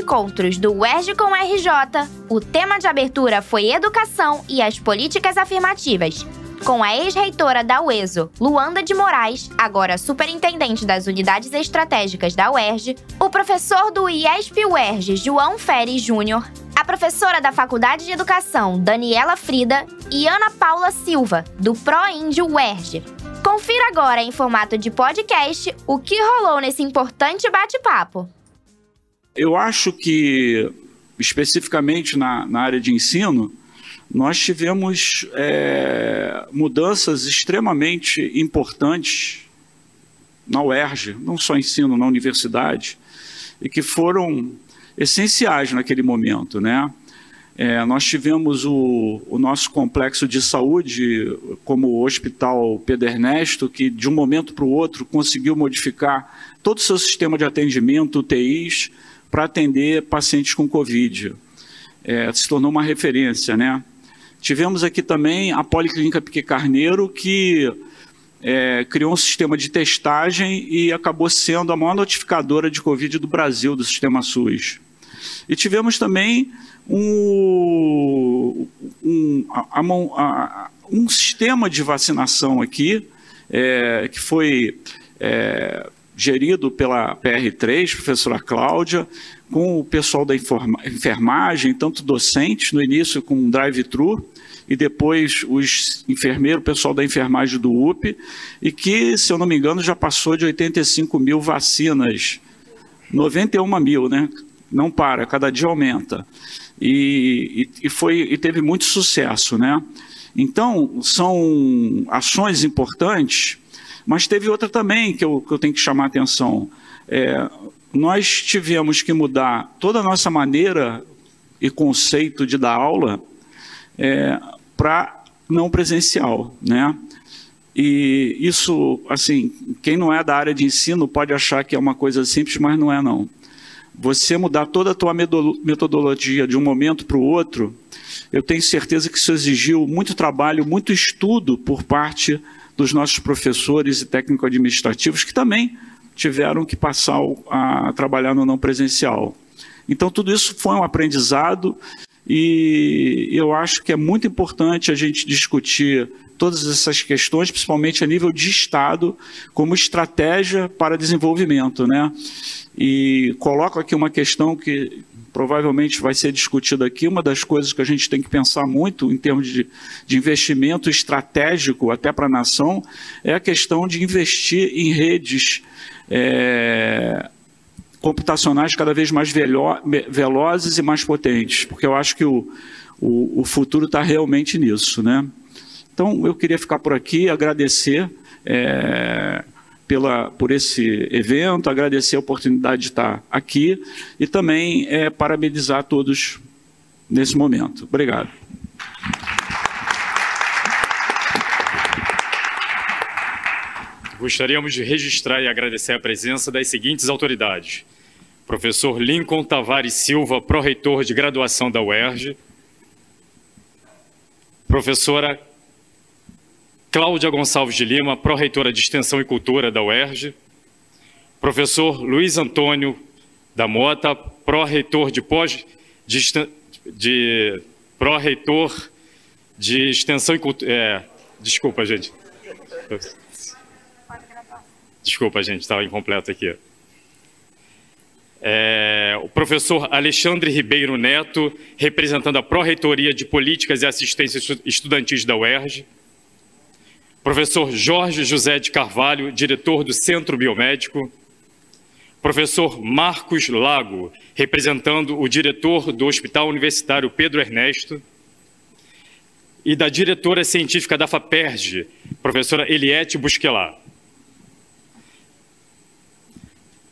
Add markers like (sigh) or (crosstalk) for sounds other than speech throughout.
encontros do UERJ com RJ, o tema de abertura foi Educação e as Políticas Afirmativas, com a ex-reitora da UESO, Luanda de Moraes, agora superintendente das unidades estratégicas da UERJ, o professor do IESP-UERJ, João Feres Júnior, a professora da Faculdade de Educação, Daniela Frida, e Ana Paula Silva, do ProIndio UERJ. Confira agora em formato de podcast o que rolou nesse importante bate-papo. Eu acho que, especificamente na, na área de ensino, nós tivemos é, mudanças extremamente importantes na UERJ, não só ensino, na universidade, e que foram essenciais naquele momento, né? É, nós tivemos o, o, nosso complexo de saúde, como o Hospital Pedro Ernesto, que de um momento para o outro conseguiu modificar todo o seu sistema de atendimento, UTIs, para atender pacientes com Covid. É, se tornou uma referência, né? Tivemos aqui também a Policlínica Pique Carneiro, que é, criou um sistema de testagem e acabou sendo a maior notificadora de Covid do Brasil, do sistema SUS. E tivemos também um, um, a, a, um sistema de vacinação aqui, é, que foi é, gerido pela PR3, professora Cláudia, com o pessoal da enfermagem, tanto docentes, no início com um drive-thru, e depois os enfermeiros, o pessoal da enfermagem do UP, e que, se eu não me engano, já passou de 85 mil vacinas. 91 mil, né? Não para, cada dia aumenta. E, e, foi, e teve muito sucesso, né? Então, são ações importantes mas teve outra também que eu, que eu tenho que chamar a atenção. É, nós tivemos que mudar toda a nossa maneira e conceito de dar aula é, para não presencial, né? E isso, assim, quem não é da área de ensino pode achar que é uma coisa simples, mas não é não. Você mudar toda a tua metodologia de um momento para o outro, eu tenho certeza que isso exigiu muito trabalho, muito estudo por parte dos nossos professores e técnico-administrativos que também tiveram que passar a trabalhar no não presencial. Então, tudo isso foi um aprendizado e eu acho que é muito importante a gente discutir todas essas questões, principalmente a nível de Estado, como estratégia para desenvolvimento. Né? E coloco aqui uma questão que provavelmente vai ser discutida aqui. Uma das coisas que a gente tem que pensar muito em termos de, de investimento estratégico, até para a nação, é a questão de investir em redes. É, computacionais cada vez mais velo velozes e mais potentes, porque eu acho que o, o, o futuro está realmente nisso. Né? Então, eu queria ficar por aqui, agradecer. É, pela, por esse evento, agradecer a oportunidade de estar aqui e também é, parabenizar todos nesse momento. Obrigado. Gostaríamos de registrar e agradecer a presença das seguintes autoridades. Professor Lincoln Tavares Silva, pró-reitor de graduação da UERJ. Professora Cláudia Gonçalves de Lima, pró-reitora de Extensão e Cultura da UERJ, professor Luiz Antônio da Mota, pró-reitor de pós de, de pró-reitor de Extensão e Cultura. É, desculpa, gente. Desculpa, gente, estava incompleto aqui. É, o professor Alexandre Ribeiro Neto, representando a Pró-Reitoria de Políticas e Assistência Estudantis da UERJ professor Jorge José de Carvalho, diretor do Centro Biomédico, professor Marcos Lago, representando o diretor do Hospital Universitário Pedro Ernesto, e da diretora científica da FAPERJ, professora Eliette Busquelar.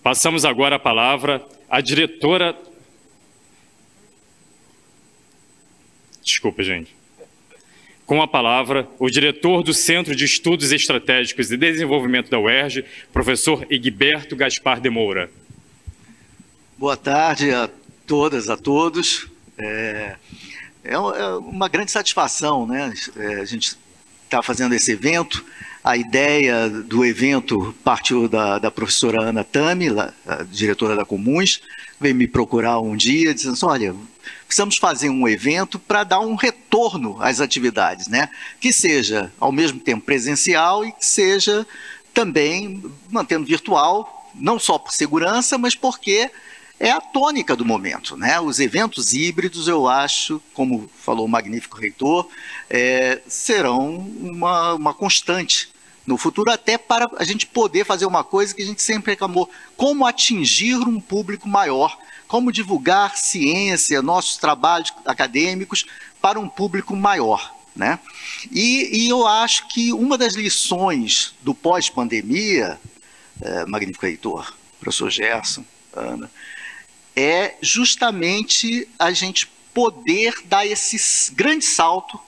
Passamos agora a palavra à diretora. Desculpa, gente com a palavra o diretor do Centro de Estudos Estratégicos e Desenvolvimento da UERJ, professor Egberto Gaspar de Moura. Boa tarde a todas, a todos. É, é, é uma grande satisfação, né? É, a gente está fazendo esse evento, A ideia do evento partiu da, da professora Ana Tami, diretora da Comuns, veio me procurar um dia dizendo assim, olha, precisamos fazer um evento para dar um retorno às atividades, né? Que seja ao mesmo tempo presencial e que seja também mantendo virtual, não só por segurança, mas porque é a tônica do momento. Né? Os eventos híbridos, eu acho, como falou o magnífico reitor, é, serão uma, uma constante no futuro, até para a gente poder fazer uma coisa que a gente sempre reclamou: como atingir um público maior, como divulgar ciência, nossos trabalhos acadêmicos para um público maior. Né? E, e eu acho que uma das lições do pós-pandemia, é, magnífico reitor, professor Gerson, Ana, é justamente a gente poder dar esse grande salto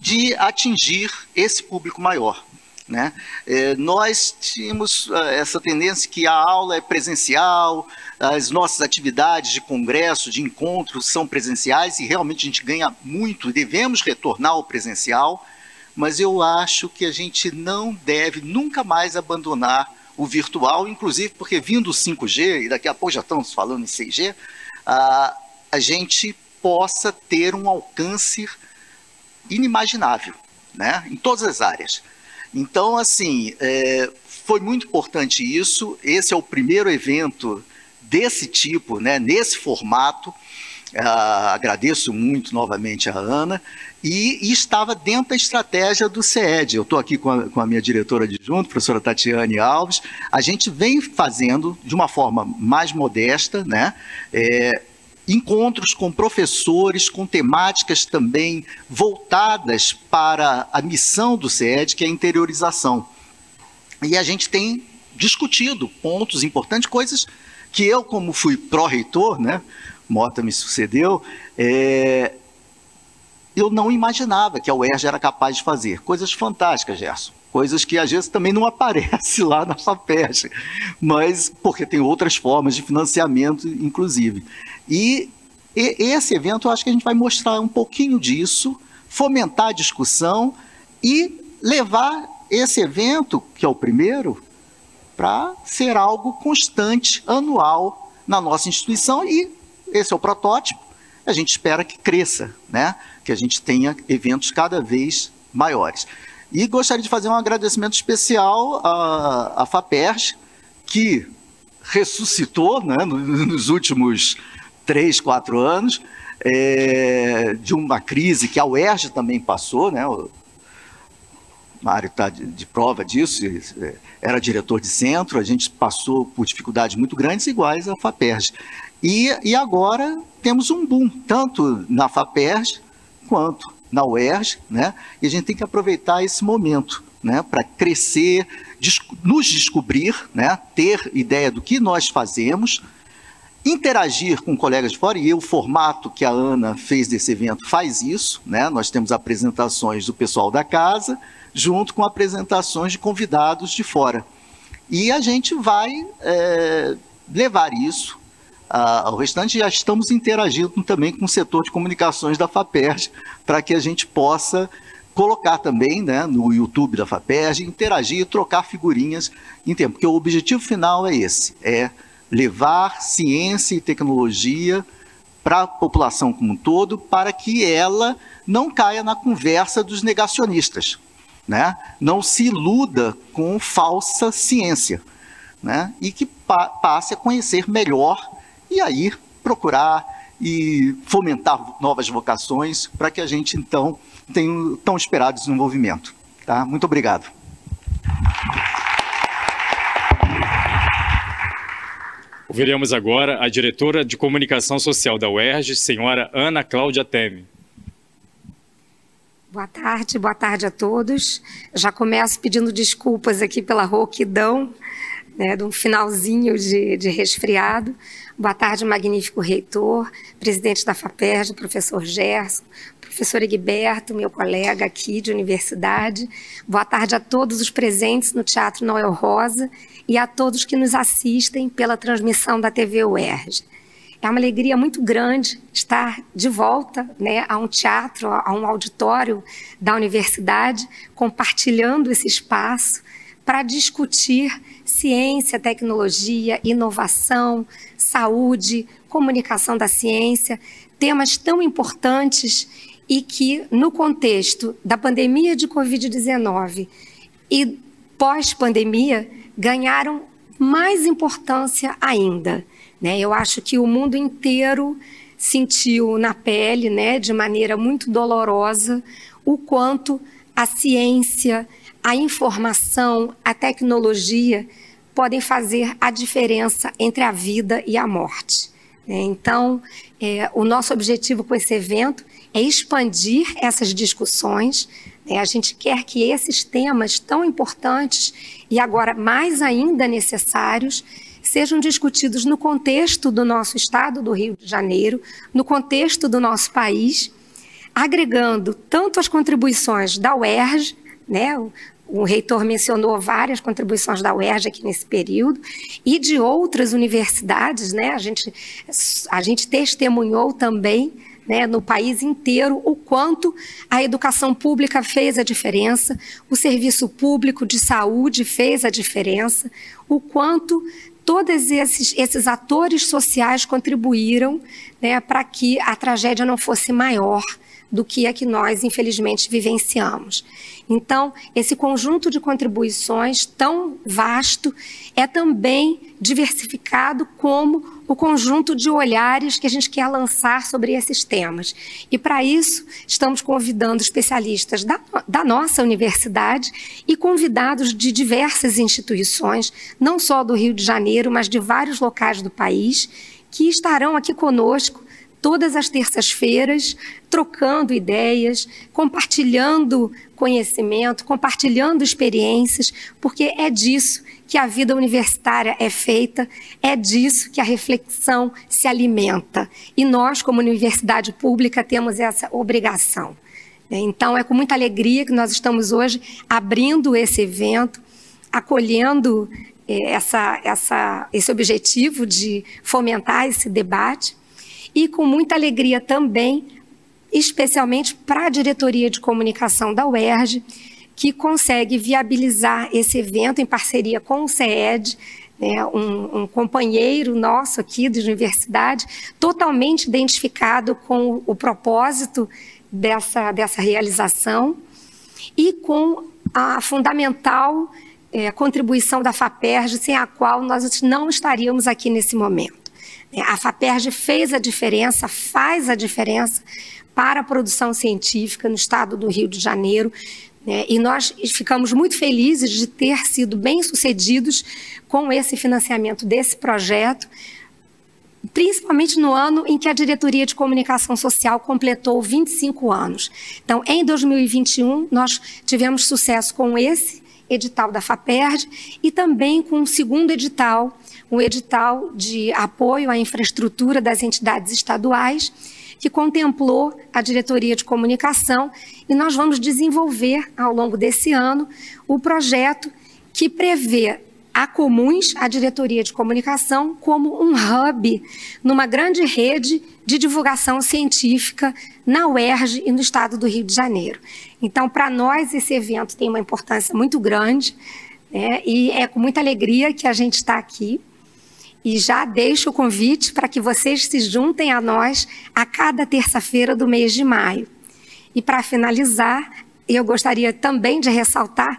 de atingir esse público maior. Né? É, nós tínhamos uh, essa tendência que a aula é presencial, as nossas atividades de congresso, de encontro são presenciais e realmente a gente ganha muito, devemos retornar ao presencial, mas eu acho que a gente não deve nunca mais abandonar o virtual, inclusive porque vindo o 5G, e daqui a pouco já estamos falando em 6G, a, a gente possa ter um alcance inimaginável, né, em todas as áreas. Então, assim, é, foi muito importante isso. Esse é o primeiro evento desse tipo, né, nesse formato. Uh, agradeço muito novamente a Ana e, e, estava dentro da estratégia do CED. Eu estou aqui com a, com a, minha diretora de junto, professora Tatiane Alves. A gente vem fazendo de uma forma mais modesta, né? É, encontros com professores, com temáticas também voltadas para a missão do CED, que é a interiorização. E a gente tem discutido pontos importantes, coisas que eu, como fui pró-reitor, né, Mota me sucedeu, é, eu não imaginava que a UERJ era capaz de fazer. Coisas fantásticas, Gerson. Coisas que às vezes também não (laughs) aparecem lá na FAPESC, mas porque tem outras formas de financiamento, inclusive. E, e esse evento, eu acho que a gente vai mostrar um pouquinho disso, fomentar a discussão e levar esse evento, que é o primeiro, para ser algo constante, anual, na nossa instituição e esse é o protótipo. A gente espera que cresça, né? que a gente tenha eventos cada vez maiores. E gostaria de fazer um agradecimento especial à, à que ressuscitou né, (laughs) nos últimos três, quatro anos, é, de uma crise que a UERJ também passou, né, o Mário está de, de, prova disso, é, era diretor de centro, a gente passou por dificuldades muito grandes, iguais à FAPERJ. E, e agora temos um boom, tanto na FAPERJ quanto na UERJ, né? e a gente tem que aproveitar esse momento né? para crescer, nos descobrir, né? ter ideia do que nós fazemos, interagir com colegas de fora, e o formato que a Ana fez desse evento faz isso, né? nós temos apresentações do pessoal da casa, junto com apresentações de convidados de fora. E a gente vai é, levar isso ah, o restante já estamos interagindo também com o setor de comunicações da FAPERJ, para que a gente possa colocar também né, no YouTube da FAPERJ, interagir e trocar figurinhas em tempo, porque o objetivo final é esse, é levar ciência e tecnologia para a população como um todo, para que ela não caia na conversa dos negacionistas, né? não se iluda com falsa ciência, né? e que pa passe a conhecer melhor e aí procurar e fomentar novas vocações para que a gente então tenha o tão esperado desenvolvimento. Tá? Muito obrigado. Ouviremos agora a diretora de comunicação social da UERJ, senhora Ana Cláudia Teme. Boa tarde, boa tarde a todos. Já começo pedindo desculpas aqui pela rouquidão, né, de um finalzinho de, de resfriado, Boa tarde, magnífico reitor, presidente da FAPERJ, professor Gerson, professor Egberto, meu colega aqui de universidade. Boa tarde a todos os presentes no Teatro Noel Rosa e a todos que nos assistem pela transmissão da TV UERJ. é uma alegria muito grande estar de volta né, a um teatro, a um auditório da universidade, compartilhando esse espaço para discutir ciência, tecnologia, inovação, saúde, comunicação da ciência, temas tão importantes e que, no contexto da pandemia de Covid-19 e pós-pandemia, ganharam mais importância ainda. Né? Eu acho que o mundo inteiro sentiu na pele, né, de maneira muito dolorosa, o quanto a ciência, a informação, a tecnologia podem fazer a diferença entre a vida e a morte. Né? Então, é, o nosso objetivo com esse evento é expandir essas discussões. Né? A gente quer que esses temas tão importantes e agora mais ainda necessários sejam discutidos no contexto do nosso estado do Rio de Janeiro, no contexto do nosso país, agregando tanto as contribuições da UERJ, né, o, reitor mencionou várias contribuições da UERJ aqui nesse período, e de outras universidades, né, a gente, a gente testemunhou também né, no país inteiro o quanto a educação pública fez a diferença, o serviço público de saúde fez a diferença, o quanto todos esses, esses atores sociais contribuíram né, para que a tragédia não fosse maior do que a que nós, infelizmente, vivenciamos. Então, esse conjunto de contribuições tão vasto é também diversificado como o conjunto de olhares que a gente quer lançar sobre esses temas. E para isso, estamos convidando especialistas da, da nossa universidade e convidados de diversas instituições, não só do Rio de Janeiro, mas de vários locais do país, que estarão aqui conosco todas as terças-feiras, trocando ideias, compartilhando conhecimento, compartilhando experiências, porque é disso que a vida universitária é feita, é disso que a reflexão se alimenta. E nós, como universidade pública, temos essa obrigação. Então, é com muita alegria que nós estamos hoje abrindo esse evento, acolhendo eh, essa, essa, esse objetivo de fomentar esse debate e com muita alegria também, especialmente para a diretoria de comunicação da UERJ, que consegue viabilizar esse evento em parceria com o CED, né, um, um, companheiro nosso aqui da universidade, totalmente identificado com o propósito dessa, dessa realização e com a fundamental é, contribuição da FAPERJ, sem a qual nós não estaríamos aqui nesse momento. A FAPERJ fez a diferença, faz a diferença para a produção científica no estado do Rio de Janeiro. Né? E nós ficamos muito felizes de ter sido bem-sucedidos com esse financiamento desse projeto, principalmente no ano em que a Diretoria de Comunicação Social completou 25 anos. Então, em 2021, nós tivemos sucesso com esse edital da FAPERD e também com o segundo edital um edital de apoio à infraestrutura das entidades estaduais, que contemplou a diretoria de comunicação, e nós vamos desenvolver ao longo desse ano o projeto que prevê a Comuns, a diretoria de comunicação, como um hub numa grande rede de divulgação científica na UERJ e no estado do Rio de Janeiro. Então, para nós, esse evento tem uma importância muito grande, né, e é com muita alegria que a gente está aqui e já deixo o convite para que vocês se juntem a nós a cada terça-feira do mês de maio. E para finalizar, eu gostaria também de ressaltar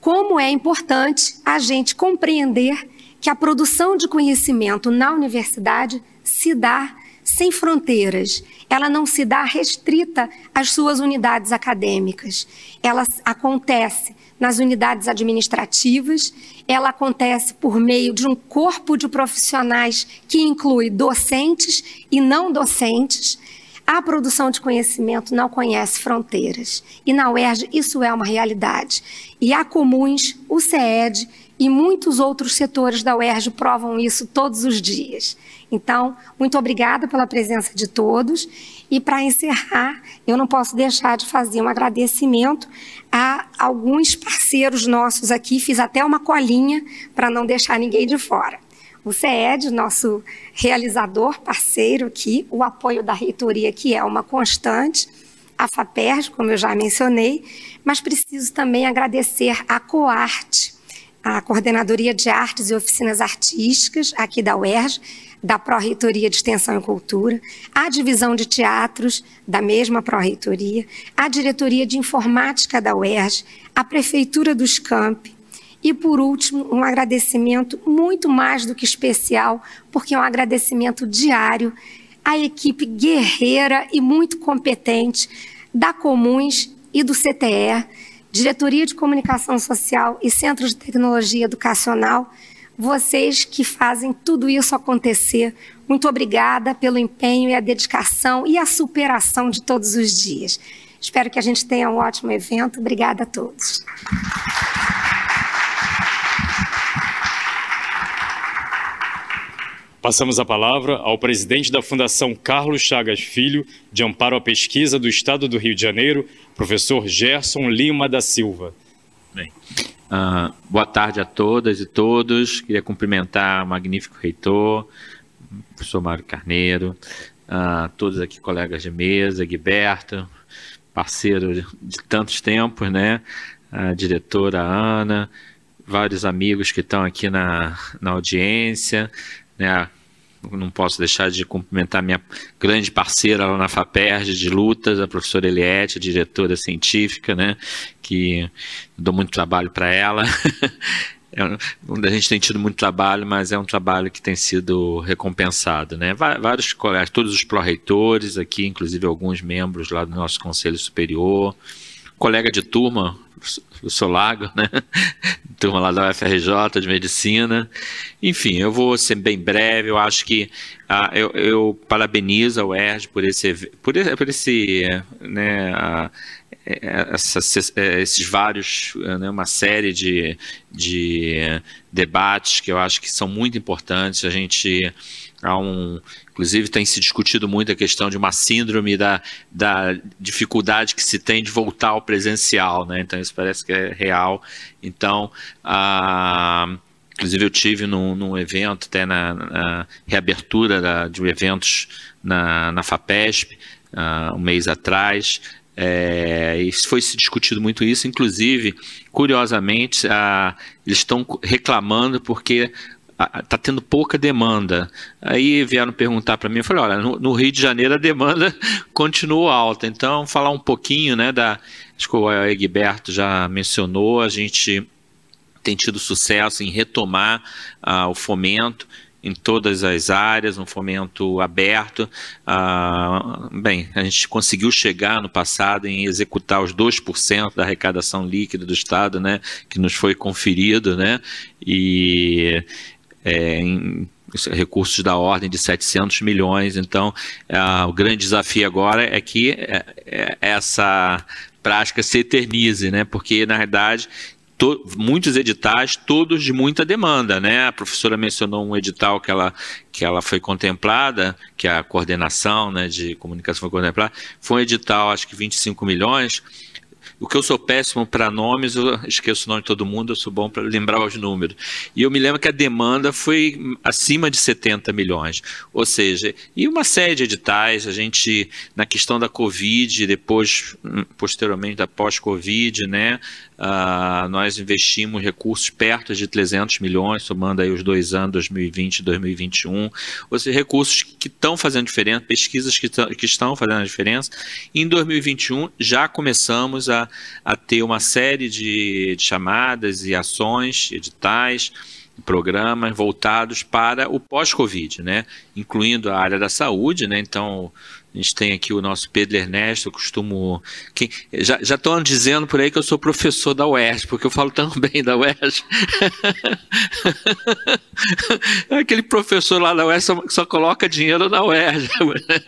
como é importante a gente compreender que a produção de conhecimento na universidade se dá sem fronteiras. Ela não se dá restrita às suas unidades acadêmicas. Ela acontece nas unidades administrativas, ela acontece por meio de um corpo de profissionais que inclui docentes e não docentes. A produção de conhecimento não conhece fronteiras. E na UERJ isso é uma realidade. E há comuns, o CED e muitos outros setores da UERJ provam isso todos os dias. Então, muito obrigada pela presença de todos. E para encerrar, eu não posso deixar de fazer um agradecimento a alguns parceiros nossos aqui, fiz até uma colinha para não deixar ninguém de fora. o CED, nosso realizador, parceiro aqui, o apoio da reitoria, que é uma constante, a FAPERJ, como eu já mencionei, mas preciso também agradecer a COARTE, a Coordenadoria de Artes e Oficinas Artísticas aqui da UERJ, da Pró-Reitoria de Extensão e Cultura, a Divisão de Teatros da mesma Pró-Reitoria, a Diretoria de Informática da UERJ, a Prefeitura dos Campi, e, por último, um agradecimento muito mais do que especial, porque é um agradecimento diário à equipe guerreira e muito competente da Comuns e do CTE, Diretoria de Comunicação Social e Centro de Tecnologia Educacional, vocês que fazem tudo isso acontecer. Muito obrigada pelo empenho e a dedicação e a superação de todos os dias. Espero que a gente tenha um ótimo evento. Obrigada a todos. Passamos a palavra ao presidente da Fundação Carlos Chagas Filho, de Amparo à Pesquisa do Estado do Rio de Janeiro, professor Gerson Lima da Silva. Bem, uh, boa tarde a todas e todos. Queria cumprimentar o magnífico reitor, professor Mário Carneiro, uh, todos aqui colegas de mesa, Guiberto, parceiro de tantos tempos, né? A diretora Ana, vários amigos que estão aqui na, na audiência, né? Não posso deixar de cumprimentar minha grande parceira lá na FAPERJ de lutas, a professora Eliette, diretora científica, né? Que dou muito trabalho para ela. (laughs) É, a gente tem tido muito trabalho, mas é um trabalho que tem sido recompensado, né? Vários colegas, todos os pró-reitores aqui, inclusive alguns membros lá do nosso Conselho Superior, colega de turma, o Solago, né? (laughs) Turma lá da UFRJ de Medicina. Enfim, eu vou ser bem breve. Eu acho que ah, eu, eu, parabenizo a UERJ por esse, por por esse né, ah, essas, esses vários, né, uma série de, de debates que eu acho que são muito importantes. A gente há um, Inclusive, tem se discutido muito a questão de uma síndrome da, da dificuldade que se tem de voltar ao presencial, né? Então, isso parece que é real. Então, a. Inclusive, eu tive num, num evento, até na, na reabertura da, de eventos na, na FAPESP, uh, um mês atrás, é, e foi se discutido muito isso, inclusive, curiosamente, uh, eles estão reclamando porque está tendo pouca demanda. Aí vieram perguntar para mim, eu falei, olha, no, no, Rio de Janeiro a demanda (laughs) continua alta, então falar um pouquinho, né, da, acho que o Egberto já mencionou, a gente tem tido sucesso em retomar uh, o fomento em todas as áreas, um fomento aberto. Ah, bem, a gente conseguiu chegar no passado em executar os 2% da arrecadação líquida do Estado, né, que nos foi conferido, né, e é, em recursos da ordem de 700 milhões. Então, é, o grande desafio agora é que é, é, essa prática se eternize, né? Porque na verdade To, muitos editais, todos de muita demanda, né? A professora mencionou um edital que ela, que ela foi contemplada, que a coordenação né, de comunicação foi contemplada, foi um edital, acho que 25 milhões, o que eu sou péssimo para nomes, eu esqueço o nome de todo mundo, eu sou bom para lembrar os números. E eu me lembro que a demanda foi acima de 70 milhões. Ou seja, e uma série de editais, a gente, na questão da Covid, depois, hum, posteriormente, da pós-Covid, né, Uh, nós investimos recursos perto de 300 milhões, somando aí os dois anos, 2020 e 2021. Ou seja, recursos que estão fazendo diferença, pesquisas que, que estão fazendo a diferença. Em 2021, já começamos a, a ter uma série de, de chamadas e ações, editais, programas voltados para o pós-Covid, né? incluindo a área da saúde. Né? Então, a gente tem aqui o nosso Pedro Ernesto, eu costumo. Quem, já estão dizendo por aí que eu sou professor da UERJ, porque eu falo tão (laughs) bem da UERJ. (laughs) Aquele professor lá da UERJ só, só coloca dinheiro na UERJ.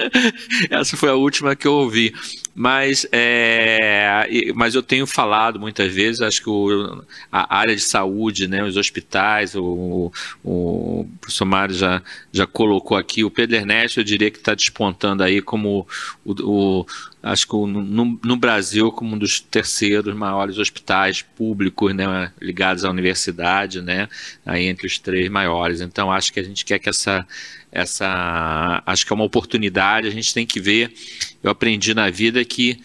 (laughs) Essa foi a última que eu ouvi. Mas, é, mas eu tenho falado muitas vezes, acho que o, a área de saúde, né, os hospitais, o, o professor Mário já, já colocou aqui, o Pedro Ernesto, eu diria que está despontando aí como o, o acho que no, no, Brasil como um dos terceiros maiores hospitais públicos, né, ligados à universidade, né, aí entre os três maiores. Então acho que a gente quer que essa essa acho que é uma oportunidade. A gente tem que ver. Eu aprendi na vida que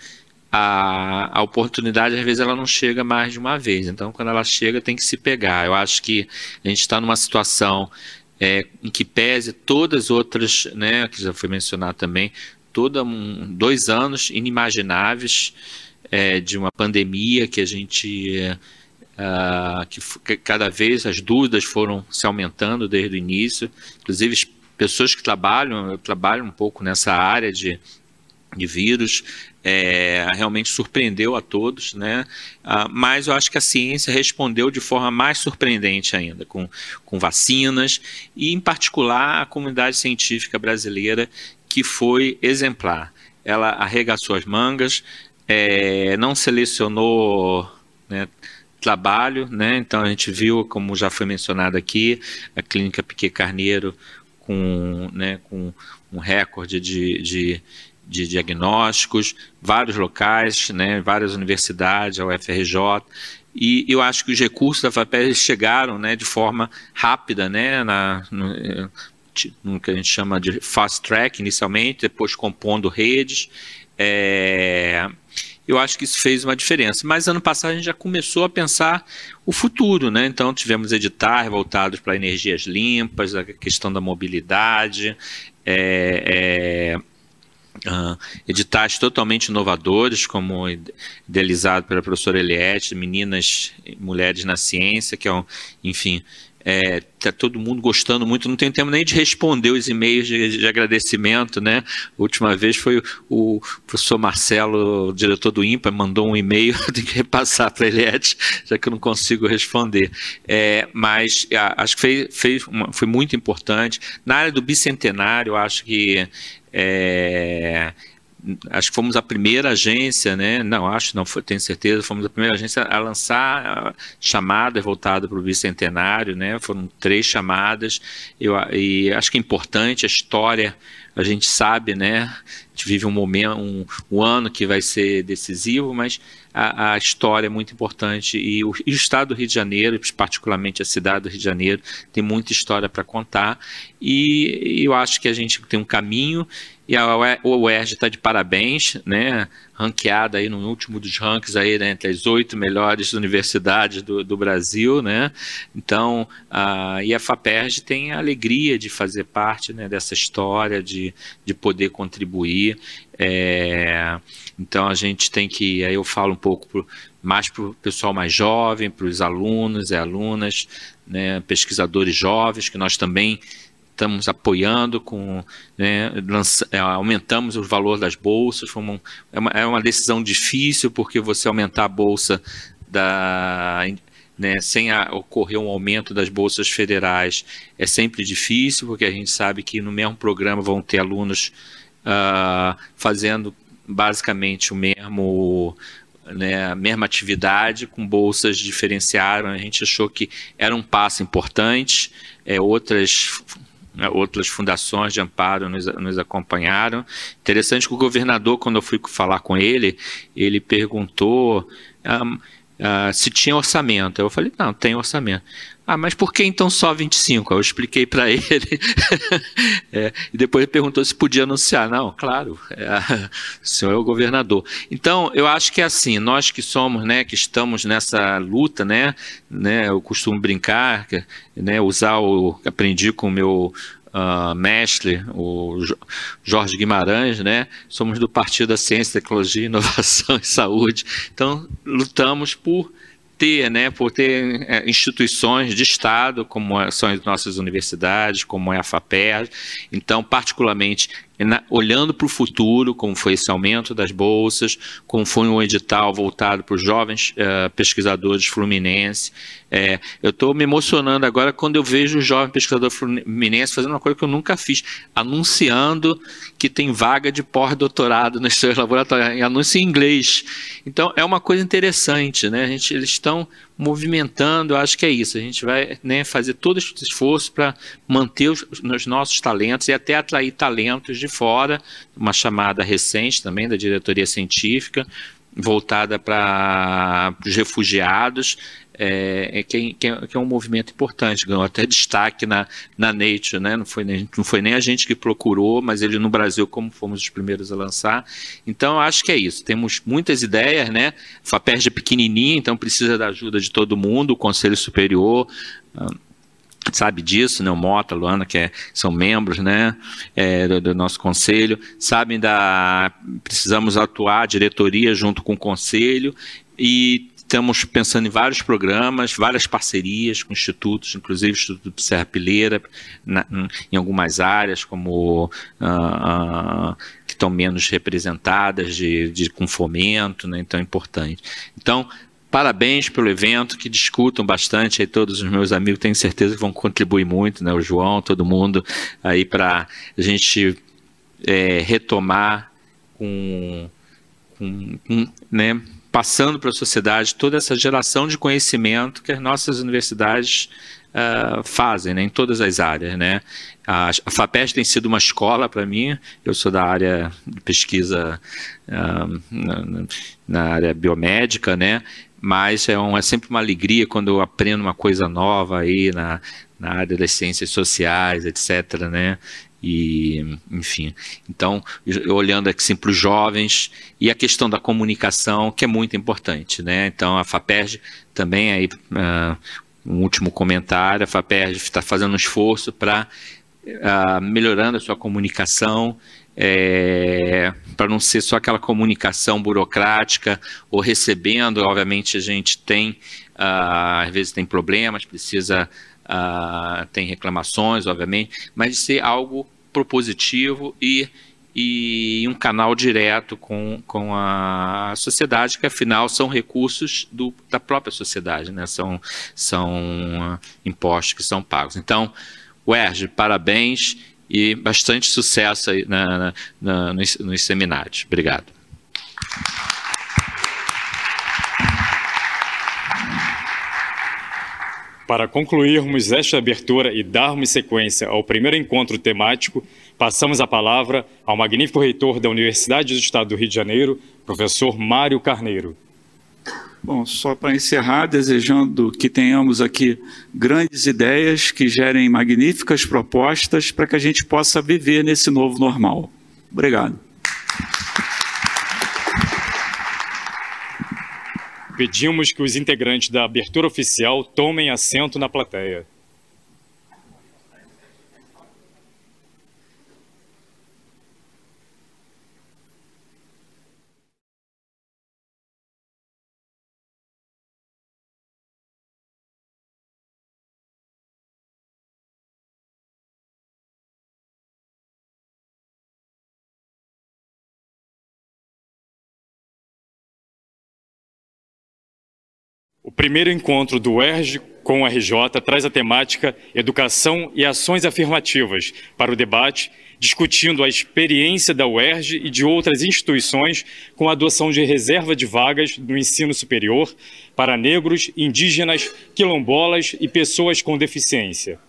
a, a oportunidade às vezes ela não chega mais de uma vez. Então quando ela chega tem que se pegar. Eu acho que a gente está numa situação é, em que pese todas as outras, né, que já foi mencionado também, toda um, dois anos inimagináveis é, de uma pandemia que a gente que, que, cada vez as dúvidas foram se aumentando desde o início, inclusive pessoas que trabalham, eu trabalho um pouco nessa área de, de vírus, é, realmente surpreendeu a todos, né? Ah, mas eu acho que a ciência respondeu de forma mais surpreendente ainda, com, com vacinas, e em particular a comunidade científica brasileira, que foi exemplar. Ela arregaçou as mangas, é, não selecionou né, trabalho, né? então a gente viu, como já foi mencionado aqui, a clínica Piquet Carneiro com, né, com um recorde de, de de diagnósticos, vários locais, né, várias universidades, a UFRJ, e eu acho que os recursos da FAPES chegaram né, de forma rápida, né, na, no, no, que a gente chama de fast track inicialmente, depois compondo redes. É, eu acho que isso fez uma diferença. Mas ano passado a gente já começou a pensar o futuro, né? Então tivemos editais voltados para energias limpas, a questão da mobilidade, é, é, Uh, editais totalmente inovadores, como idealizado pela professora Eliette, Meninas e Mulheres na Ciência, que é um, enfim, é, tá todo mundo gostando muito, não tem tempo nem de responder os e-mails de, de agradecimento, né? A última vez foi o, o professor Marcelo, diretor do IMPA, mandou um e-mail, (laughs) tem que repassar para Eliette, já que eu não consigo responder. É, mas a, acho que fez, fez uma, foi muito importante. Na área do bicentenário, acho que é, acho que fomos a primeira agência, né? Não, acho, não foi, tenho certeza, fomos a primeira agência a lançar chamada voltada para o bicentenário, né? Foram três chamadas. Eu, e acho que é importante a história. A gente sabe, né? A gente vive um momento, um, um ano que vai ser decisivo, mas a, a história é muito importante e o, e o, estado do Rio de Janeiro, particularmente a cidade do Rio de Janeiro, tem muita história para contar e, e eu acho que a gente tem um caminho e a UERJ está de parabéns, né? Ranqueada aí no último dos rankings aí, né? entre as oito melhores universidades do, do Brasil, né? Então, a, e a FAPERJ tem a alegria de fazer parte né, dessa história, de, de poder contribuir. É, então a gente tem que, aí eu falo um pouco pro, mais para o pessoal mais jovem, para os alunos e alunas, né, pesquisadores jovens, que nós também estamos apoiando, com, né, lança, é, aumentamos o valor das bolsas. Uma, é, uma, é uma decisão difícil, porque você aumentar a bolsa da, né, sem a, ocorrer um aumento das bolsas federais é sempre difícil, porque a gente sabe que no mesmo programa vão ter alunos uh, fazendo basicamente o mesmo né, a mesma atividade com bolsas diferenciaram. A gente achou que era um passo importante. É, outras outras fundações de amparo nos, nos, acompanharam. Interessante que o governador, quando eu fui falar com ele, ele perguntou uh, ah, se tinha orçamento. Eu falei, não, tem orçamento. Ah, mas por que então só 25? Eu expliquei para (laughs) ele. é, e depois ele perguntou se podia anunciar. Não, claro, é, (laughs) o senhor é o governador. Então, eu acho que é assim, nós que somos, né, que estamos nessa luta, né, né eu costumo brincar, né, usar o aprendi com o meu uh, mestre, o Jorge Guimarães, né? Somos do Partido da Ciência, Tecnologia, Inovação e Saúde. Então, lutamos por ter, né, por ter é, instituições de Estado, como é, são as nossas universidades, como é a FAPER, então, particularmente, na, olhando para o futuro, como foi esse aumento das bolsas, como foi um edital voltado para os jovens uh, pesquisadores fluminenses. É, eu estou me emocionando agora quando eu vejo o jovem pesquisador fluminense fazendo uma coisa que eu nunca fiz, anunciando que tem vaga de pós-doutorado nos seus (laughs) laboratórios, anúncio em inglês. Então, é uma coisa interessante, né? A gente, eles estão movimentando, eu acho que é isso. A gente vai né, fazer todo esse esforço para manter os, os, nossos talentos e até atrair talentos de fora, uma chamada recente também da diretoria científica, voltada para os refugiados, é, é, que, que, é, que, é, um movimento importante, ganhou até destaque na, na Nature, né? não, foi nem, não foi nem a gente que procurou, mas ele no Brasil, como fomos os primeiros a lançar. Então, eu acho que é isso. Temos muitas ideias, né? FAPERJ é pequenininha, então precisa da ajuda de todo mundo, o Conselho Superior, ah, sabe disso, né? O Mota, a Luana, que é, são membros, né? É, do, do, nosso conselho, sabem da precisamos atuar diretoria junto com o conselho e Estamos pensando em vários programas, várias parcerias com institutos, inclusive o Instituto Serra Pileira, na, em algumas áreas, como uh, uh, que estão menos representadas, de, de, com fomento, né, então é importante. Então, parabéns pelo evento, que discutam bastante aí todos os meus amigos, tenho certeza que vão contribuir muito, né, o João, todo mundo, aí para a gente é, retomar com, com, com né, passando para a sociedade toda essa geração de conhecimento que as nossas universidades uh, fazem né, em todas as áreas. Né? A, a FAPEST tem sido uma escola para mim, eu sou da área de pesquisa uh, na, na, área biomédica, né? mas é, um, é sempre uma alegria quando eu aprendo uma coisa nova aí na, na área das ciências sociais, etc. Né? E enfim. Então olhando aqui para os jovens e a questão da comunicação que é muito importante né? Então a Faperj também aí uh, um último comentário a Faperj está fazendo um esforço para uh, melhorando a sua comunicação é, para não ser só aquela comunicação burocrática ou recebendo obviamente a gente tem uh, às vezes tem problemas precisa Uh, tem reclamações, obviamente, mas de ser algo propositivo e, e um canal direto com, com a sociedade, que afinal são recursos do, da própria sociedade, né? são, são impostos que são pagos. Então, UERJ, parabéns e bastante sucesso aí na, na, na nos, nos seminários. Obrigado. Para concluirmos esta abertura e darmos sequência ao primeiro encontro temático, passamos a palavra ao magnífico reitor da Universidade do Estado do Rio de Janeiro, professor Mário Carneiro. Bom, só para encerrar, desejando que tenhamos aqui grandes ideias que gerem magníficas propostas para que a gente possa viver nesse novo normal. Obrigado. Pedimos que os integrantes da abertura oficial tomem assento na plateia. Primeiro encontro do ERJ com o RJ traz a temática Educação e Ações Afirmativas para o debate, discutindo a experiência da UERJ e de outras instituições com a adoção de reserva de vagas no ensino superior para negros, indígenas, quilombolas e pessoas com deficiência.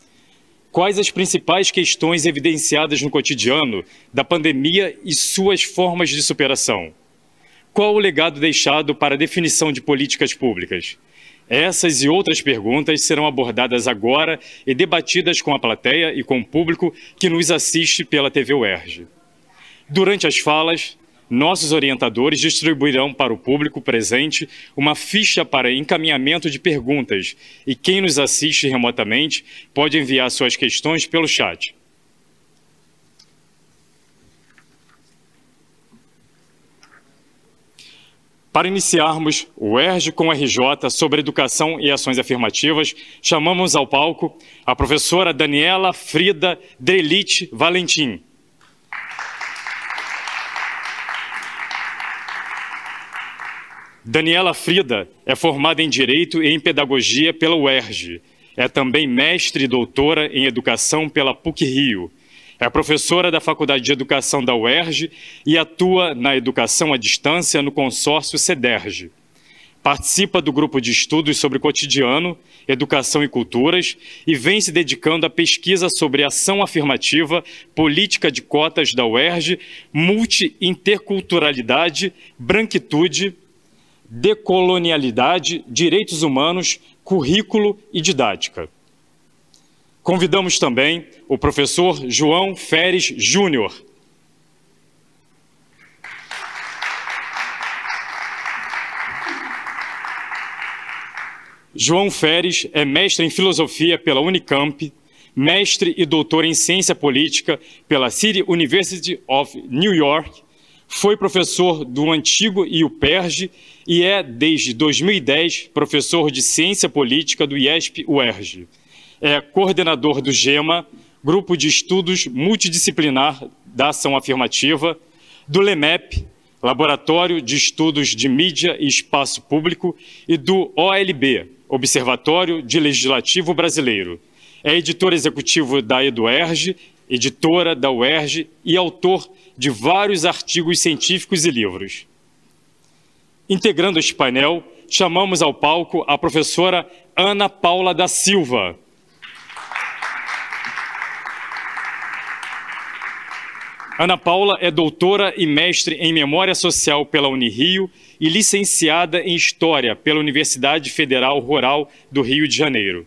Quais as principais questões evidenciadas no cotidiano da pandemia e suas formas de superação? Qual o legado deixado para a definição de políticas públicas? Essas e outras perguntas serão abordadas agora e debatidas com a plateia e com o público que nos assiste pela TV UERJ. Durante as falas, nossos orientadores distribuirão para o público presente uma ficha para encaminhamento de perguntas e quem nos assiste remotamente pode enviar suas questões pelo chat. Para iniciarmos o ERJ com RJ sobre educação e ações afirmativas, chamamos ao palco a professora Daniela Frida Drelit Valentim. Daniela Frida é formada em Direito e em Pedagogia pela UERJ. É também mestre e doutora em Educação pela PUC-Rio é professora da Faculdade de Educação da UERJ e atua na educação à distância no consórcio CEDERJ. Participa do grupo de estudos sobre cotidiano, educação e culturas e vem se dedicando à pesquisa sobre ação afirmativa, política de cotas da UERJ, multi-interculturalidade, branquitude, decolonialidade, direitos humanos, currículo e didática. Convidamos também o professor João Feres Júnior, João Feres é mestre em filosofia pela Unicamp, mestre e doutor em ciência política pela City University of New York, foi professor do antigo IUPERJ e é, desde 2010, professor de ciência política do IESP-UERJ. É coordenador do GEMA, Grupo de Estudos Multidisciplinar da Ação Afirmativa, do LEMEP, Laboratório de Estudos de Mídia e Espaço Público, e do OLB, Observatório de Legislativo Brasileiro. É editor executivo da EduERJ, editora da UERJ e autor de vários artigos científicos e livros. Integrando este painel, chamamos ao palco a professora Ana Paula da Silva. Ana Paula é doutora e mestre em Memória Social pela Unirio e licenciada em História pela Universidade Federal Rural do Rio de Janeiro.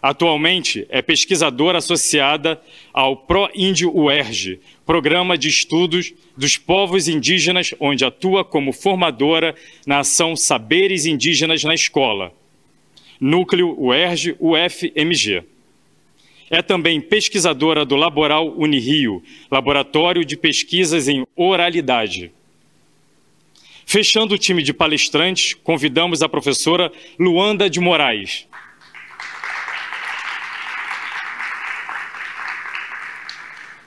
Atualmente é pesquisadora associada ao ProIndio UERJ, Programa de Estudos dos Povos Indígenas, onde atua como formadora na ação Saberes Indígenas na Escola, Núcleo UERJ UFMG. É também pesquisadora do Laboral Unirio, Laboratório de Pesquisas em Oralidade. Fechando o time de palestrantes, convidamos a professora Luanda de Moraes.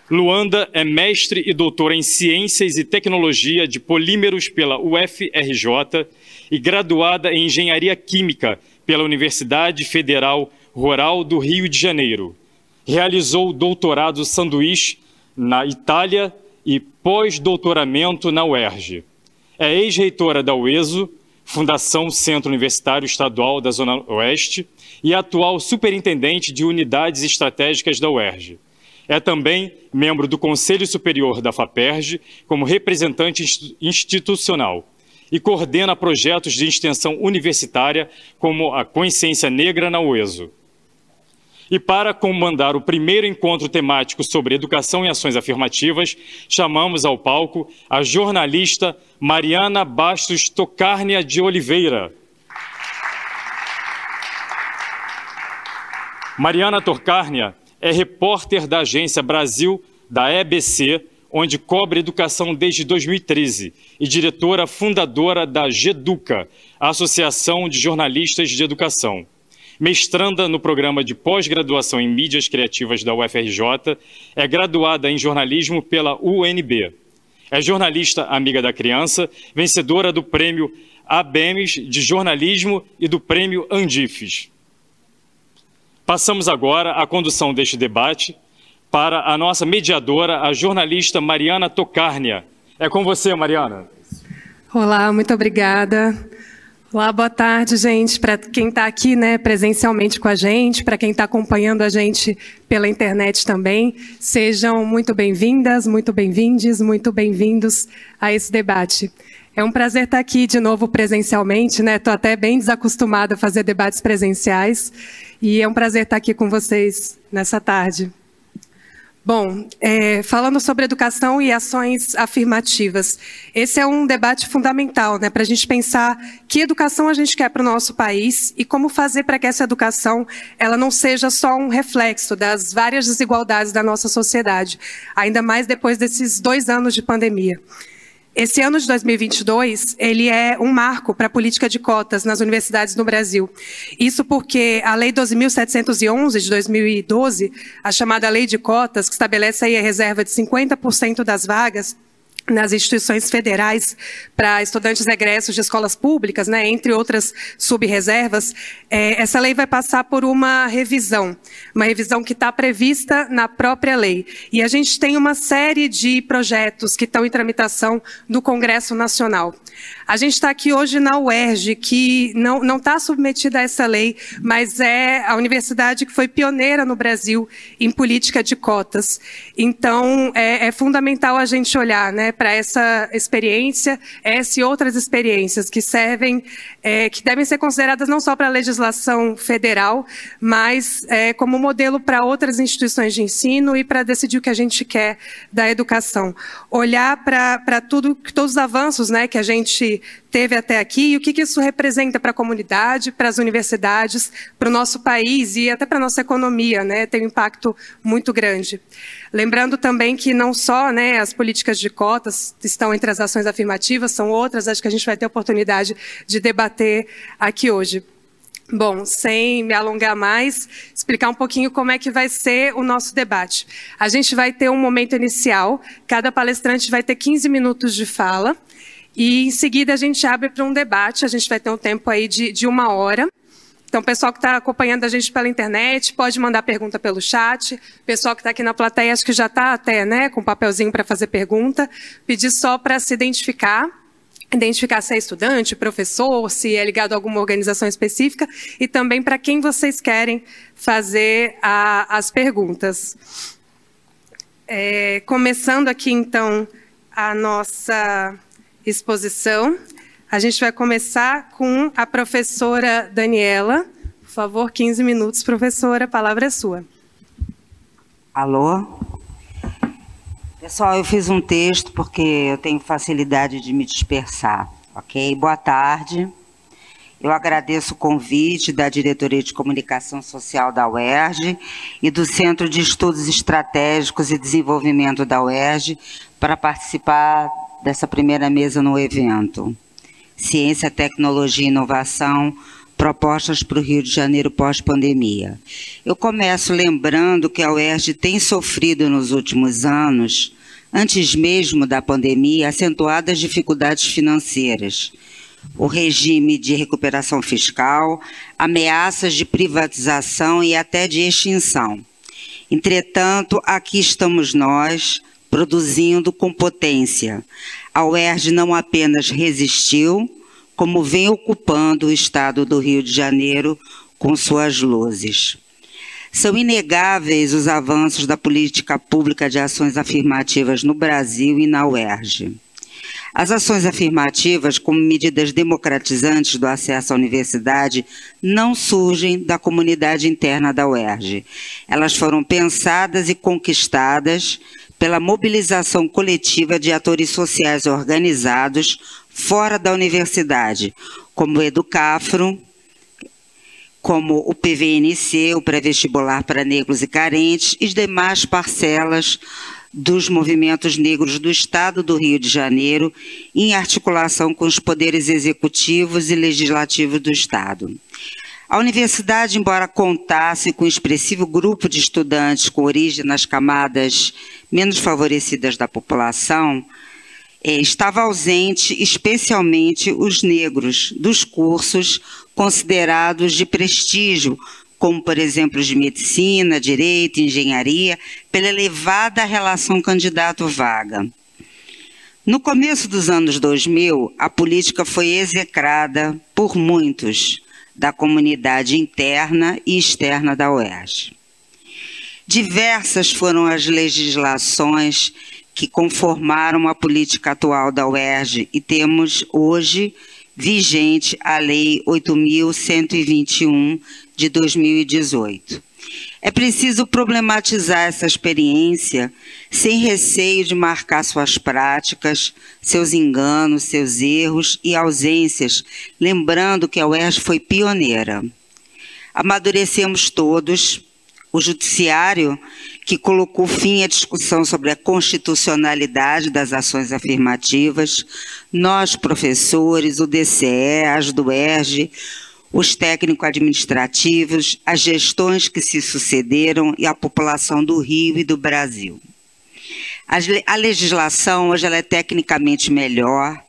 Luanda é mestre e doutora em Ciências e Tecnologia de Polímeros pela UFRJ e graduada em Engenharia Química pela Universidade Federal Rural do Rio de Janeiro. Realizou doutorado sanduíche na Itália e pós-doutoramento na UERJ. É ex-reitora da UESO, Fundação Centro Universitário Estadual da Zona Oeste, e atual superintendente de unidades estratégicas da UERJ. É também membro do Conselho Superior da FAPERJ, como representante institucional, e coordena projetos de extensão universitária, como a Consciência Negra na UESO. E para comandar o primeiro encontro temático sobre educação e ações afirmativas, chamamos ao palco a jornalista Mariana Bastos Tocárnia de Oliveira. Mariana Tocárnia é repórter da agência Brasil da EBC, onde cobre educação desde 2013, e diretora fundadora da GEDUCA, Associação de Jornalistas de Educação mestranda no programa de pós-graduação em mídias criativas da UFRJ, é graduada em jornalismo pela UNB. É jornalista amiga da criança, vencedora do prêmio ABEMES de jornalismo e do prêmio Andifes. Passamos agora à condução deste debate para a nossa mediadora, a jornalista Mariana Tocárnia. É com você, Mariana. Olá, muito obrigada. Olá, boa tarde, gente. Para quem está aqui né, presencialmente com a gente, para quem está acompanhando a gente pela internet também, sejam muito bem-vindas, muito bem-vindes, muito bem-vindos a esse debate. É um prazer estar aqui de novo presencialmente, né? Estou até bem desacostumada a fazer debates presenciais e é um prazer estar aqui com vocês nessa tarde. Bom, é, falando sobre educação e ações afirmativas, esse é um debate fundamental, né, para a gente pensar que educação a gente quer para o nosso país e como fazer para que essa educação ela não seja só um reflexo das várias desigualdades da nossa sociedade, ainda mais depois desses dois anos de pandemia. Esse ano de 2022, ele é um marco para a política de cotas nas universidades no Brasil. Isso porque a Lei 12.711 de 2012, a chamada Lei de Cotas, que estabelece aí a reserva de 50% das vagas nas instituições federais para estudantes egressos de escolas públicas, né, entre outras subreservas, é, essa lei vai passar por uma revisão, uma revisão que está prevista na própria lei. E a gente tem uma série de projetos que estão em tramitação no Congresso Nacional. A gente está aqui hoje na UERJ, que não está submetida a essa lei, mas é a universidade que foi pioneira no Brasil em política de cotas. Então, é, é fundamental a gente olhar né, para essa experiência, essa e outras experiências que servem, é, que devem ser consideradas não só para a legislação federal, mas é, como modelo para outras instituições de ensino e para decidir o que a gente quer da educação. Olhar para tudo, todos os avanços né, que a gente teve até aqui e o que, que isso representa para a comunidade, para as universidades, para o nosso país e até para a nossa economia, né? Tem um impacto muito grande. Lembrando também que não só né, as políticas de cotas estão entre as ações afirmativas, são outras, acho que a gente vai ter oportunidade de debater aqui hoje. Bom, sem me alongar mais, explicar um pouquinho como é que vai ser o nosso debate. A gente vai ter um momento inicial, cada palestrante vai ter 15 minutos de fala. E em seguida a gente abre para um debate, a gente vai ter um tempo aí de, de uma hora. Então, pessoal que está acompanhando a gente pela internet pode mandar pergunta pelo chat. Pessoal que está aqui na plateia, acho que já está até né, com um papelzinho para fazer pergunta. Pedir só para se identificar, identificar se é estudante, professor, se é ligado a alguma organização específica e também para quem vocês querem fazer a, as perguntas. É, começando aqui, então, a nossa exposição. A gente vai começar com a professora Daniela. Por favor, 15 minutos, professora, a palavra é sua. Alô? Pessoal, eu fiz um texto porque eu tenho facilidade de me dispersar, ok? Boa tarde. Eu agradeço o convite da Diretoria de Comunicação Social da UERJ e do Centro de Estudos Estratégicos e Desenvolvimento da UERJ para participar dessa primeira mesa no evento. Ciência, Tecnologia e Inovação, propostas para o Rio de Janeiro pós-pandemia. Eu começo lembrando que a UERJ tem sofrido nos últimos anos, antes mesmo da pandemia, acentuadas dificuldades financeiras. O regime de recuperação fiscal, ameaças de privatização e até de extinção. Entretanto, aqui estamos nós, produzindo com potência. A UERJ não apenas resistiu, como vem ocupando o estado do Rio de Janeiro com suas luzes. São inegáveis os avanços da política pública de ações afirmativas no Brasil e na UERJ. As ações afirmativas, como medidas democratizantes do acesso à universidade, não surgem da comunidade interna da UERJ. Elas foram pensadas e conquistadas pela mobilização coletiva de atores sociais organizados fora da universidade, como o Educafro, como o PVNC, o Pré-Vestibular para Negros e Carentes, e demais parcelas dos movimentos negros do Estado do Rio de Janeiro, em articulação com os poderes executivos e legislativos do Estado. A universidade, embora contasse com um expressivo grupo de estudantes com origem nas camadas menos favorecidas da população, é, estava ausente especialmente os negros dos cursos considerados de prestígio, como, por exemplo, de medicina, direito, engenharia, pela elevada relação candidato-vaga. No começo dos anos 2000, a política foi execrada por muitos da comunidade interna e externa da UERJ. Diversas foram as legislações que conformaram a política atual da UERJ e temos hoje vigente a Lei 8.121 de 2018. É preciso problematizar essa experiência sem receio de marcar suas práticas, seus enganos, seus erros e ausências, lembrando que a UERJ foi pioneira. Amadurecemos todos, o judiciário que colocou fim à discussão sobre a constitucionalidade das ações afirmativas, nós professores, o DCE, as do ERJ, os técnico-administrativos, as gestões que se sucederam e a população do Rio e do Brasil. A legislação hoje é tecnicamente melhor,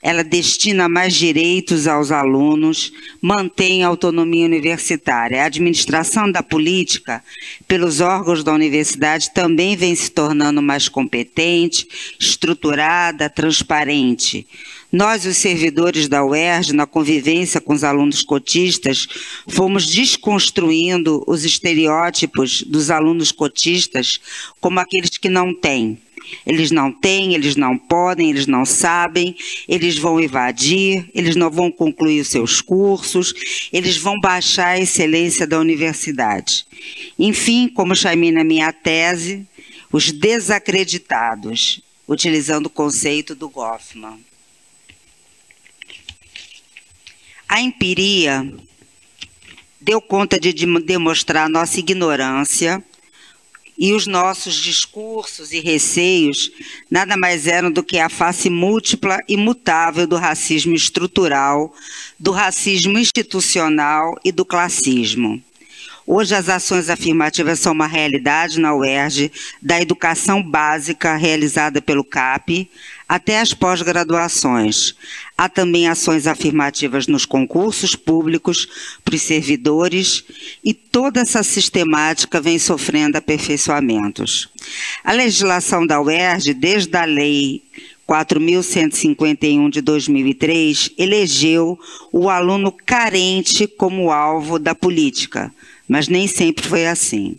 ela destina mais direitos aos alunos, mantém a autonomia universitária. A administração da política pelos órgãos da universidade também vem se tornando mais competente, estruturada, transparente. Nós, os servidores da UERJ, na convivência com os alunos cotistas, fomos desconstruindo os estereótipos dos alunos cotistas como aqueles que não têm. Eles não têm, eles não podem, eles não sabem, eles vão evadir, eles não vão concluir os seus cursos, eles vão baixar a excelência da universidade. Enfim, como chamei na minha tese, os desacreditados, utilizando o conceito do Goffman. A empiria deu conta de demonstrar nossa ignorância e os nossos discursos e receios nada mais eram do que a face múltipla e mutável do racismo estrutural, do racismo institucional e do classismo. Hoje as ações afirmativas são uma realidade na UERJ, da educação básica realizada pelo CAP até as pós-graduações. Há também ações afirmativas nos concursos públicos para os servidores e toda essa sistemática vem sofrendo aperfeiçoamentos. A legislação da UERJ, desde a lei 4.151 de 2003, elegeu o aluno carente como alvo da política, mas nem sempre foi assim.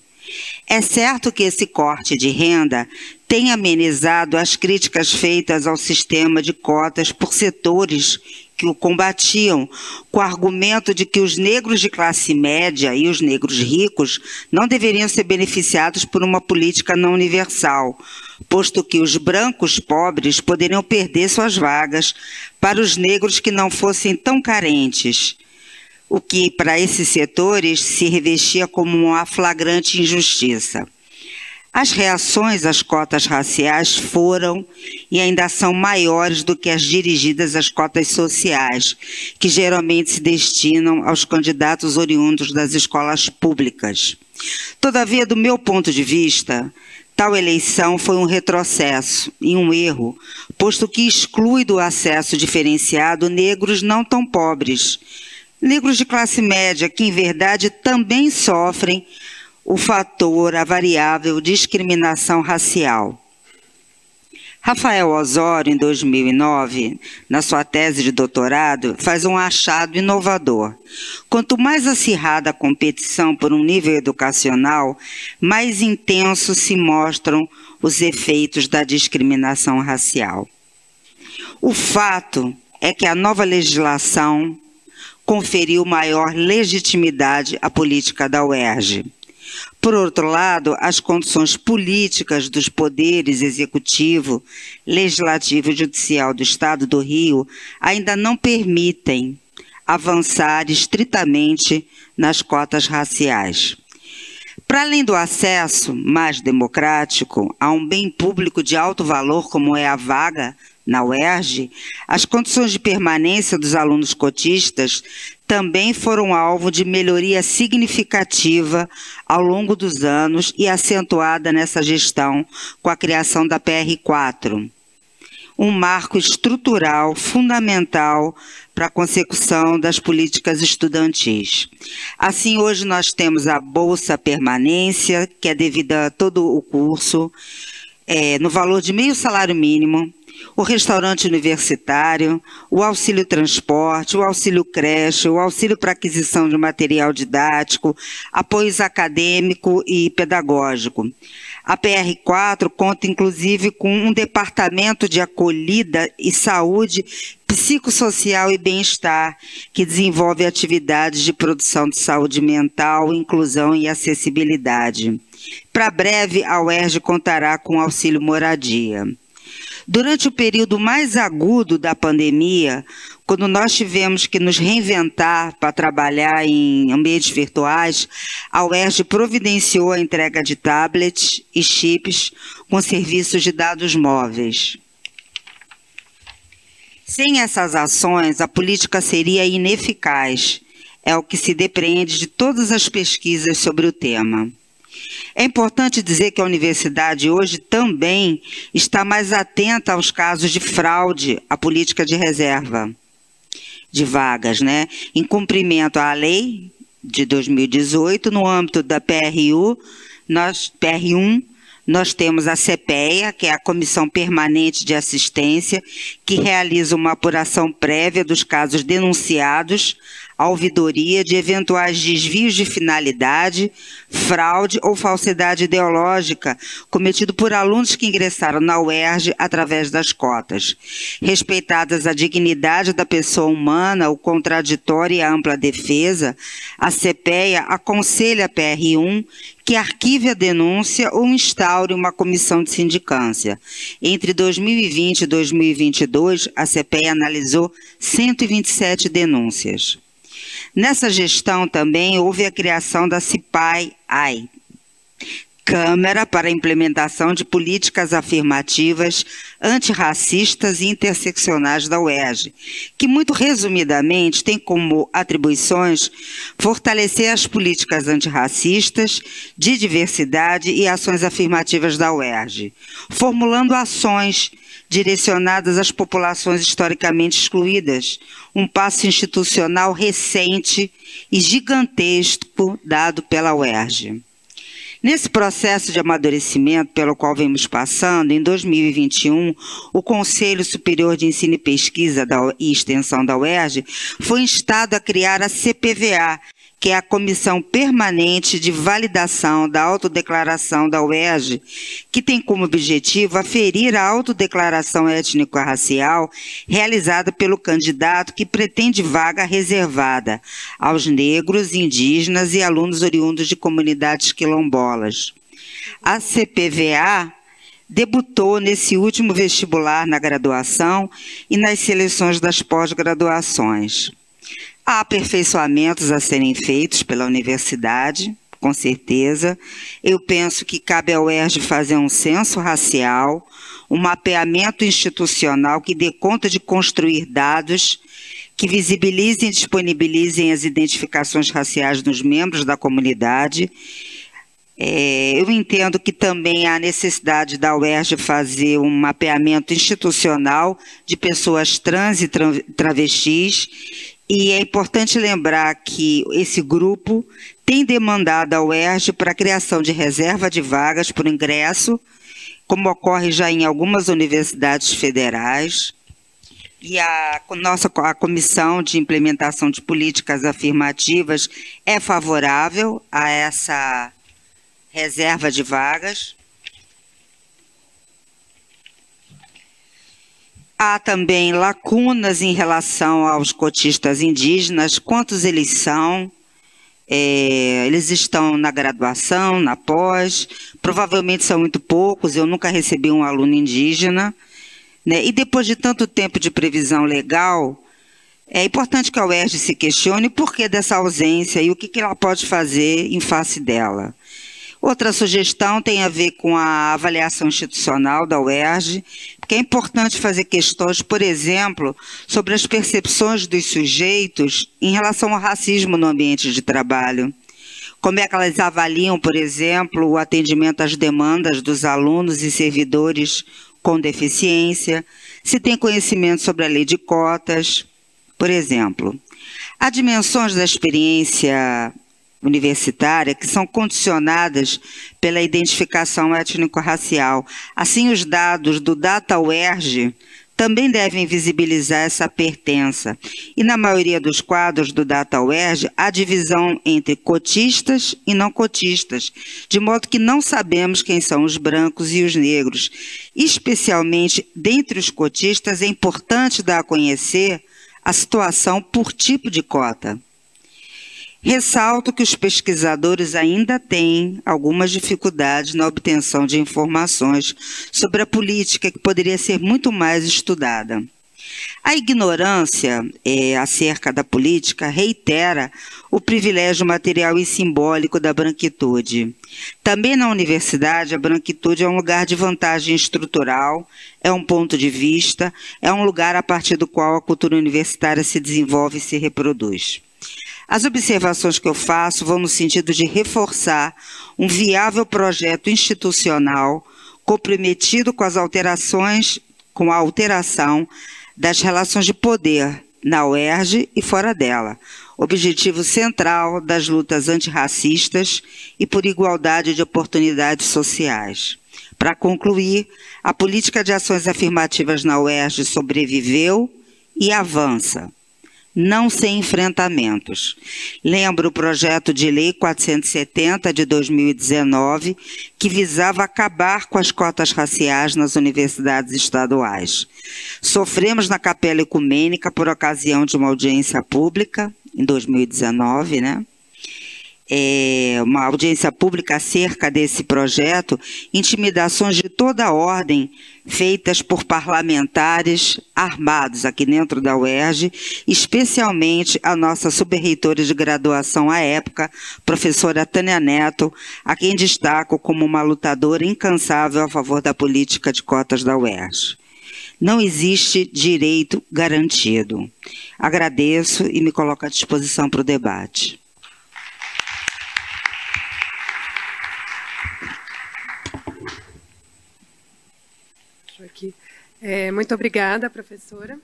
É certo que esse corte de renda tem amenizado as críticas feitas ao sistema de cotas por setores que o combatiam, com o argumento de que os negros de classe média e os negros ricos não deveriam ser beneficiados por uma política não universal, posto que os brancos pobres poderiam perder suas vagas para os negros que não fossem tão carentes o que para esses setores se revestia como uma flagrante injustiça. As reações às cotas raciais foram e ainda são maiores do que as dirigidas às cotas sociais, que geralmente se destinam aos candidatos oriundos das escolas públicas. Todavia, do meu ponto de vista, tal eleição foi um retrocesso e um erro, posto que exclui do acesso diferenciado negros não tão pobres Negros de classe média, que em verdade também sofrem o fator, a variável discriminação racial. Rafael Osório, em 2009, na sua tese de doutorado, faz um achado inovador. Quanto mais acirrada a competição por um nível educacional, mais intensos se mostram os efeitos da discriminação racial. O fato é que a nova legislação conferiu maior legitimidade à política da UERJ. Por outro lado, as condições políticas dos poderes executivo, legislativo e judicial do Estado do Rio ainda não permitem avançar estritamente nas cotas raciais. Para além do acesso mais democrático a um bem público de alto valor como é a vaga na UERJ, as condições de permanência dos alunos cotistas também foram alvo de melhoria significativa ao longo dos anos e acentuada nessa gestão com a criação da PR4. Um marco estrutural fundamental para a consecução das políticas estudantis. Assim, hoje nós temos a Bolsa Permanência, que é devida a todo o curso, é, no valor de meio salário mínimo, o restaurante universitário, o auxílio transporte, o auxílio creche, o auxílio para aquisição de material didático, apoios acadêmico e pedagógico. A PR4 conta inclusive com um departamento de acolhida e saúde psicossocial e bem-estar, que desenvolve atividades de produção de saúde mental, inclusão e acessibilidade. Para breve, a UERJ contará com auxílio moradia. Durante o período mais agudo da pandemia, quando nós tivemos que nos reinventar para trabalhar em ambientes virtuais, a UERJ providenciou a entrega de tablets e chips com serviços de dados móveis. Sem essas ações, a política seria ineficaz. É o que se depreende de todas as pesquisas sobre o tema. É importante dizer que a universidade hoje também está mais atenta aos casos de fraude à política de reserva de vagas, né? Em cumprimento à lei de 2018, no âmbito da PRU, nós, PR1, nós temos a CPEA, que é a Comissão Permanente de Assistência, que realiza uma apuração prévia dos casos denunciados ouvidoria de eventuais desvios de finalidade, fraude ou falsidade ideológica cometido por alunos que ingressaram na UERJ através das cotas. Respeitadas a dignidade da pessoa humana, o contraditório e a ampla defesa, a CPEA aconselha a PR1 que arquive a denúncia ou instaure uma comissão de sindicância. Entre 2020 e 2022, a CPEA analisou 127 denúncias. Nessa gestão também houve a criação da CIPAI-AI, Câmara para a Implementação de Políticas Afirmativas Antirracistas e Interseccionais da UERJ, que muito resumidamente tem como atribuições fortalecer as políticas antirracistas, de diversidade e ações afirmativas da UERJ, formulando ações direcionadas às populações historicamente excluídas, um passo institucional recente e gigantesco dado pela UERJ. Nesse processo de amadurecimento pelo qual vemos passando, em 2021, o Conselho Superior de Ensino e Pesquisa e Extensão da UERJ foi instado a criar a CPVA, que é a Comissão Permanente de Validação da Autodeclaração da UERJ, que tem como objetivo aferir a autodeclaração étnico-racial realizada pelo candidato que pretende vaga reservada aos negros, indígenas e alunos oriundos de comunidades quilombolas. A CPVA debutou nesse último vestibular na graduação e nas seleções das pós-graduações. Há aperfeiçoamentos a serem feitos pela universidade, com certeza. Eu penso que cabe ao UERJ fazer um censo racial, um mapeamento institucional que dê conta de construir dados que visibilizem e disponibilizem as identificações raciais dos membros da comunidade. É, eu entendo que também há necessidade da UERJ fazer um mapeamento institucional de pessoas trans e travestis e é importante lembrar que esse grupo tem demandado ao UERJ para a criação de reserva de vagas por ingresso, como ocorre já em algumas universidades federais. E a nossa a comissão de implementação de políticas afirmativas é favorável a essa reserva de vagas. Há também lacunas em relação aos cotistas indígenas, quantos eles são, é, eles estão na graduação, na pós, provavelmente são muito poucos, eu nunca recebi um aluno indígena. Né? E depois de tanto tempo de previsão legal, é importante que a UERJ se questione o porquê dessa ausência e o que, que ela pode fazer em face dela. Outra sugestão tem a ver com a avaliação institucional da UERJ, que é importante fazer questões, por exemplo, sobre as percepções dos sujeitos em relação ao racismo no ambiente de trabalho. Como é que elas avaliam, por exemplo, o atendimento às demandas dos alunos e servidores com deficiência, se tem conhecimento sobre a lei de cotas, por exemplo. Há dimensões da experiência universitária que são condicionadas pela identificação étnico-racial. Assim, os dados do DataUERJ também devem visibilizar essa pertença. E na maioria dos quadros do DataUERJ, há divisão entre cotistas e não cotistas, de modo que não sabemos quem são os brancos e os negros. Especialmente dentre os cotistas, é importante dar a conhecer a situação por tipo de cota. Ressalto que os pesquisadores ainda têm algumas dificuldades na obtenção de informações sobre a política que poderia ser muito mais estudada. A ignorância é, acerca da política reitera o privilégio material e simbólico da branquitude. Também na universidade, a branquitude é um lugar de vantagem estrutural, é um ponto de vista, é um lugar a partir do qual a cultura universitária se desenvolve e se reproduz. As observações que eu faço vão no sentido de reforçar um viável projeto institucional comprometido com as alterações, com a alteração das relações de poder na UERJ e fora dela, objetivo central das lutas antirracistas e por igualdade de oportunidades sociais. Para concluir, a política de ações afirmativas na UERJ sobreviveu e avança não sem enfrentamentos. Lembro o projeto de lei 470 de 2019, que visava acabar com as cotas raciais nas universidades estaduais. Sofremos na Capela Ecumênica por ocasião de uma audiência pública, em 2019, né? É, uma audiência pública acerca desse projeto, intimidações de toda ordem feitas por parlamentares armados aqui dentro da UERJ, especialmente a nossa subreitora de graduação à época, professora Tânia Neto, a quem destaco como uma lutadora incansável a favor da política de cotas da UERJ. Não existe direito garantido. Agradeço e me coloco à disposição para o debate. É, muito obrigada, professora.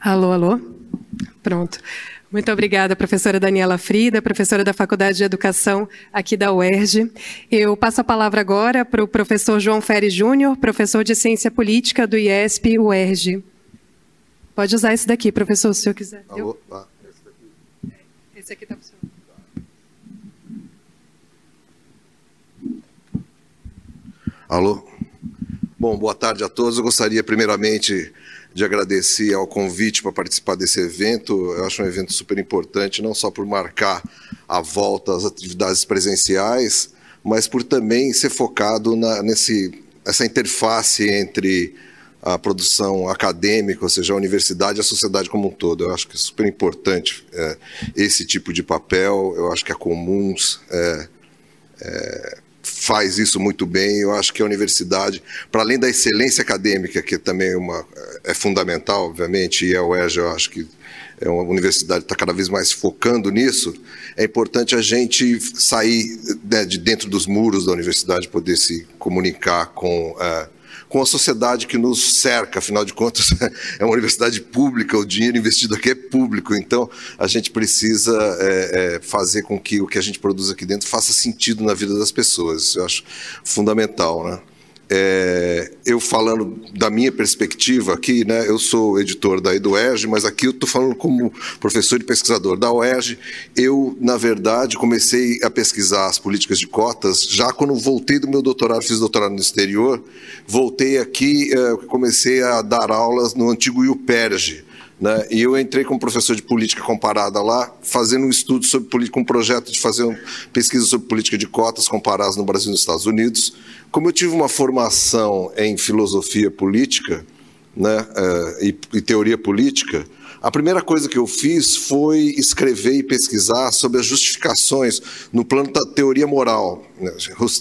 Alô, alô. Pronto. Muito obrigada, professora Daniela Frida, professora da Faculdade de Educação aqui da UERJ. Eu passo a palavra agora para o professor João Ferri Júnior, professor de Ciência Política do IESP UERJ. Pode usar esse daqui, professor, se o senhor quiser. Alô? Ah, esse daqui. Esse aqui está funcionando. Alô? Bom, boa tarde a todos. Eu gostaria, primeiramente, de agradecer ao convite para participar desse evento. Eu acho um evento super importante, não só por marcar a volta às atividades presenciais, mas por também ser focado na, nesse, essa interface entre a produção acadêmica, ou seja, a universidade e a sociedade como um todo. Eu acho que é super importante é, esse tipo de papel, eu acho que é comuns. É, é, faz isso muito bem. Eu acho que a universidade, para além da excelência acadêmica, que também é, uma, é fundamental, obviamente, e a UERJ eu acho que é uma universidade está cada vez mais focando nisso, é importante a gente sair né, de dentro dos muros da universidade, poder se comunicar com. Uh, com a sociedade que nos cerca, afinal de contas, (laughs) é uma universidade pública, o dinheiro investido aqui é público, então a gente precisa é, é, fazer com que o que a gente produz aqui dentro faça sentido na vida das pessoas, isso eu acho fundamental, né? É, eu falando da minha perspectiva aqui, né, eu sou editor da EduERJ, mas aqui eu estou falando como professor e pesquisador da UERJ. Eu, na verdade, comecei a pesquisar as políticas de cotas já quando voltei do meu doutorado, fiz doutorado no exterior, voltei aqui, é, comecei a dar aulas no antigo IUPERJ, né? E eu entrei como professor de política comparada lá, fazendo um estudo sobre política, um projeto de fazer uma pesquisa sobre política de cotas comparadas no Brasil e nos Estados Unidos. Como eu tive uma formação em filosofia política né, uh, e, e teoria política, a primeira coisa que eu fiz foi escrever e pesquisar sobre as justificações no plano da teoria moral, né,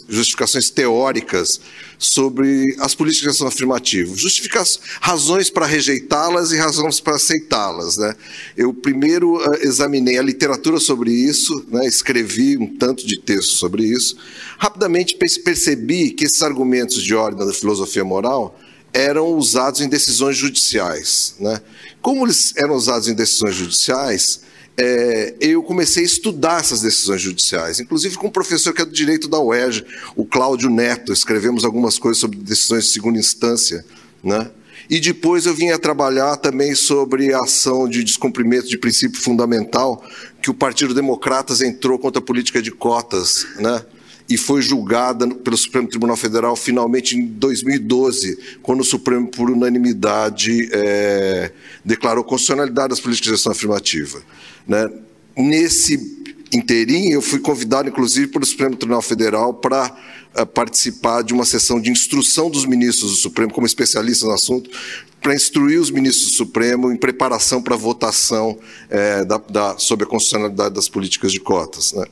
justificações teóricas sobre as políticas de ação afirmativa, justificações, razões para rejeitá-las e razões para aceitá-las. Né? Eu primeiro uh, examinei a literatura sobre isso, né, escrevi um tanto de texto sobre isso. Rapidamente percebi que esses argumentos de ordem da filosofia moral eram usados em decisões judiciais. Né? Como eles eram usados em decisões judiciais, é, eu comecei a estudar essas decisões judiciais, inclusive com um professor que é do direito da UERJ, o Cláudio Neto, escrevemos algumas coisas sobre decisões de segunda instância, né? E depois eu vim a trabalhar também sobre a ação de descumprimento de princípio fundamental que o Partido Democratas entrou contra a política de cotas, né? E foi julgada pelo Supremo Tribunal Federal finalmente em 2012, quando o Supremo, por unanimidade, é, declarou constitucionalidade das políticas de gestão afirmativa. Né? Nesse inteirinho, eu fui convidado, inclusive, pelo Supremo Tribunal Federal para uh, participar de uma sessão de instrução dos ministros do Supremo, como especialista no assunto, para instruir os ministros do Supremo em preparação para a votação é, da, da, sobre a constitucionalidade das políticas de cotas. Né?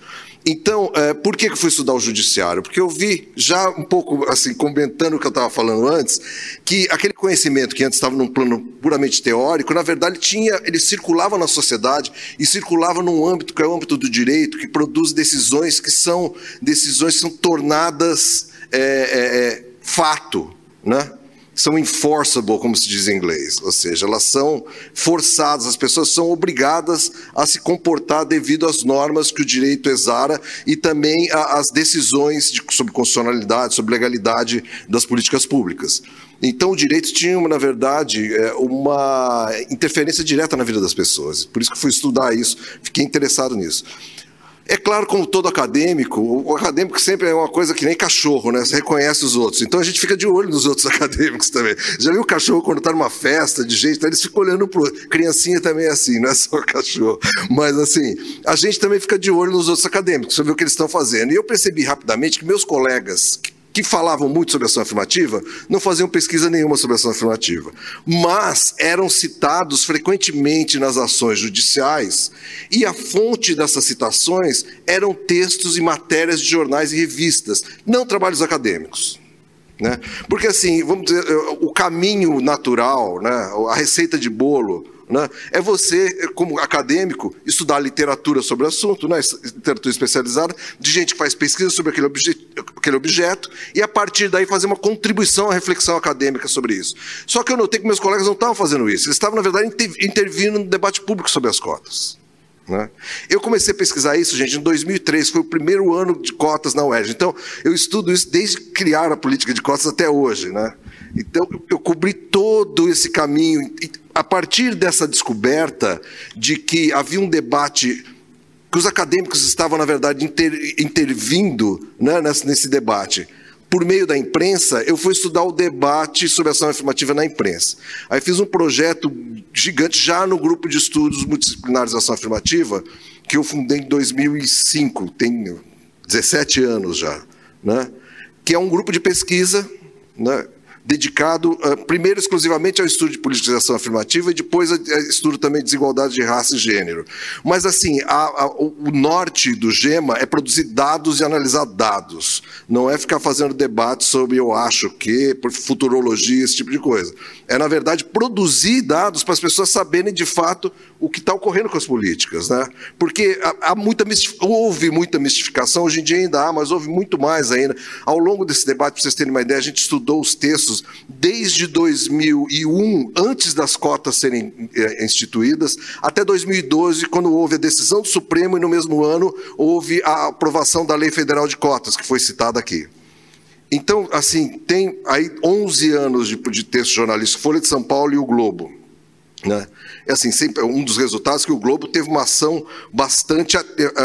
Então, é, por que, que fui estudar o judiciário? Porque eu vi, já um pouco assim, comentando o que eu estava falando antes, que aquele conhecimento que antes estava num plano puramente teórico, na verdade, tinha, ele circulava na sociedade e circulava num âmbito que é o âmbito do direito, que produz decisões que são decisões que são tornadas é, é, é fato, né? São enforceable, como se diz em inglês, ou seja, elas são forçadas, as pessoas são obrigadas a se comportar devido às normas que o direito exara e também às decisões de, sobre constitucionalidade, sobre legalidade das políticas públicas. Então, o direito tinha, na verdade, é, uma interferência direta na vida das pessoas. Por isso que fui estudar isso, fiquei interessado nisso. É claro, como todo acadêmico, o acadêmico sempre é uma coisa que nem cachorro, né? Você reconhece os outros. Então a gente fica de olho nos outros (laughs) acadêmicos também. Já viu o cachorro quando está numa festa de então eles ficam olhando pro. Criancinha também é assim, não é só cachorro. Mas assim, a gente também fica de olho nos outros acadêmicos, ver o que eles estão fazendo. E eu percebi rapidamente que meus colegas que falavam muito sobre ação afirmativa não faziam pesquisa nenhuma sobre ação afirmativa, mas eram citados frequentemente nas ações judiciais e a fonte dessas citações eram textos e matérias de jornais e revistas, não trabalhos acadêmicos. Né? Porque, assim, vamos dizer, o caminho natural, né? a receita de bolo né? É você, como acadêmico, estudar literatura sobre o assunto, né? literatura especializada, de gente que faz pesquisa sobre aquele, obje aquele objeto, e a partir daí fazer uma contribuição à reflexão acadêmica sobre isso. Só que eu notei que meus colegas não estavam fazendo isso, eles estavam, na verdade, intervindo no debate público sobre as cotas. Né? Eu comecei a pesquisar isso, gente, em 2003, foi o primeiro ano de cotas na UERJ. Então, eu estudo isso desde criar a política de cotas até hoje. Né? Então, eu cobri todo esse caminho. A partir dessa descoberta de que havia um debate, que os acadêmicos estavam, na verdade, inter, intervindo né, nesse, nesse debate, por meio da imprensa, eu fui estudar o debate sobre ação afirmativa na imprensa. Aí fiz um projeto gigante já no grupo de estudos multidisciplinares de ação afirmativa, que eu fundei em 2005, tem 17 anos já, né? que é um grupo de pesquisa né? Dedicado uh, primeiro exclusivamente ao estudo de politização afirmativa e depois a, a estudo também de desigualdade de raça e gênero. Mas assim, a, a, o norte do GEMA é produzir dados e analisar dados. Não é ficar fazendo debate sobre eu acho que, futurologia, esse tipo de coisa. É, na verdade, produzir dados para as pessoas saberem de fato o que está ocorrendo com as políticas. Né? Porque há muita houve muita mistificação, hoje em dia ainda há, mas houve muito mais ainda. Ao longo desse debate, para vocês terem uma ideia, a gente estudou os textos desde 2001, antes das cotas serem é, instituídas, até 2012, quando houve a decisão do Supremo, e no mesmo ano houve a aprovação da Lei Federal de Cotas, que foi citada aqui. Então, assim, tem aí 11 anos de, de texto jornalístico, Folha de São Paulo e o Globo. Né? É assim, sempre um dos resultados que o Globo teve uma ação bastante,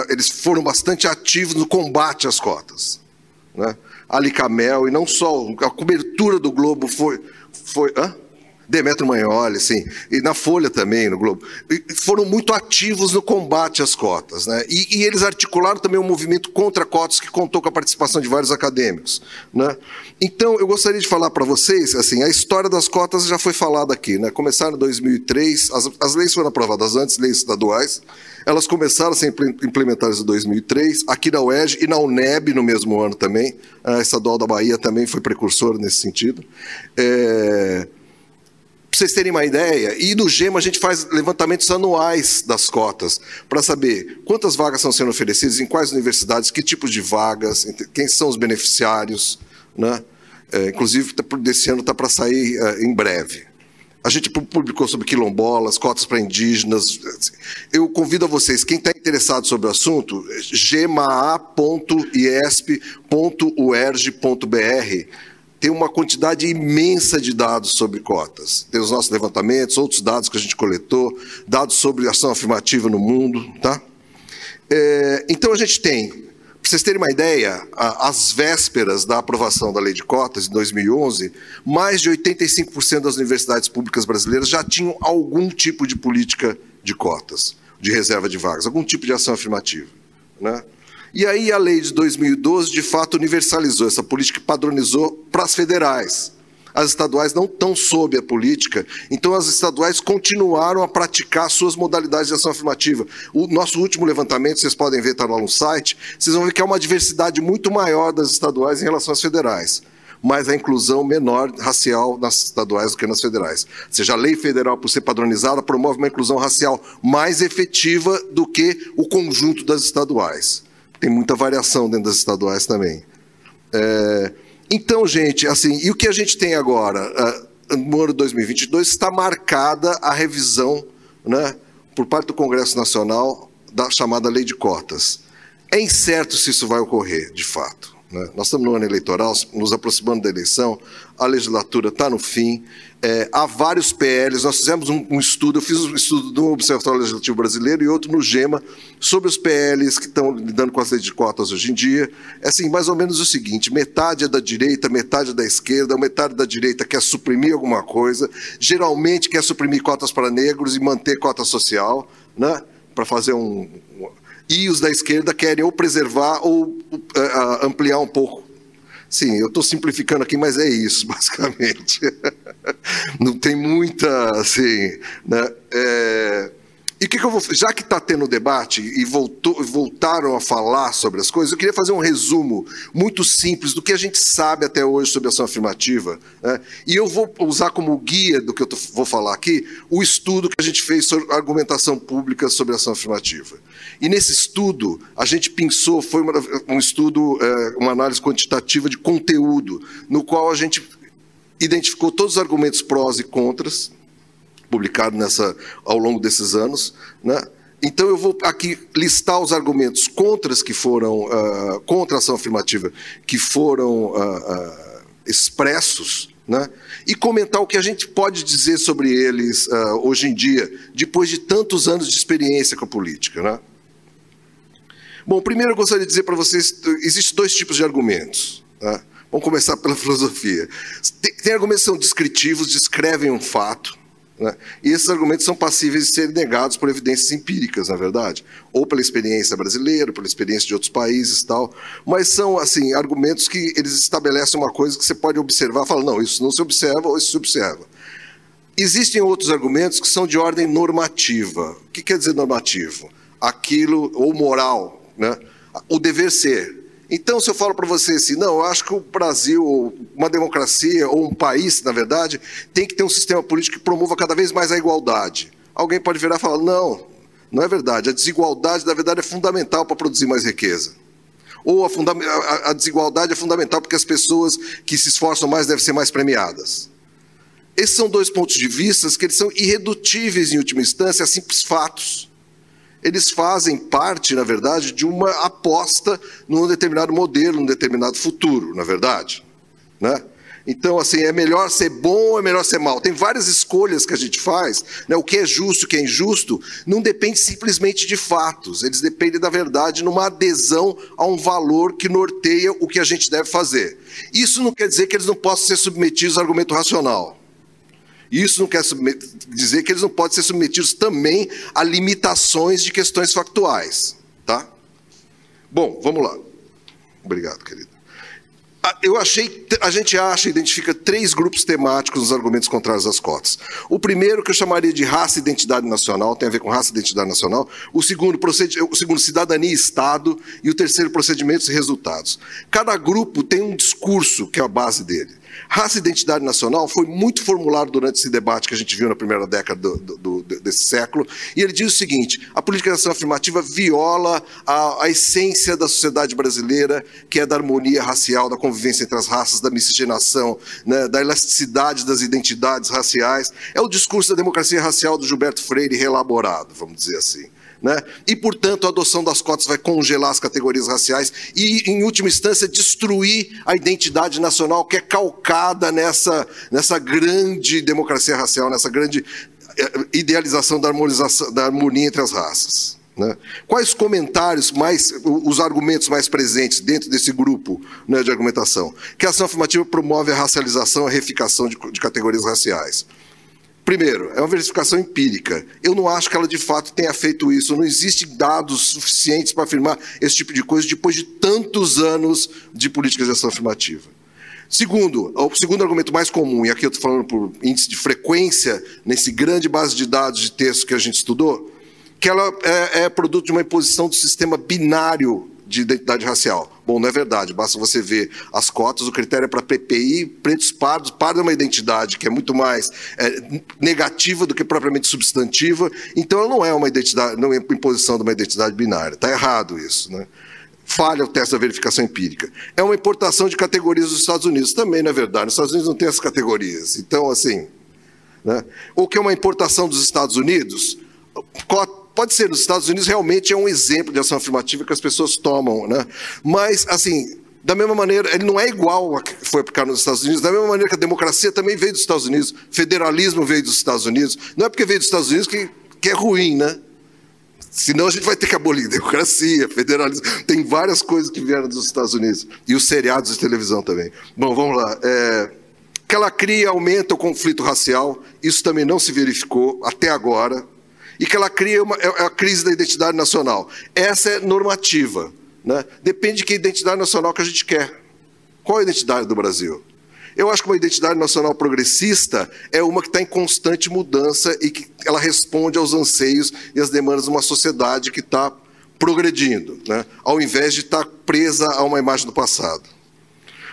eles foram bastante ativos no combate às cotas. Né? Alicamel, e não só, a cobertura do Globo foi. foi hã? Demetrio Manholi, sim, e na Folha também, no Globo, foram muito ativos no combate às cotas. Né? E, e, eles articularam também um movimento contra cotas que contou com a participação de vários acadêmicos. Né? Então, eu gostaria de falar para vocês, assim, a história das cotas já foi falada aqui. Né? Começaram em 2003, as, as leis foram aprovadas antes, leis estaduais, elas começaram a ser implementadas em 2003, aqui na UERJ e na UNEB no mesmo ano também, a estadual da Bahia também foi precursora nesse sentido. É para vocês terem uma ideia, e no GEMA a gente faz levantamentos anuais das cotas, para saber quantas vagas estão sendo oferecidas, em quais universidades, que tipos de vagas, quem são os beneficiários. Né? É, inclusive, tá desse ano está para sair é, em breve. A gente publicou sobre quilombolas, cotas para indígenas. Eu convido a vocês, quem está interessado sobre o assunto, gmaa.iesp.uerj.br tem uma quantidade imensa de dados sobre cotas. Tem os nossos levantamentos, outros dados que a gente coletou, dados sobre ação afirmativa no mundo. Tá? É, então a gente tem, para vocês terem uma ideia, às vésperas da aprovação da lei de cotas, em 2011, mais de 85% das universidades públicas brasileiras já tinham algum tipo de política de cotas, de reserva de vagas, algum tipo de ação afirmativa. Né? E aí a lei de 2012, de fato, universalizou essa política e padronizou para as federais. As estaduais não estão sob a política, então as estaduais continuaram a praticar suas modalidades de ação afirmativa. O nosso último levantamento, vocês podem ver, está lá no site, vocês vão ver que há uma diversidade muito maior das estaduais em relação às federais mas a inclusão menor racial nas estaduais do que nas federais. Ou seja, a lei federal, por ser padronizada, promove uma inclusão racial mais efetiva do que o conjunto das estaduais tem muita variação dentro das estaduais também. É, Então, gente, assim, e o que a gente tem agora? Uh, no ano 2022 está marcada a revisão, né, por parte do Congresso Nacional da chamada Lei de Cotas. É incerto se isso vai ocorrer, de fato. Né? Nós estamos no ano eleitoral, nos aproximando da eleição, a legislatura está no fim, é, há vários PLs, nós fizemos um, um, estudo, eu fiz um estudo do Observatório Legislativo Brasileiro e outro no GEMA, sobre os PLs que estão lidando com as leis de cotas hoje em dia. É assim, mais ou menos o seguinte, metade é da direita, metade é da esquerda, metade da direita quer suprimir alguma coisa, geralmente quer suprimir cotas para negros e manter cota social, né, para fazer um... E os da esquerda querem ou preservar ou uh, ampliar um pouco Sim, eu estou simplificando aqui, mas é isso, (laughs) basicamente. Não tem muita, assim, né? É... E o que, que, eu vou já que está tendo debate e voltou, voltaram a falar sobre as coisas, eu queria fazer um resumo muito simples do que a gente sabe até hoje sobre ação afirmativa. Né? E eu vou usar como guia do que eu tô, vou falar aqui o estudo que a gente fez sobre argumentação pública sobre ação afirmativa. E nesse estudo, a gente pensou, foi uma, um estudo, é, uma análise quantitativa de conteúdo, no qual a gente identificou todos os argumentos prós e contras publicado nessa, ao longo desses anos. Né? Então eu vou aqui listar os argumentos contras que foram uh, contra a ação afirmativa que foram uh, uh, expressos, né? E comentar o que a gente pode dizer sobre eles hoje em dia, depois de tantos anos de experiência com a política, né? Bom, primeiro eu gostaria de dizer para vocês, existem dois tipos de argumentos. Né? Vamos começar pela (laughs) filosofia. Tem, tem argumentos que são descritivos, descrevem um fato, né? E esses argumentos são passíveis de serem negados por evidências empíricas, na verdade, ou pela experiência brasileira, pela experiência de outros países, tal. Mas são assim argumentos que eles estabelecem uma coisa que você pode observar, fala não, isso não se observa ou isso se observa. Existem outros argumentos que são de ordem normativa. O que quer dizer normativo? Aquilo ou moral, né? O dever ser. Então, se eu falo para você assim, não, eu acho que o Brasil, uma democracia, ou um país, na verdade, tem que ter um sistema político que promova cada vez mais a igualdade. Alguém pode virar e falar, não, não é verdade. A desigualdade, na verdade, é fundamental para produzir mais riqueza. Ou a, a, a desigualdade é fundamental porque as pessoas que se esforçam mais devem ser mais premiadas. Esses são dois pontos de vista que eles são irredutíveis, em última instância, a simples fatos eles fazem parte, na verdade, de uma aposta num determinado modelo, num determinado futuro, na verdade. Né? Então, assim, é melhor ser bom ou é melhor ser mal? Tem várias escolhas que a gente faz. Né? O que é justo, o que é injusto, não depende simplesmente de fatos. Eles dependem, da verdade, numa adesão a um valor que norteia o que a gente deve fazer. Isso não quer dizer que eles não possam ser submetidos ao argumento racional. Isso não quer dizer que eles não podem ser submetidos também a limitações de questões factuais. Tá? Bom, vamos lá. Obrigado, querido. Ah, eu achei, a gente acha, identifica três grupos temáticos nos argumentos contrários às cotas. O primeiro, que eu chamaria de raça e identidade nacional, tem a ver com raça e identidade nacional. O segundo, o segundo cidadania e Estado. E o terceiro, procedimentos e resultados. Cada grupo tem um discurso que é a base dele. Raça e identidade nacional foi muito formulado durante esse debate que a gente viu na primeira década do, do, do, desse século, e ele diz o seguinte: a política de ação afirmativa viola a, a, essência da sociedade brasileira, que é da harmonia racial, da convivência entre as raças, da miscigenação, né, da elasticidade das identidades raciais. É o discurso da democracia racial do Gilberto Freire reelaborado, vamos dizer assim. Né? E, portanto, a adoção das cotas vai congelar as categorias raciais e, em última instância, destruir a identidade nacional que é calcada nessa, nessa grande democracia racial, nessa grande eh, idealização da, da harmonia entre as raças. Né? Quais comentários mais, os argumentos mais presentes dentro desse grupo né, de argumentação? Que a ação afirmativa promove a racialização, a reificação de, de categorias raciais. Primeiro, é uma verificação empírica. Eu não acho que ela de fato tenha feito isso. Não existem dados suficientes para afirmar esse tipo de coisa depois de tantos anos de política de ação afirmativa. Segundo, o segundo argumento mais comum, e aqui eu estou falando por índice de frequência, nesse grande base de dados de texto que a gente estudou, que ela é, é produto de uma imposição do sistema binário de identidade racial. Bom, não é verdade, basta você ver as cotas, o critério é para PPI, pretos pardos, pardo é uma identidade que é muito mais é, negativa do que propriamente substantiva, então ela não é uma identidade, não é imposição de uma identidade binária, está errado isso. Né? falha o teste da verificação empírica. É uma importação de categorias dos Estados Unidos. Também não é verdade. Nos Estados Unidos não tem essas categorias. Então, assim. Né? Ou que é uma importação dos Estados Unidos. Pode ser, nos Estados Unidos realmente é um exemplo de ação afirmativa que as pessoas tomam. Né? Mas, assim, da mesma maneira, ele não é igual a que foi aplicado nos Estados Unidos, da mesma maneira que a democracia também veio dos Estados Unidos, federalismo veio dos Estados Unidos. Não é porque veio dos Estados Unidos que, que é ruim, né? Senão a gente vai ter que abolir (laughs) democracia, federalismo. Tem várias coisas que vieram dos Estados Unidos. E os seriados de televisão também. Bom, vamos lá. É, que ela cria aumenta o conflito racial, isso também não se verificou até agora. E que ela cria uma, é, é a crise da identidade nacional. Essa é normativa. Né? Depende de que identidade nacional que a gente quer. Qual a identidade do Brasil? Eu acho que uma identidade nacional progressista é uma que está em constante mudança e que ela responde aos anseios e às demandas de uma sociedade que está progredindo, né? ao invés de estar tá presa a uma imagem do passado.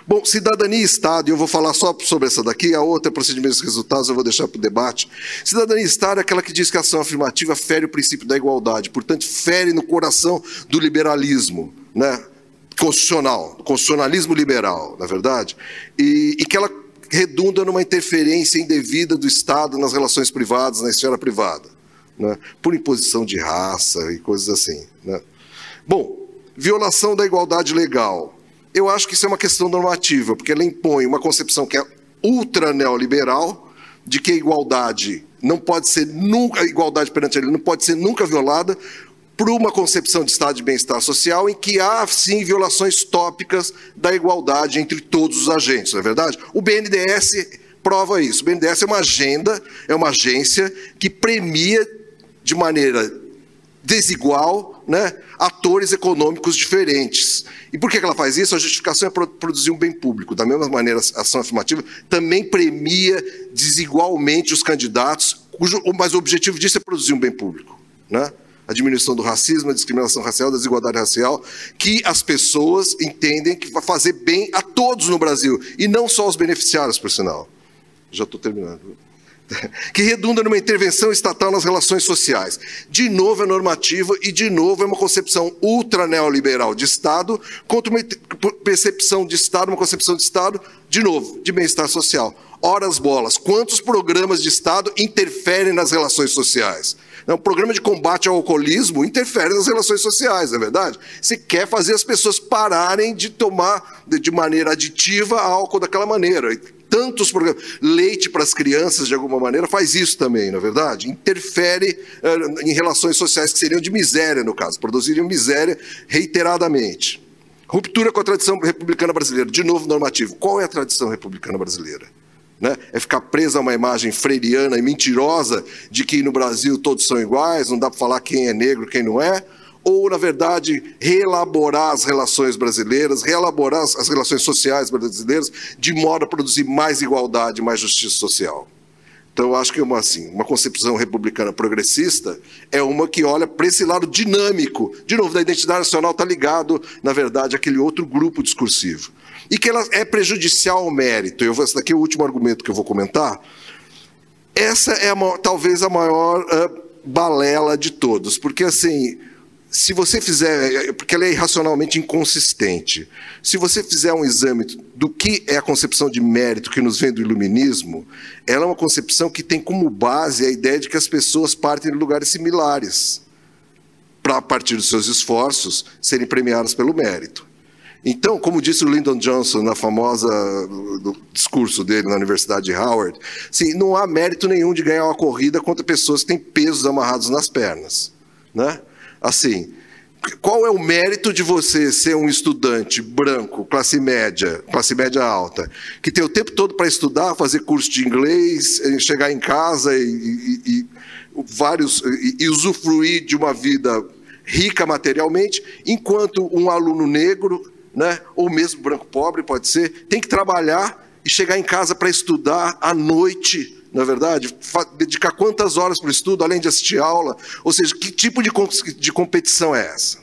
Bom, cidadania e Estado, e eu vou falar só sobre essa daqui, a outra é procedimentos e resultados, eu vou deixar para o debate. Cidadania e Estado é aquela que diz que a ação afirmativa fere o princípio da igualdade, portanto, fere no coração do liberalismo, né? constitucional, constitucionalismo liberal, na é verdade, e, e que ela redunda numa interferência indevida do Estado nas relações privadas, na esfera privada, né? por imposição de raça e coisas assim. Né? Bom, violação da igualdade legal. Eu acho que isso é uma questão normativa, porque ela impõe uma concepção que é ultra neoliberal, de que a igualdade não pode ser nunca, a igualdade perante a lei não pode ser nunca violada, por uma concepção de estado de bem-estar social em que há, sim, violações tópicas da igualdade entre todos os agentes, não é verdade? O BNDES prova isso. O BNDES é uma agenda, é uma agência que premia de maneira desigual né, atores econômicos diferentes. E por que ela faz isso? A justificação é produzir um bem público. Da mesma maneira, a ação afirmativa também premia desigualmente os candidatos, cujo, mas o objetivo disso é produzir um bem público. Né? a diminuição do racismo, a discriminação racial, a desigualdade racial, que as pessoas entendem que vai fazer bem a todos no Brasil, e não só aos beneficiários, por sinal. Já estou terminando. (laughs) Que redunda numa intervenção estatal nas relações sociais. De novo é normativa e, de novo, é uma concepção ultra neoliberal de Estado contra uma percepção de Estado, uma concepção de Estado, de novo, de bem-estar social. Ora as bolas, quantos programas de Estado interferem nas relações sociais? O programa de combate ao alcoolismo interfere nas relações sociais, não é verdade? Você quer fazer as pessoas pararem de tomar de maneira aditiva álcool daquela maneira. Tantos programas. Leite para as crianças, de alguma maneira, faz isso também, não é verdade? Interfere uh, em relações sociais que seriam de miséria, no caso, produziriam miséria reiteradamente. Ruptura com a tradição republicana brasileira. De novo, normativo. Qual é a tradição republicana brasileira? Né? É ficar presa a uma imagem freiriana e mentirosa de que no Brasil todos são iguais, não dá para falar quem é negro, quem não é, ou, na verdade, reelaborar as relações brasileiras, reelaborar as relações sociais brasileiras, de modo a produzir mais igualdade, mais justiça social. Então, eu acho que uma, assim, uma concepção republicana progressista é uma que olha para esse lado dinâmico. De novo, da identidade nacional está ligado, na verdade, àquele outro grupo discursivo e que ela é prejudicial ao mérito. Eu vou, esse daqui é o último argumento que eu vou comentar. Essa é a talvez a maior uh, balela de todos, porque assim, se você fizer, porque ela é irracionalmente inconsistente. Se você fizer um exame do que é a concepção de mérito que nos vem do iluminismo, ela é uma concepção que tem como base a ideia de que as pessoas partem de lugares similares para a partir dos seus esforços serem premiadas pelo mérito. Então, como disse o Lyndon Johnson na famosa discurso dele na Universidade de Howard, sim, não há mérito nenhum de ganhar uma corrida contra pessoas que têm pesos amarrados nas pernas, né? Assim, qual é o mérito de você ser um estudante branco, classe média, classe média alta, que tem o tempo todo para estudar, fazer curso de inglês, eh, chegar em casa e, e, e vários e, e usufruir de uma vida rica materialmente, enquanto um aluno negro né? ou mesmo branco pobre, pode ser, tem que trabalhar e chegar em casa para estudar à noite, na verdade? Dedicar quantas horas para o estudo, além de assistir aula? Ou seja, que tipo de, de competição é essa?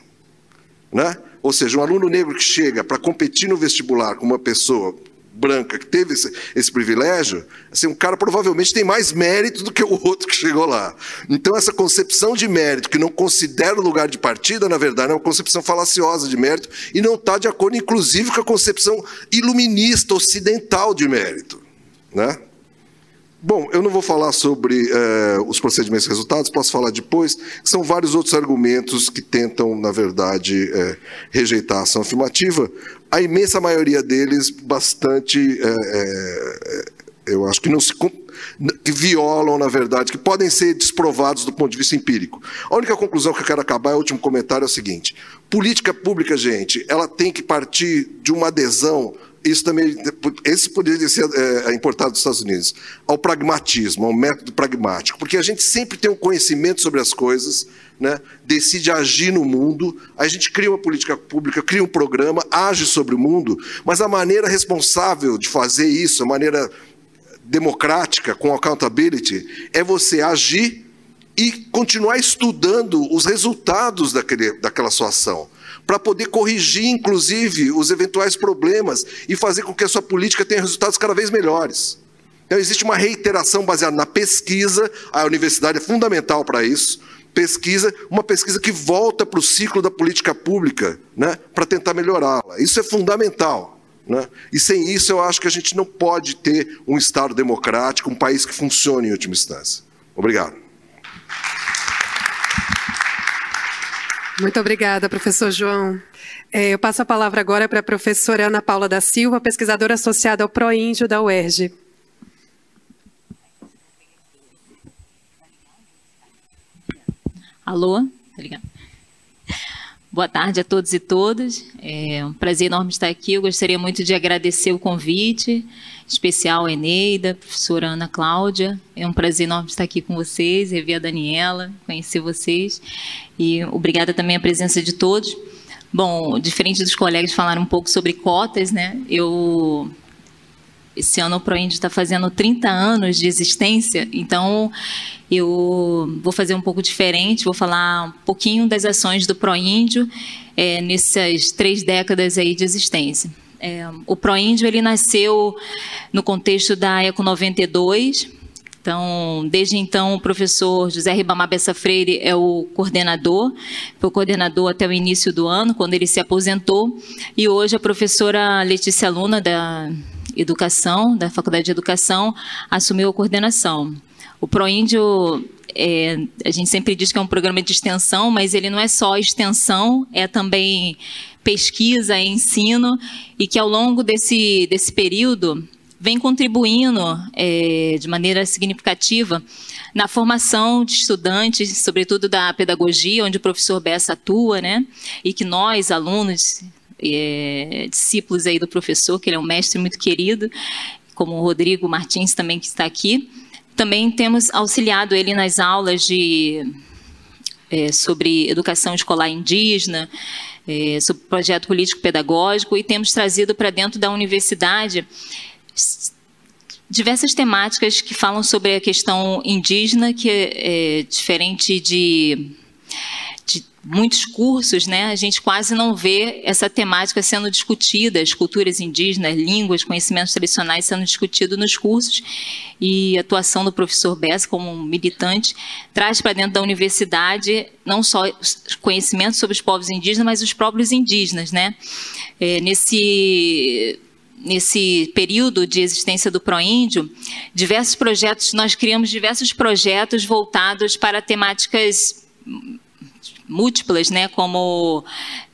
Né? Ou seja, um aluno negro que chega para competir no vestibular com uma pessoa branca que teve esse, esse, privilégio, assim, um cara provavelmente tem mais mérito do que o outro que chegou lá. Então, essa concepção de mérito, que não considera o lugar de partida, na verdade, é uma concepção falaciosa de mérito e não está de acordo, inclusive, com a concepção iluminista ocidental de mérito. Né? Bom, eu não vou falar sobre eh, os procedimentos e resultados, posso falar depois. São vários outros argumentos que tentam, na verdade, eh, rejeitar a ação afirmativa. A imensa maioria deles, bastante, eh, eu acho que não se que violam, na verdade, que podem ser desprovados do ponto de vista empírico. A única conclusão que eu quero acabar, o último comentário, é o seguinte: política pública, gente, ela tem que partir de uma adesão isso também, esse poderia ser é, importado dos Estados Unidos, ao pragmatismo, ao método pragmático, porque a gente sempre tem um conhecimento sobre as coisas, né, decide agir no mundo, a gente cria uma política pública, cria um programa, age sobre o mundo, mas a maneira responsável de fazer isso, a maneira democrática, com accountability, é você agir e continuar estudando os resultados daquele, daquela sua ação para poder corrigir, inclusive, os eventuais problemas e fazer com que a sua política tenha resultados cada vez melhores. Então, existe uma reiteração baseada na pesquisa, a universidade é fundamental para isso. Pesquisa, uma pesquisa que volta para o ciclo da política pública, né, para tentar melhorá-la. Isso é fundamental. Né? E sem isso, eu acho que a gente não pode ter um Estado democrático, um país que funcione em última instância. Obrigado. Muito obrigada, professor João. É, eu passo a palavra agora para a professora Ana Paula da Silva, pesquisadora associada ao ProIndio da UERJ. Alô? Boa tarde a todos e todas. É um prazer enorme estar aqui. Eu gostaria muito de agradecer o convite, especial Eneida, professora Ana Cláudia. É um prazer enorme estar aqui com vocês, rever a Daniela, conhecer vocês. E obrigada também a presença de todos. Bom, diferente dos colegas falaram um pouco sobre cotas, né? Eu esse ano o ProIndio está fazendo 30 anos de existência, então eu vou fazer um pouco diferente, vou falar um pouquinho das ações do ProIndio é, nessas três décadas aí de existência. É, o ProIndio ele nasceu no contexto da Eco 92, então, desde então, o professor José Ribamar Bessa Freire é o coordenador, foi coordenador até o início do ano, quando ele se aposentou, e hoje a professora Letícia Luna, da Educação, da Faculdade de Educação, assumiu a coordenação. O ProIndio, é, a gente sempre diz que é um programa de extensão, mas ele não é só extensão, é também pesquisa e ensino, e que ao longo desse, desse período vem contribuindo é, de maneira significativa na formação de estudantes, sobretudo da pedagogia, onde o professor Bessa atua, né? E que nós, alunos, é, discípulos aí do professor, que ele é um mestre muito querido, como o Rodrigo Martins também que está aqui, também temos auxiliado ele nas aulas de é, sobre educação escolar indígena, é, sobre projeto político-pedagógico e temos trazido para dentro da universidade diversas temáticas que falam sobre a questão indígena, que é, é diferente de muitos cursos, né, a gente quase não vê essa temática sendo discutida, as culturas indígenas, línguas, conhecimentos tradicionais sendo discutidos nos cursos, e a atuação do professor Bess como um militante traz para dentro da universidade não só conhecimento sobre os povos indígenas, mas os próprios indígenas, né? É, nesse nesse período de existência do Proíndio, diversos projetos, nós criamos diversos projetos voltados para temáticas múltiplas, né, como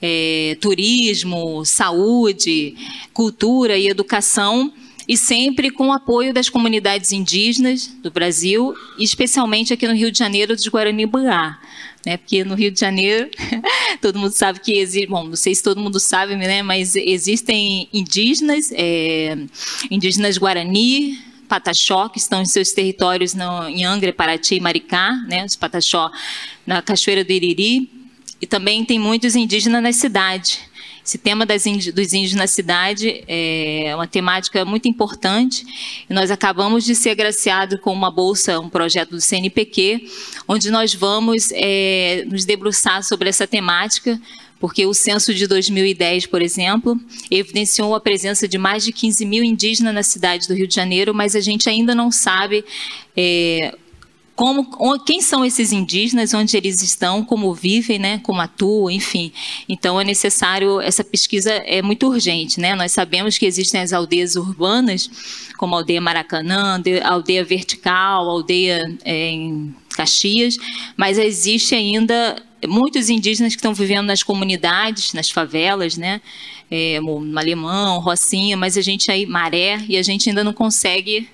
é, turismo, saúde, cultura e educação, e sempre com o apoio das comunidades indígenas do Brasil, especialmente aqui no Rio de Janeiro dos Guarani-Buá. Né, porque no Rio de Janeiro, (laughs) todo mundo sabe que existe, bom, não sei se todo mundo sabe, né, mas existem indígenas, é, indígenas Guarani, Pataxó, que estão em seus territórios no, em Angra, Paraty e Maricá, né, os Pataxó na Cachoeira do Iriri, e também tem muitos indígenas na cidade. Esse tema das dos índios na cidade é uma temática muito importante nós acabamos de ser agraciados com uma bolsa, um projeto do CNPq, onde nós vamos é, nos debruçar sobre essa temática porque o censo de 2010, por exemplo, evidenciou a presença de mais de 15 mil indígenas na cidade do Rio de Janeiro, mas a gente ainda não sabe é, como, quem são esses indígenas, onde eles estão, como vivem, né, como atuam, enfim. Então é necessário essa pesquisa é muito urgente, né? Nós sabemos que existem as aldeias urbanas, como a aldeia Maracanã, aldeia vertical, aldeia é, em Caxias, mas existe ainda muitos indígenas que estão vivendo nas comunidades, nas favelas, né? É, Malemão, Rocinha, mas a gente aí Maré e a gente ainda não consegue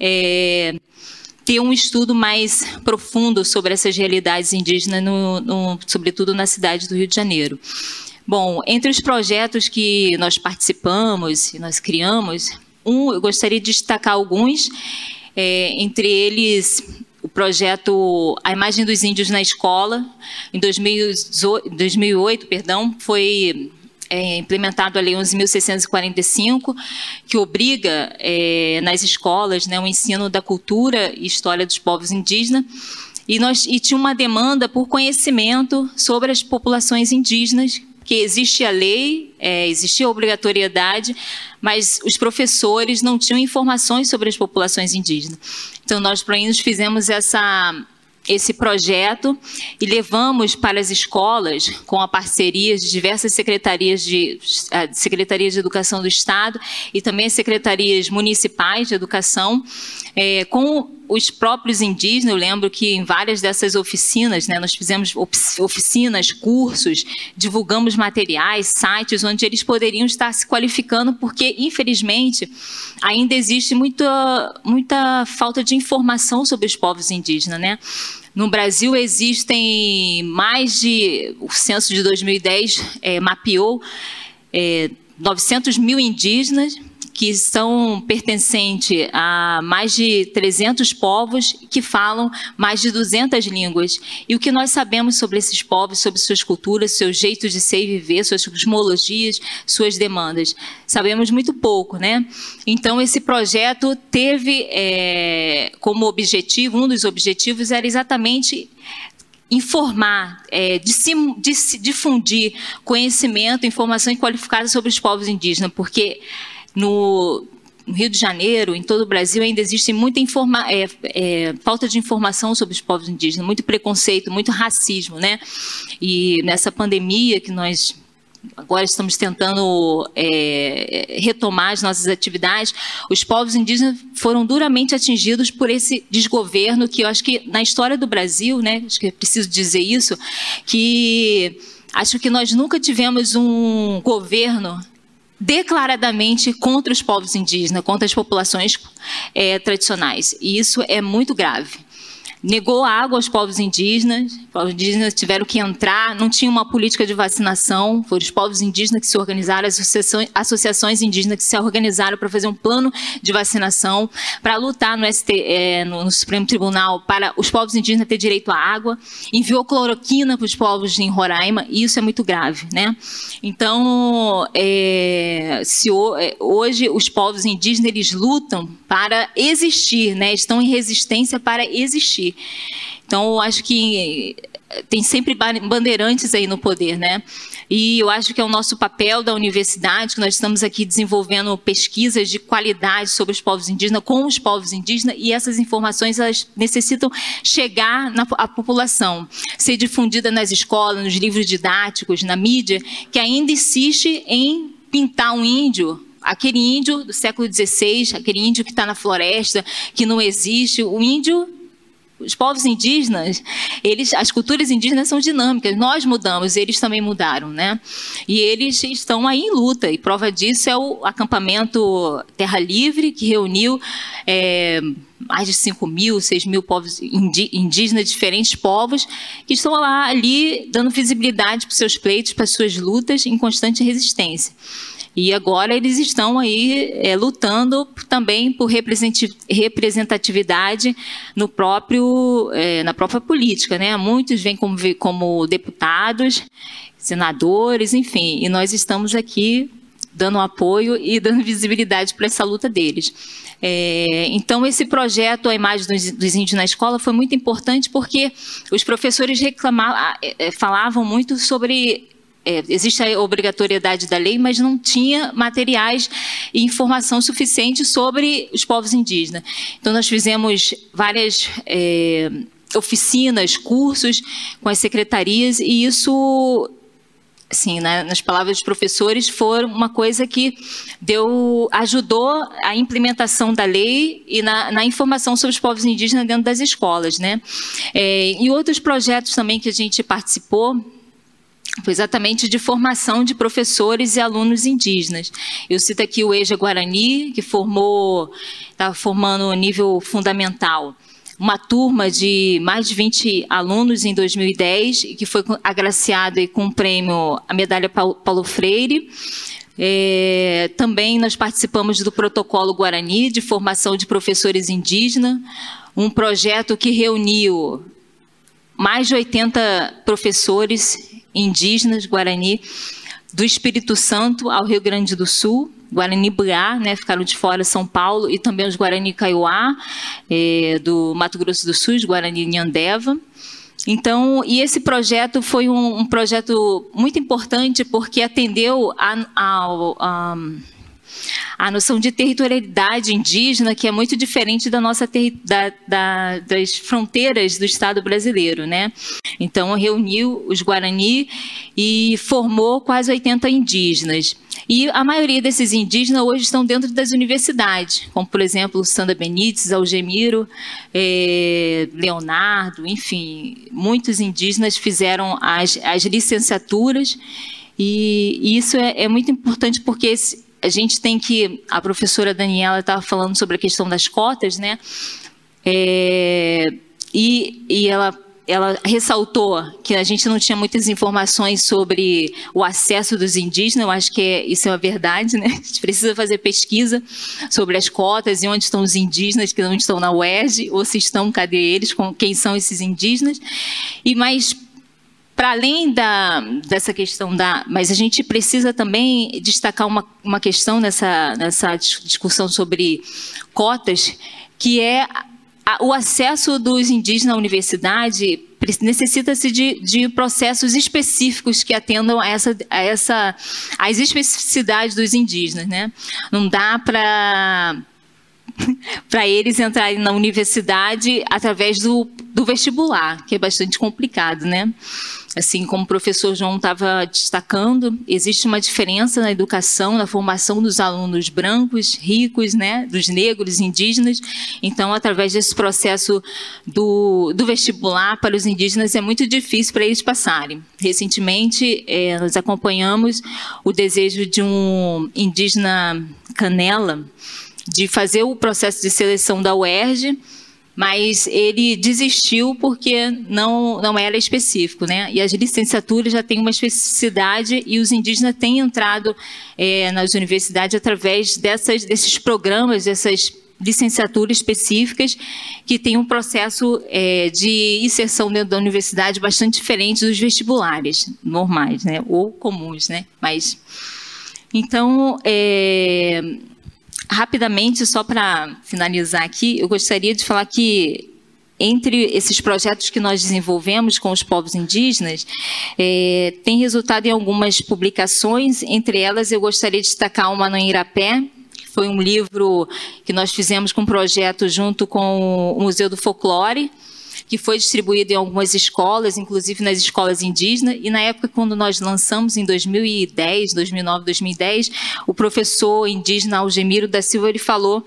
é, ter um estudo mais profundo sobre essas realidades indígenas, no, no, sobretudo na cidade do Rio de Janeiro. Bom, entre os projetos que nós participamos e nós criamos, um, eu gostaria de destacar alguns, é, entre eles o projeto A Imagem dos Índios na Escola, em 2008, 2008 perdão, foi é, implementado a Lei 11.645, que obriga é, nas escolas né, o ensino da cultura e história dos povos indígenas. E, nós, e tinha uma demanda por conhecimento sobre as populações indígenas, que existe a lei, é, existia a obrigatoriedade, mas os professores não tinham informações sobre as populações indígenas. Então, nós, para fizemos essa esse projeto e levamos para as escolas, com a parceria de diversas secretarias de, secretarias de educação do Estado e também as secretarias municipais de educação, é, com os próprios indígenas, eu lembro que em várias dessas oficinas, né, nós fizemos oficinas, cursos, divulgamos materiais, sites onde eles poderiam estar se qualificando, porque, infelizmente, ainda existe muita, muita falta de informação sobre os povos indígenas. Né? No Brasil existem mais de. O censo de 2010 é, mapeou é, 900 mil indígenas que são pertencentes a mais de 300 povos que falam mais de 200 línguas. E o que nós sabemos sobre esses povos, sobre suas culturas, seus jeitos de ser e viver, suas cosmologias, suas demandas? Sabemos muito pouco, né? Então, esse projeto teve é, como objetivo, um dos objetivos era exatamente informar, é, difundir conhecimento, informação qualificada sobre os povos indígenas, porque no Rio de Janeiro, em todo o Brasil, ainda existe muita é, é, falta de informação sobre os povos indígenas, muito preconceito, muito racismo, né? E nessa pandemia que nós agora estamos tentando é, retomar as nossas atividades, os povos indígenas foram duramente atingidos por esse desgoverno que eu acho que na história do Brasil, né, acho que é preciso dizer isso, que acho que nós nunca tivemos um governo declaradamente contra os povos indígenas, contra as populações é, tradicionais. E isso é muito grave negou água aos povos indígenas, os povos indígenas tiveram que entrar, não tinha uma política de vacinação, foram os povos indígenas que se organizaram, as associações, associações indígenas que se organizaram para fazer um plano de vacinação, para lutar no, ST, é, no, no, Supremo Tribunal para os povos indígenas ter direito à água, enviou cloroquina para os povos em Roraima, e isso é muito grave. Né? Então, é, se é, hoje os povos indígenas eles lutam para existir, né? estão em resistência para existir. Então, eu acho que eh, tem sempre bandeirantes aí no poder, né? E eu acho que é o nosso papel da universidade, que nós estamos aqui desenvolvendo pesquisas de qualidade sobre os povos indígenas, com os povos indígenas, e essas informações elas necessitam chegar na população, ser difundida nas escolas, nos livros didáticos, na mídia, que ainda insiste em pintar um índio aquele índio do século XVI, aquele índio que está na floresta, que não existe, o índio os povos indígenas, eles, as culturas indígenas são dinâmicas. Nós mudamos, eles também mudaram, né? E eles estão aí em luta. E prova disso é o acampamento Terra Livre, que reuniu é, mais de 5 mil, 6 mil povos indígenas, diferentes povos, que estão lá ali dando visibilidade para os seus pleitos, para as suas lutas em constante resistência. E agora eles estão aí é, lutando também por representatividade no próprio, é, na própria política. Né? Muitos vêm como, como deputados, senadores, enfim, e nós estamos aqui dando apoio e dando (laughs) visibilidade para essa luta deles. É, então, esse projeto, a imagem dos, dos, índios na escola, foi muito importante porque os professores reclamavam, é, falavam muito sobre é, existe a obrigatoriedade da lei, mas não tinha materiais e informação suficiente sobre os povos indígenas. Então, nós fizemos várias é, oficinas, cursos com as secretarias, e isso assim, né, nas palavras dos professores, foi uma coisa que deu, ajudou a implementação da lei e na, na informação sobre os povos indígenas dentro das escolas, né? É, e outros projetos também que a gente participou, foi exatamente de formação de professores e alunos indígenas. Eu cito aqui o EJA Guarani, que formou, estava formando o nível fundamental uma turma de mais de 20 alunos em 2010, que foi agraciada com o prêmio, a medalha Paulo Freire. É, também nós participamos do protocolo Guarani de formação de professores indígenas, um projeto que reuniu mais de 80 professores indígenas Guarani do Espírito Santo ao Rio Grande do Sul, Guarani Buá, né, ficaram de fora São Paulo, e também os Guarani Kaiowá, é, do Mato Grosso do Sul, os Guarani Nhandeva. Então, e esse projeto foi um, um projeto muito importante porque atendeu a, a a noção de territorialidade indígena, que é muito diferente da nossa da, da, das fronteiras do Estado brasileiro. Né? Então, reuniu os Guarani e formou quase 80 indígenas. E a maioria desses indígenas hoje estão dentro das universidades, como, por exemplo, Sandra Benites, Algemiro, eh, Leonardo, enfim, muitos indígenas fizeram as, as licenciaturas, e, e isso é, é muito importante porque esse, a gente tem que. A professora Daniela estava falando sobre a questão das cotas, né? É, e, e ela, ela ressaltou que a gente não tinha muitas informações sobre o acesso dos indígenas. Eu acho que é, isso é uma verdade, né? (laughs) A gente precisa fazer pesquisa sobre as cotas e onde estão os indígenas que não estão na UERJ, ou se estão, cadê eles, com quem são esses indígenas. E mais para além da, dessa questão da. Mas a gente precisa também destacar uma, uma questão nessa, nessa discussão sobre cotas, que é a, o acesso dos indígenas à universidade necessita-se de, de, processos específicos que atendam a essa, a essa às especificidades dos indígenas, né? Não dá para (laughs) para eles entrarem na universidade através do, do vestibular, que é bastante complicado, né? Assim como o professor João estava destacando, existe uma diferença na educação, na formação dos alunos brancos, ricos, né, dos negros, indígenas. Então, através desse processo do, do vestibular para os indígenas, é muito difícil para eles passarem. Recentemente, é, nós acompanhamos o desejo de um indígena Canela de fazer o processo de seleção da UERJ, mas ele desistiu porque não, não era específico, né? E as licenciaturas já têm uma especificidade e os indígenas têm entrado é, nas universidades através dessas, desses programas, dessas licenciaturas específicas que têm um processo é, de inserção dentro da universidade bastante diferente dos vestibulares normais, né? Ou comuns, né? Mas então é, Rapidamente, só para finalizar aqui, eu gostaria de falar que entre esses projetos que nós desenvolvemos com os povos indígenas, é, tem resultado em algumas publicações, entre elas eu gostaria de destacar uma no Irapé, que foi um livro que nós fizemos com um projeto junto com o Museu do Folclore, que foi distribuído em algumas escolas, inclusive nas escolas indígenas. E na época, quando nós lançamos, em 2010, 2009, 2010, o professor indígena Algemiro da Silva ele falou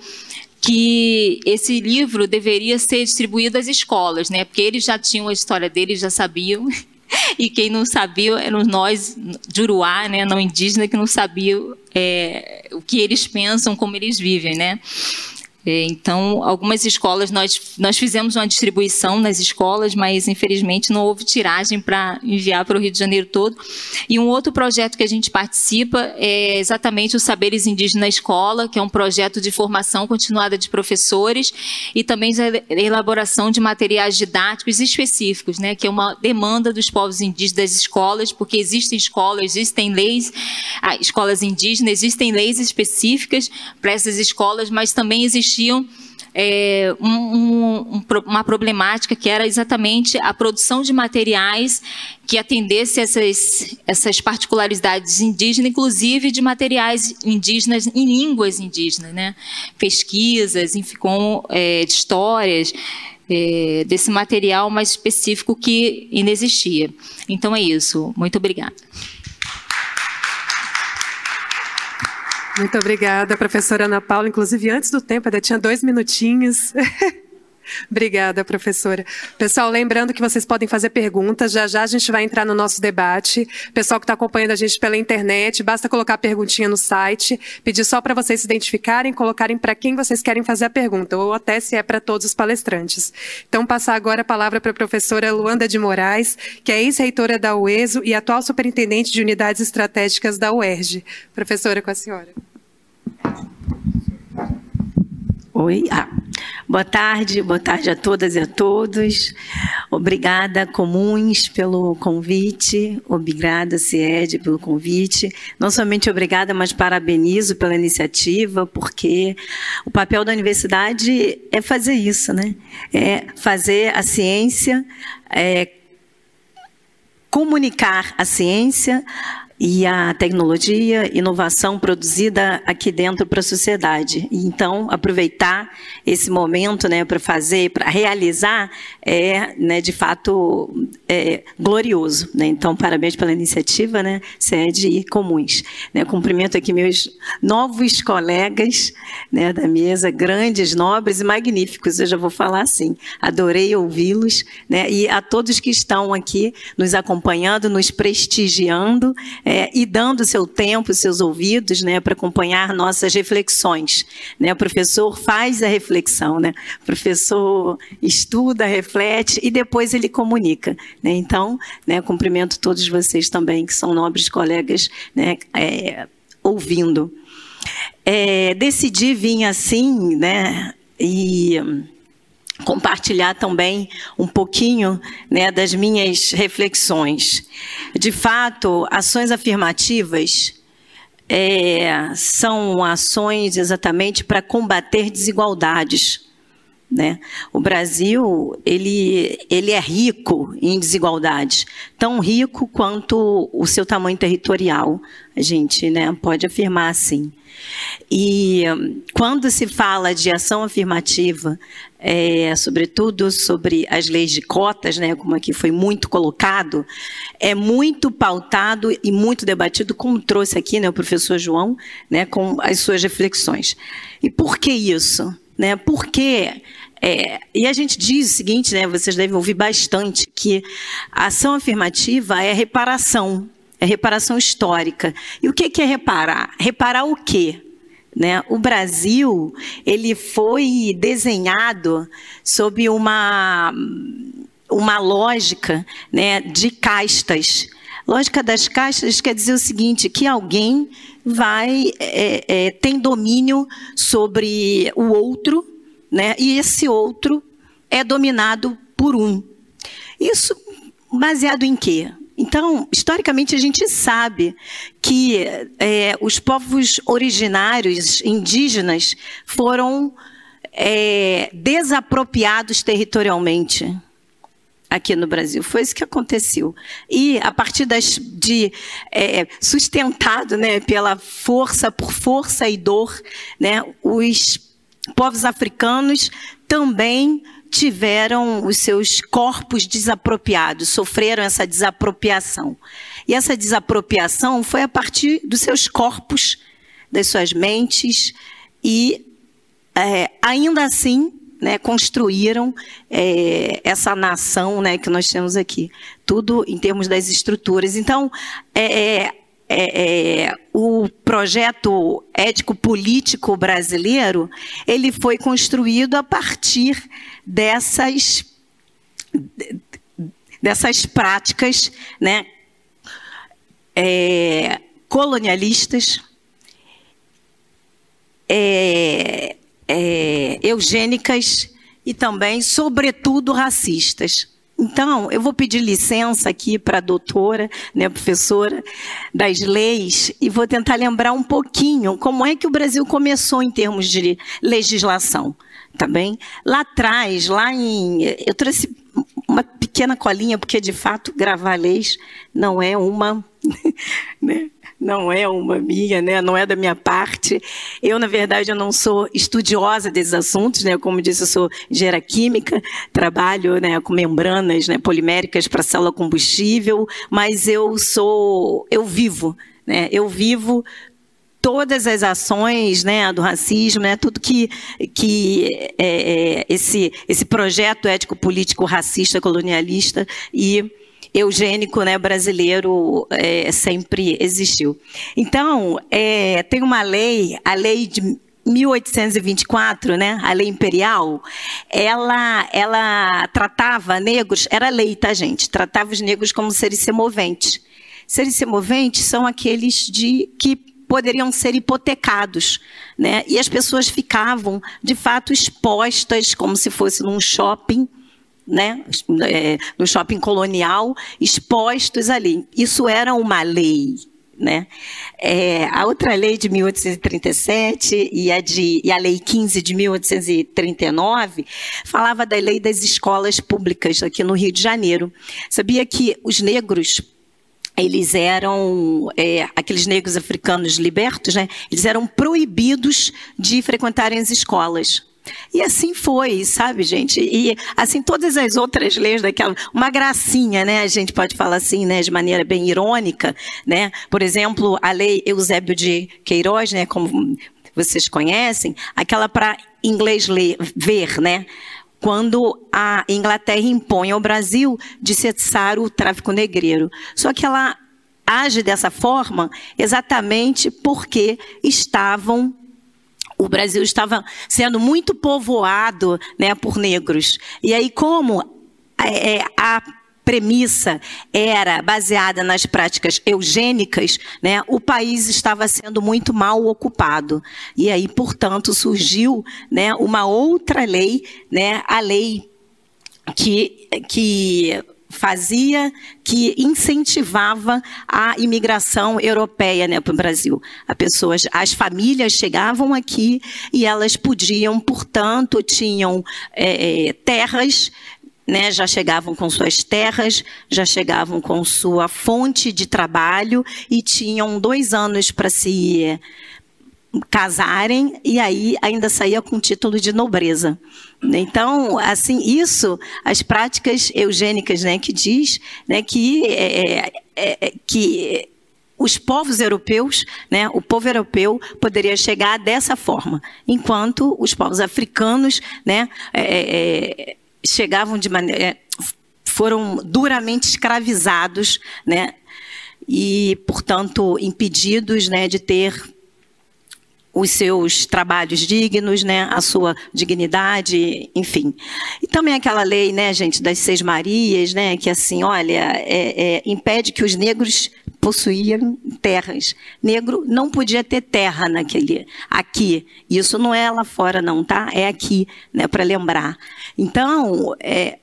que esse livro deveria ser distribuído às escolas, né? Porque eles já tinham a história deles, já sabiam. (laughs) E quem não sabia eram nós, de Uruá, né, não indígena, que não sabiam é, o que eles pensam, como eles vivem, né? É, então, algumas escolas, nós, nós fizemos uma distribuição nas escolas, mas infelizmente não houve tiragem para enviar para o Rio de Janeiro todo. E um outro projeto que a gente participa é exatamente o Saberes Indígenas na Escola, que é um projeto de formação continuada de professores e também de elaboração de materiais didáticos específicos, né, que é uma demanda dos povos indígenas das escolas, porque existem escolas, existem leis, ah, escolas indígenas, existem leis específicas para essas escolas, mas também existem existiam é, um, um, uma problemática que era exatamente a produção de materiais que atendesse essas, essas particularidades indígenas, inclusive de materiais indígenas em línguas indígenas, né? pesquisas, enfim, com, é, histórias, é, desse material mais específico que ainda existia. Então é isso. Muito obrigada. Muito obrigada, professora Ana Paula. Inclusive, antes do tempo, ainda tinha dois minutinhos. (laughs) Obrigada, professora. Pessoal, lembrando que vocês podem fazer perguntas. Já já a gente vai entrar no nosso debate. Pessoal que está acompanhando a gente pela internet, basta colocar a perguntinha no site, pedir só para vocês se identificarem, colocarem para quem vocês querem fazer a pergunta, ou até se é para todos os palestrantes. Então, passar agora a palavra para a professora Luanda de Moraes, que é ex-reitora da UESO e atual superintendente de unidades estratégicas da UERJ. Professora, com a senhora. Oi. Ah. Boa tarde, boa tarde a todas e a todos. Obrigada, Comuns, pelo convite. Obrigada, CIED, pelo convite. Não somente obrigada, mas parabenizo pela iniciativa, porque o papel da universidade é fazer isso, né? É fazer a ciência, é comunicar a ciência e a tecnologia, inovação produzida aqui dentro para a sociedade. Então, aproveitar esse momento né, para fazer, para realizar, é, né, de fato, é, glorioso. Né? Então, parabéns pela iniciativa, né, sede e comuns. Né? Cumprimento aqui meus novos colegas né, da mesa, grandes, nobres e magníficos, eu já vou falar assim. Adorei ouvi-los, né, e a todos que estão aqui nos acompanhando, nos prestigiando, é, e dando seu tempo, seus ouvidos, né, para acompanhar nossas reflexões. Né? O professor faz a reflexão, né? o professor estuda, reflete e depois ele comunica. Né? Então, né, cumprimento todos vocês também, que são nobres colegas, né, é, ouvindo. É, decidi vir assim, né, e compartilhar também um pouquinho né, das minhas reflexões. De fato, ações afirmativas é, são ações exatamente para combater desigualdades. Né? O Brasil ele, ele é rico em desigualdades, tão rico quanto o seu tamanho territorial. A gente né, pode afirmar assim. E quando se fala de ação afirmativa, é, sobretudo sobre as leis de cotas, né, como aqui foi muito colocado, é muito pautado e muito debatido, como trouxe aqui né, o professor João, né, com as suas reflexões. E por que isso? Né? Porque é, e a gente diz o seguinte, né, vocês devem ouvir bastante, que a ação afirmativa é reparação, é reparação histórica. E o que é reparar? Reparar o quê? Né? O Brasil ele foi desenhado sob uma, uma lógica né, de castas. Lógica das castas quer dizer o seguinte, que alguém vai é, é, tem domínio sobre o outro, né, e esse outro é dominado por um. Isso baseado em quê? Então, historicamente, a gente sabe que é, os povos originários indígenas foram é, desapropriados territorialmente aqui no Brasil. Foi isso que aconteceu. E a partir das, de é, sustentado, né, pela força, por força e dor, né, os povos africanos também tiveram os seus corpos desapropriados, sofreram essa desapropriação. E essa desapropriação foi a partir dos seus corpos, das suas mentes, e é, ainda assim né, construíram é, essa nação né, que nós temos aqui. Tudo em termos das estruturas. Então, é, é, é o projeto ético-político brasileiro, ele foi construído a partir dessas, dessas práticas né, é, colonialistas, é, é, eugênicas e também, sobretudo, racistas. Então, eu vou pedir licença aqui para a doutora, né, professora das leis, e vou tentar lembrar um pouquinho como é que o Brasil começou em termos de legislação tá bem? Lá atrás, lá em. Eu trouxe uma pequena colinha, porque de fato gravar leis não é uma. (laughs) Né? Não é uma minha, né? não é da minha parte. Eu, na verdade, eu não sou estudiosa desses assuntos, né? como disse, eu sou engenheira química, trabalho né, com membranas né, poliméricas para célula combustível, mas eu sou, eu vivo, né? eu vivo todas as ações né, do racismo, né, tudo que, que é, é, esse, esse projeto ético-político racista, colonialista e eugênico né, brasileiro é, sempre existiu. Então, é, tem uma lei, a lei de 1824, né, a lei imperial, ela, ela tratava negros, era lei, tá, gente? Tratava os negros como seres semoventes. Seres semoventes são aqueles de que poderiam ser hipotecados, né? E as pessoas ficavam, de fato, expostas, como se fosse num shopping, né? É, no shopping colonial, expostos ali. Isso era uma lei, né? É, a outra lei de 1837 e a, de, e a lei 15 de 1839 falava da lei das escolas públicas aqui no Rio de Janeiro. Sabia que os negros eles eram é, aqueles negros africanos libertos, né? Eles eram proibidos de frequentarem as escolas. E assim foi, sabe, gente? E assim todas as outras leis daquela, uma gracinha, né? A gente pode falar assim, né, de maneira bem irônica, né? Por exemplo, a lei Eusébio de Queiroz, né, como vocês conhecem, aquela para inglês ler, ver, né? quando a Inglaterra impõe ao Brasil de cessar o tráfico negreiro. Só que ela age dessa forma exatamente porque estavam o Brasil estava sendo muito povoado né, por negros. E aí, como é, a premissa era baseada nas práticas eugênicas, né, o país estava sendo muito mal ocupado. E aí, portanto, surgiu né, uma outra lei, né, a lei que, que fazia, que incentivava a imigração europeia né, para o Brasil. As pessoas, as famílias chegavam aqui e elas podiam, portanto, tinham é, é terras né, já chegavam com suas terras, já chegavam com sua fonte de trabalho e tinham dois anos para se casarem e aí ainda saía com título de nobreza. Então, assim, isso, as práticas eugênicas, né, que diz, né, que é, é, é que os povos europeus, né, o povo europeu poderia chegar dessa forma, enquanto os povos africanos, né, é, é, chegavam de maneira é, foram duramente escravizados, né? E, portanto, impedidos, né, de ter os seus trabalhos dignos, né, a sua dignidade, enfim. E também aquela lei, né, gente, das seis Marias, né, que assim, olha, é, é, impede que os negros possuíam terras. Negro não podia ter terra naquele aqui. Isso não é lá fora, não, tá? É aqui, né, para lembrar. Então, é,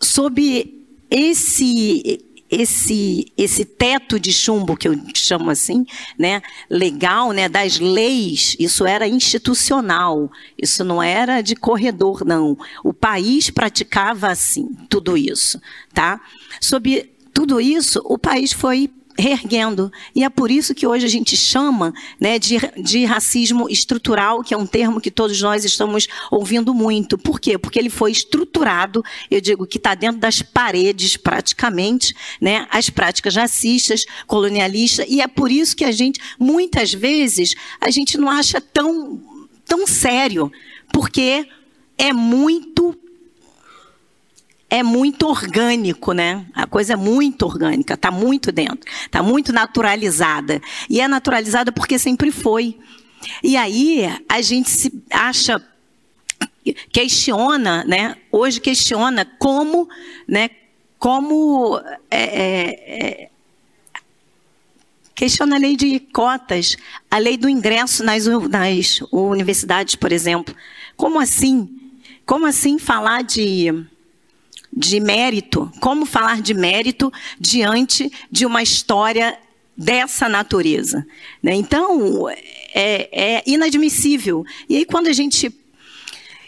sob esse esse esse teto de chumbo que eu chamo assim, né, legal, né, das leis, isso era institucional, isso não era de corredor não. O país praticava assim tudo isso, tá? Sob tudo isso, o país foi reerguendo. E é por isso que hoje a gente chama né, de, de racismo estrutural, que é um termo que todos nós estamos ouvindo muito. Por quê? Porque ele foi estruturado, eu digo que está dentro das paredes, praticamente, né, as práticas racistas, colonialistas, e é por isso que a gente, muitas vezes, a gente não acha tão, tão sério, porque é muito é muito orgânico, né? A coisa é muito orgânica, está muito dentro, está muito naturalizada. E é naturalizada porque sempre foi. E aí a gente se acha questiona, né? Hoje questiona como, né? Como é, é, é, questiona a lei de cotas, a lei do ingresso nas, nas universidades, por exemplo. Como assim? Como assim falar de de mérito. Como falar de mérito diante de uma história dessa natureza? Né? Então, é, é inadmissível. E aí, quando a gente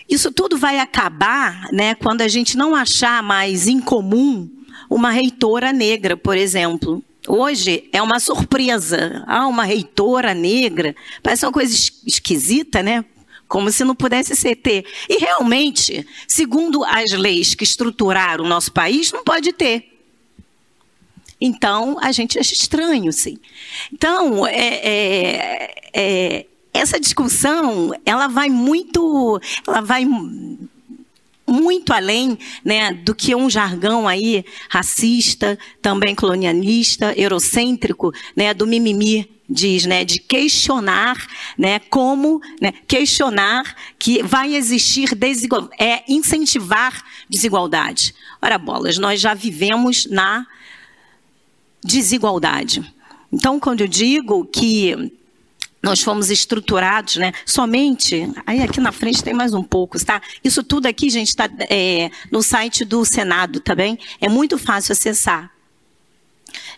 Isso tudo vai acabar né, quando a gente não achar mais incomum uma reitora negra, por exemplo. Hoje é uma surpresa. Ah, uma reitora negra. Parece uma coisa esquisita, né? Como se não pudesse ser ter. E realmente, segundo as leis que estruturaram o nosso país, não pode ter. Então, a gente acha estranho, sim. Então, é, é, é, essa discussão, ela vai muito, ela vai muito além né, do que um jargão aí racista, também colonialista, eurocêntrico, né, do mimimi diz, né, de questionar, né, como, né, questionar que vai existir desigualdade, é incentivar desigualdade. Ora bolas, nós já vivemos na desigualdade. Então, quando eu digo que nós fomos estruturados, né? Somente, aí aqui na frente tem mais um pouco, tá? Isso tudo aqui, gente, está é, no site do Senado, tá bem? É muito fácil acessar.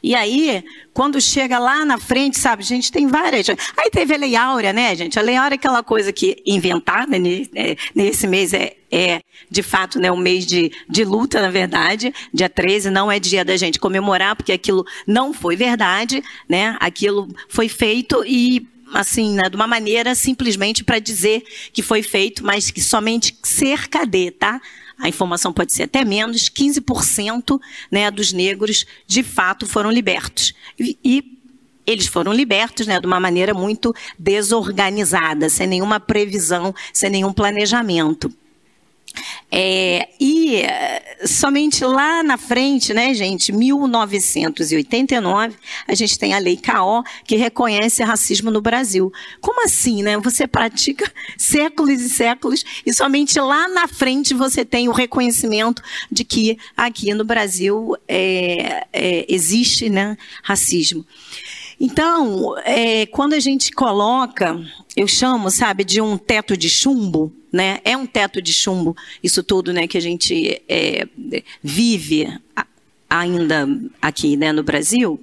E aí, quando chega lá na frente, sabe, gente, tem várias. Aí teve a Lei Áurea, né, gente? A Lei Áurea é aquela coisa que inventada né, nesse mês é, é, de fato, né, um mês de, de luta, na verdade. Dia 13 não é dia da gente comemorar, porque aquilo não foi verdade, né? Aquilo foi feito e assim, né, de uma maneira simplesmente para dizer que foi feito, mas que somente cerca de, tá? A informação pode ser até menos, 15% né, dos negros de fato foram libertos. E, e eles foram libertos né, de uma maneira muito desorganizada, sem nenhuma previsão, sem nenhum planejamento. É, e eh, somente lá na frente, né, gente, 1989, a gente tem a Lei CAO, que reconhece racismo no Brasil. Como assim, né? Você pratica (laughs) séculos e séculos e somente lá na frente você tem o reconhecimento de que aqui no Brasil é, é, existe né, racismo. Então, é, quando a gente coloca, eu chamo, sabe, de um teto de chumbo, né? É um teto de chumbo, isso tudo, né, que a gente é, vive ainda aqui, né, no Brasil,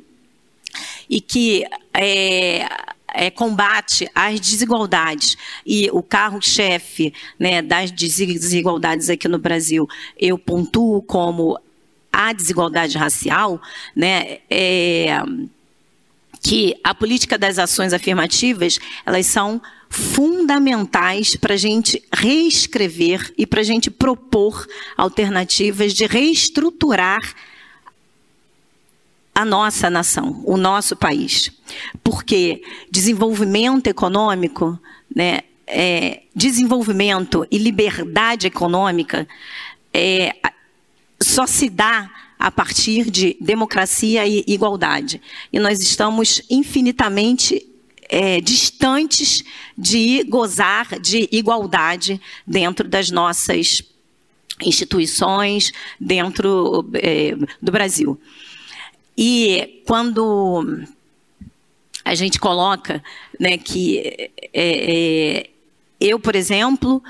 e que é, é, combate às desigualdades e o carro-chefe né, das desigualdades aqui no Brasil, eu pontuo como a desigualdade racial, né, é, que a política das ações afirmativas, elas são fundamentais para a gente reescrever e para a gente propor alternativas de reestruturar a nossa nação, o nosso país. Porque desenvolvimento econômico, né, é, desenvolvimento e liberdade econômica é, só se dá a partir de democracia e igualdade. E nós estamos infinitamente é, distantes de gozar de igualdade dentro das nossas instituições, dentro é, do Brasil. E quando a gente coloca né, que é, é eu, por exemplo,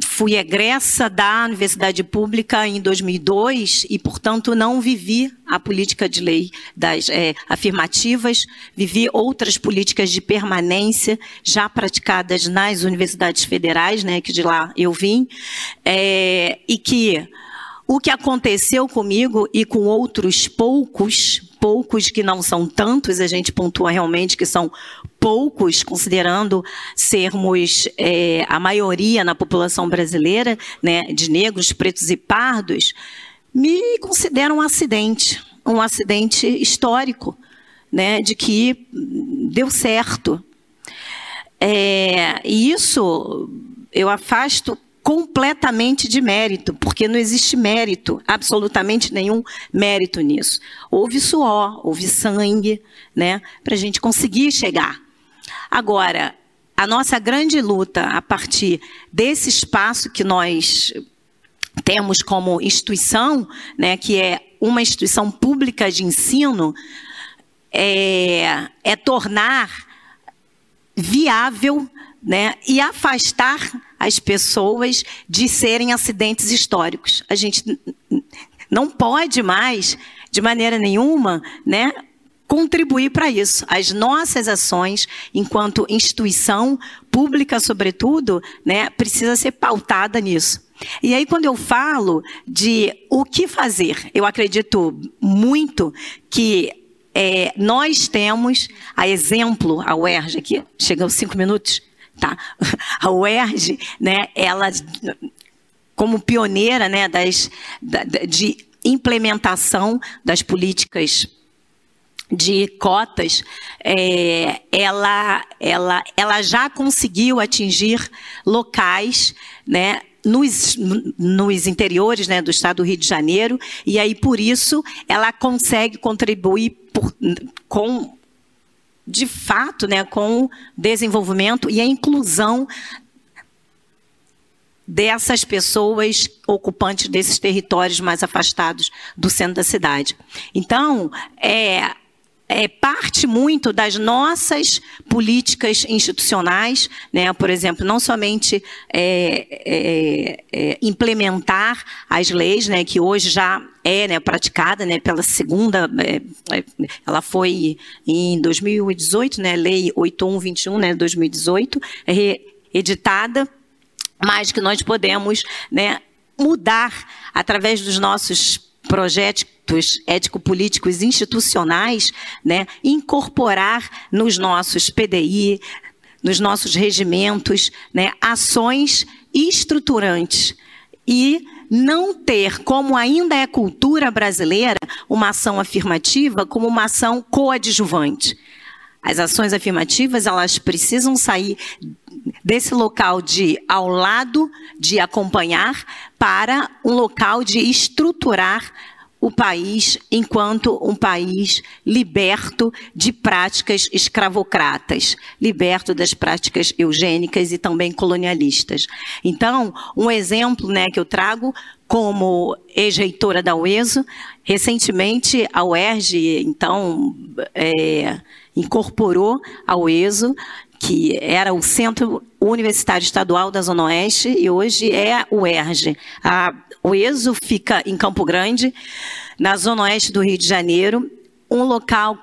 fui egressa da Universidade Pública em 2002 e, portanto, não vivi a política de lei das é, afirmativas, vivi outras políticas de permanência já praticadas nas universidades federais, né, que de lá eu vim, é, e que o que aconteceu comigo e com outros poucos, poucos que não são tantos, a gente pontua realmente que são poucos, considerando sermos é, a maioria na população brasileira, né, de negros, pretos e pardos, me consideram um acidente, um acidente histórico, né, de que deu certo. É, e isso eu afasto completamente de mérito, porque não existe mérito, absolutamente nenhum mérito nisso. Houve suor, houve sangue, né, para a gente conseguir chegar. Agora, a nossa grande luta a partir desse espaço que nós temos como instituição, né, que é uma instituição pública de ensino, é, é tornar viável né, e afastar as pessoas de serem acidentes históricos. A gente não pode mais, de maneira nenhuma, né, contribuir para isso. As nossas ações, enquanto instituição pública, sobretudo, né, precisa ser pautada nisso. E aí, quando eu falo de o que fazer, eu acredito muito que é, nós temos, a exemplo, a UERJ, aqui, chega aos cinco minutos, tá? (laughs) A UERJ, né, ela, como pioneira né, das, de implementação das políticas de cotas, é, ela, ela, ela já conseguiu atingir locais, né, nos, nos interiores né, do estado do Rio de Janeiro, e aí por isso ela consegue contribuir por, com de fato, né, com o desenvolvimento e a inclusão dessas pessoas ocupantes desses territórios mais afastados do centro da cidade. Então, é, é, parte muito das nossas políticas institucionais, né? por exemplo, não somente é, é, é, implementar as leis, né, que hoje já é né, praticada né, pela segunda, é, é, ela foi em 2018, né, Lei 8121, né, 2018, editada, mas que nós podemos né, mudar através dos nossos projetos ético-políticos institucionais, né, incorporar nos nossos PDI, nos nossos regimentos, né, ações estruturantes e não ter, como ainda é cultura brasileira, uma ação afirmativa como uma ação coadjuvante. As ações afirmativas, elas precisam sair desse local de ao lado, de acompanhar, para um local de estruturar o país enquanto um país liberto de práticas escravocratas, liberto das práticas eugênicas e também colonialistas. Então, um exemplo né, que eu trago como ex-reitora da UESO, recentemente a UERJ, então, é, incorporou ao ESO, que era o Centro Universitário Estadual da Zona Oeste, e hoje é o ERJ. A, o ESO fica em Campo Grande, na Zona Oeste do Rio de Janeiro, um local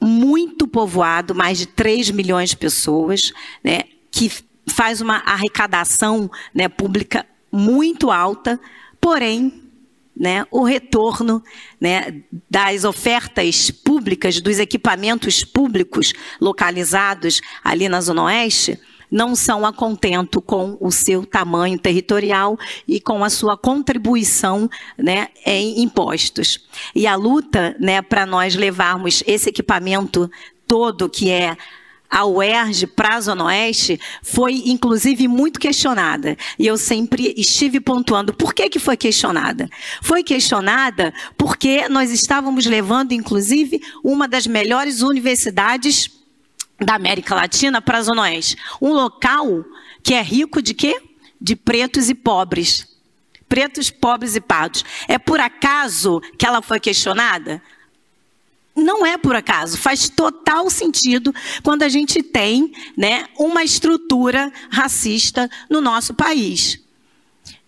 muito povoado, mais de 3 milhões de pessoas, né, que faz uma arrecadação né, pública muito alta, porém né, o retorno né, das ofertas públicas, dos equipamentos públicos localizados ali na Zona Oeste, não são a contento com o seu tamanho territorial e com a sua contribuição né, em impostos. E a luta né, para nós levarmos esse equipamento todo que é a UERJ para a Zona Oeste foi, inclusive, muito questionada. E eu sempre estive pontuando por que, que foi questionada. Foi questionada porque nós estávamos levando, inclusive, uma das melhores universidades da América Latina para a Zona Oeste. Um local que é rico de quê? De pretos e pobres. Pretos, pobres e pardos. É por acaso que ela foi questionada? Não é por acaso, faz total sentido quando a gente tem né, uma estrutura racista no nosso país.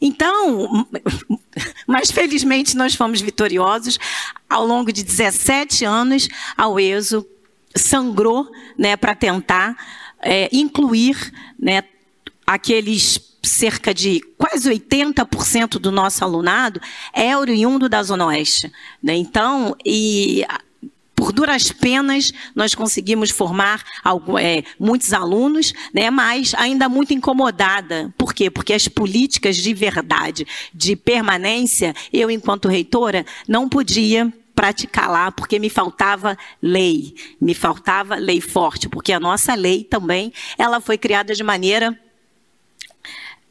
Então, (laughs) mas felizmente nós fomos vitoriosos. Ao longo de 17 anos, a UESO sangrou né, para tentar é, incluir né, aqueles cerca de quase 80% do nosso alunado é oriundo da Zona Oeste. Né? Então, e por duras penas, nós conseguimos formar é, muitos alunos, né, mas ainda muito incomodada. Por quê? Porque as políticas de verdade, de permanência, eu, enquanto reitora, não podia praticar lá, porque me faltava lei, me faltava lei forte, porque a nossa lei também, ela foi criada de maneira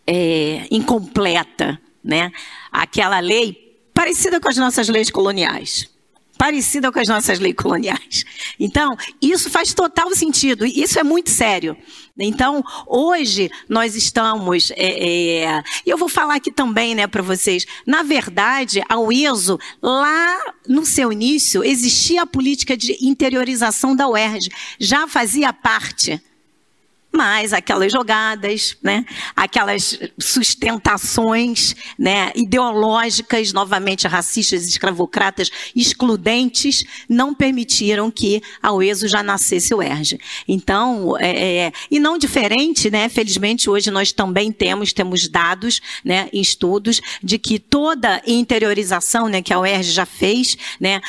é, incompleta, né? Aquela lei parecida com as nossas leis coloniais parecida com as nossas leis coloniais. Então, isso faz total sentido, isso é muito sério. Então, hoje nós estamos. É, é, eu vou falar aqui também, né, para vocês. Na verdade, ao ISO, lá no seu início, existia a política de interiorização da UERJ, já fazia parte mas aquelas jogadas, né, aquelas sustentações né, ideológicas, novamente racistas, escravocratas, excludentes, não permitiram que a UESO já nascesse o ERJ. Então, é, é, e não diferente, né, felizmente hoje nós também temos, temos dados, né, estudos, de que toda interiorização né, que a UERJ já fez, né,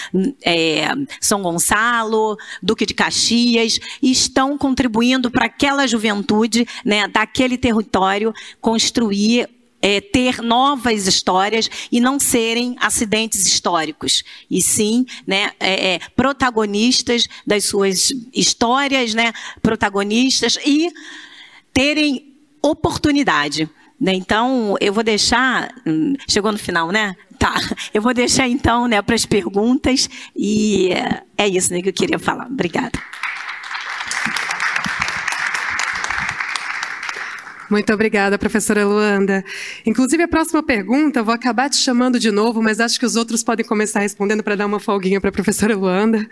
é, São Gonçalo, Duque de Caxias, estão contribuindo para aquelas juventude né, daquele território construir é, ter novas histórias e não serem acidentes históricos, e sim né, é, é, protagonistas das suas histórias, né, protagonistas e terem oportunidade. Né? Então, eu vou deixar. Hum, chegou no final, né? Tá. Eu vou deixar então né, para as perguntas e é, isso né, que eu queria falar. Obrigada. Muito obrigada, professora Luanda. Inclusive, a próxima pergunta, vou acabar te chamando de novo, mas acho que os outros podem começar respondendo para dar uma folguinha para a professora Luanda.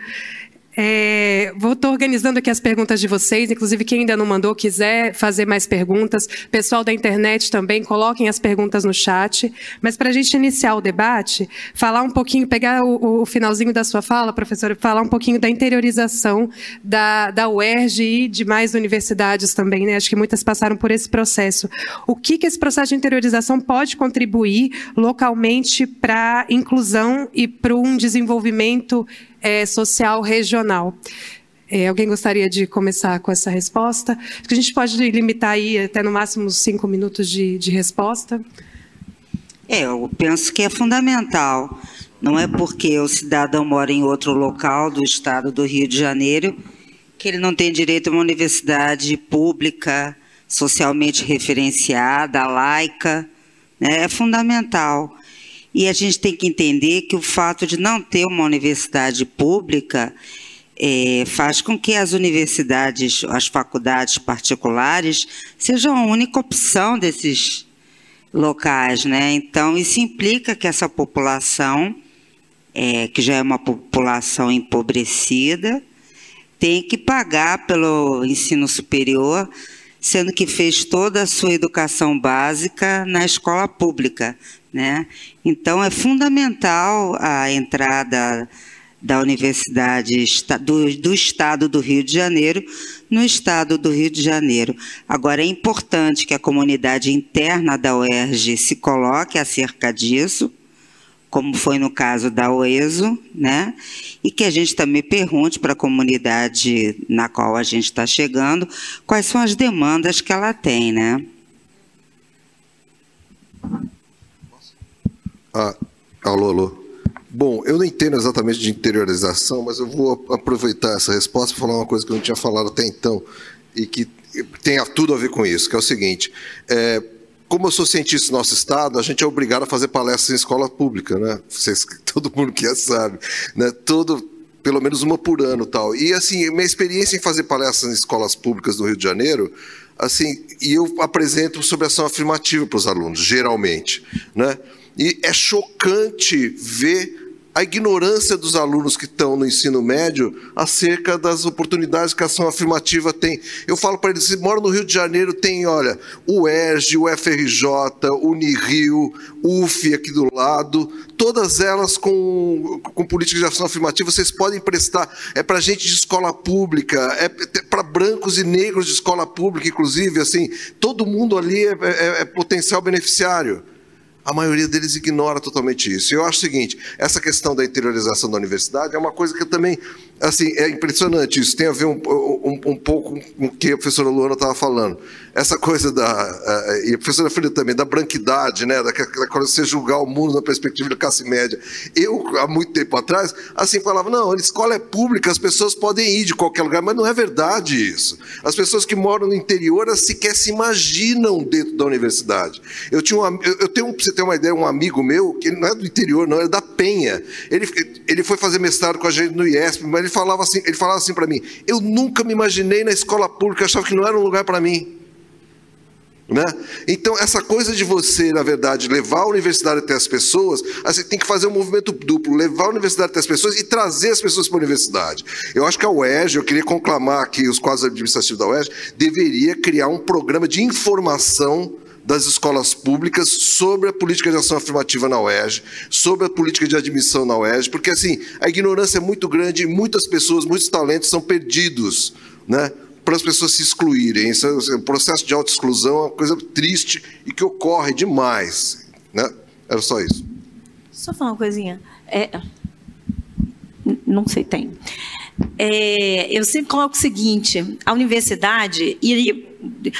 É, vou estou organizando aqui as perguntas de vocês, inclusive quem ainda não mandou quiser fazer mais perguntas, pessoal da internet também, coloquem as perguntas no chat. Mas para a gente iniciar o debate, falar um pouquinho, pegar o, o, finalzinho da sua fala, professora, falar um pouquinho da interiorização da, da UERJ e de mais universidades também, né? Acho que muitas passaram por esse processo. O que, que esse processo de interiorização pode contribuir localmente para a inclusão e para um desenvolvimento é, social regional. É, alguém gostaria de começar com essa resposta? Acho que a gente pode limitar aí até no máximo cinco minutos de, de resposta. É, eu penso que é fundamental. Não é porque o cidadão mora em outro local do estado do Rio de Janeiro que ele não tem direito a uma universidade pública, socialmente referenciada, laica. Né? É fundamental. E a gente tem que entender que o fato de não ter uma universidade pública é, faz com que as universidades, as faculdades particulares, sejam a única opção desses locais, né? Então isso implica que essa população, é, que já é uma população empobrecida, tem que pagar pelo ensino superior, sendo que fez toda a sua educação básica na escola pública, né? Então, é fundamental a entrada da Universidade do, do, Estado do Rio de Janeiro no Estado do Rio de Janeiro. Agora, é importante que a comunidade interna da UERJ se coloque acerca disso, como foi no caso da OESO, né? e que a gente também pergunte para a comunidade na qual a gente está chegando quais são as demandas que ela tem. Né? Ah, alô, alô. Bom, eu não entendo exatamente de interiorização, mas eu vou aproveitar essa resposta para falar uma coisa que eu não tinha falado até então e que tem tudo a ver com isso, que é o seguinte: é, como eu sou cientista do nosso estado, a gente é obrigado a fazer palestras em escola pública, né? Vocês, (laughs) todo mundo que é sabe, né? Todo, pelo menos uma por ano, tal. E assim, minha experiência em fazer palestras em escolas públicas do Rio de Janeiro, assim, e eu apresento sobre ação afirmativa para os alunos, geralmente, né? E é chocante ver a ignorância dos alunos que estão no ensino médio acerca das oportunidades que a ação afirmativa tem. Eu falo para eles, se moram no Rio de Janeiro, tem, olha, o ERJ, o FRJ, o Unirio, UF aqui do lado, todas elas com, com políticas de ação afirmativa, vocês podem prestar, é para gente de escola pública, é para brancos e negros de escola pública, inclusive, assim, todo mundo ali é, é, é potencial beneficiário a maioria deles ignora totalmente isso. Eu acho o seguinte: essa questão da interiorização da universidade é uma coisa que eu também assim, é impressionante isso. Tem a ver um, um, um pouco com o que a professora Luana estava falando. Essa coisa da. e a professora Filha também, da branquidade, né? Daquela coisa de você julgar o mundo na perspectiva da classe média. Eu, há muito tempo atrás, assim, falava: não, a escola é pública, as pessoas podem ir de qualquer lugar, mas não é verdade isso. As pessoas que moram no interior, sequer se imaginam dentro da universidade. Eu, tinha um, eu tenho, para você ter uma ideia, um amigo meu, que não é do interior, não, é da Penha. Ele, ele foi fazer mestrado com a gente no IESP, mas ele falava assim, ele falava assim para mim: eu nunca me imaginei na escola pública, achava que não era um lugar para mim. Né? Então, essa coisa de você, na verdade, levar a universidade até as pessoas, assim, tem que fazer um movimento duplo, levar a universidade até as pessoas e trazer as pessoas para a universidade. Eu acho que a UERJ, eu queria conclamar aqui os quadros administrativos da UERJ, deveria criar um programa de informação das escolas públicas sobre a política de ação afirmativa na UERJ, sobre a política de admissão na UERJ, porque assim, a ignorância é muito grande e muitas pessoas, muitos talentos são perdidos, né? para as pessoas se excluírem. Isso é, o processo de autoexclusão é uma coisa triste e que ocorre demais. Né? Era só isso. Só falar uma coisinha. É, não sei, tem. É, eu sempre coloco o seguinte: a universidade, e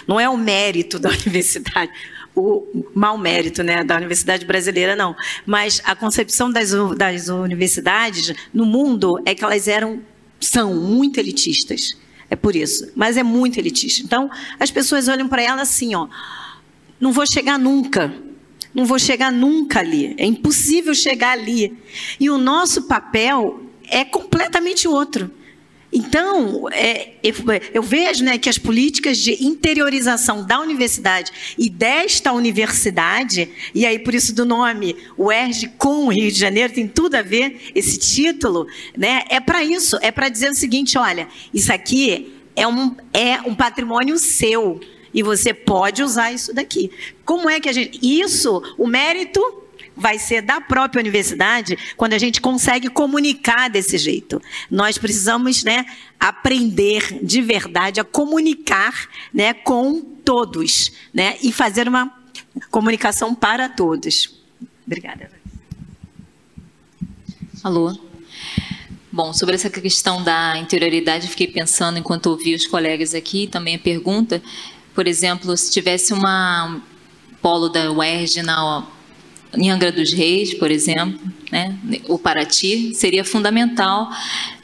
não é o mérito da (laughs) universidade, o mau mérito né, da universidade brasileira, não, mas a concepção das, das universidades no mundo é que elas eram, são muito elitistas. É por isso. Mas é muito elitista. Então, as pessoas olham para ela assim, ó, não vou chegar nunca. Não vou chegar nunca ali. É impossível chegar ali. E o nosso papel é completamente outro. Então, é, eu, eu, vejo né, que as políticas de interiorização da universidade e desta universidade, e aí por isso do nome, o ERJ com o Rio de Janeiro, tem tudo a ver esse título, né, é para isso, é para dizer o seguinte: olha, isso aqui é um, é um patrimônio seu, e você pode usar isso daqui. Como é que a gente. Isso, o mérito vai ser da própria universidade quando a gente consegue comunicar desse jeito. Nós precisamos, né, aprender de verdade a comunicar, né, com todos, né, e fazer uma comunicação para todos. Obrigada. Alô. Bom, sobre essa questão da interioridade, fiquei pensando enquanto ouvi os colegas aqui, também a pergunta, por exemplo, se tivesse uma polo da UERJ na em Angra dos Reis, por exemplo, né, o Paraty, seria fundamental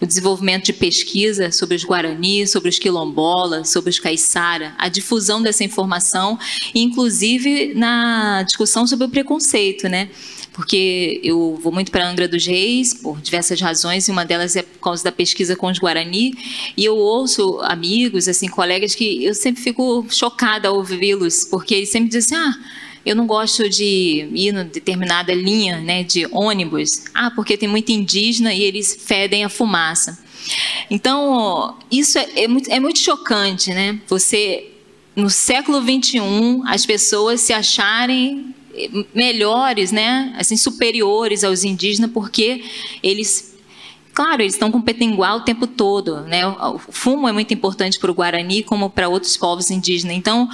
o desenvolvimento de pesquisa sobre os Guarani, sobre os quilombolas, sobre os caiçara, a difusão dessa informação, inclusive na discussão sobre o preconceito, né? Porque eu vou muito para Angra dos Reis por diversas razões, e uma delas é por causa da pesquisa com os Guarani, e eu ouço amigos, assim, colegas que eu sempre fico chocada ao ouvi-los, porque eles sempre dizem assim: "Ah, eu não gosto de ir em determinada linha né, de ônibus. Ah, porque tem muito indígena e eles fedem a fumaça. Então, isso é, é, muito, é muito chocante, né? Você, no século XXI, as pessoas se acharem melhores, né? Assim, superiores aos indígenas, porque eles Claro, eles estão com petenguá o tempo todo. Né? O fumo é muito importante para o Guarani, como para outros povos indígenas. Então,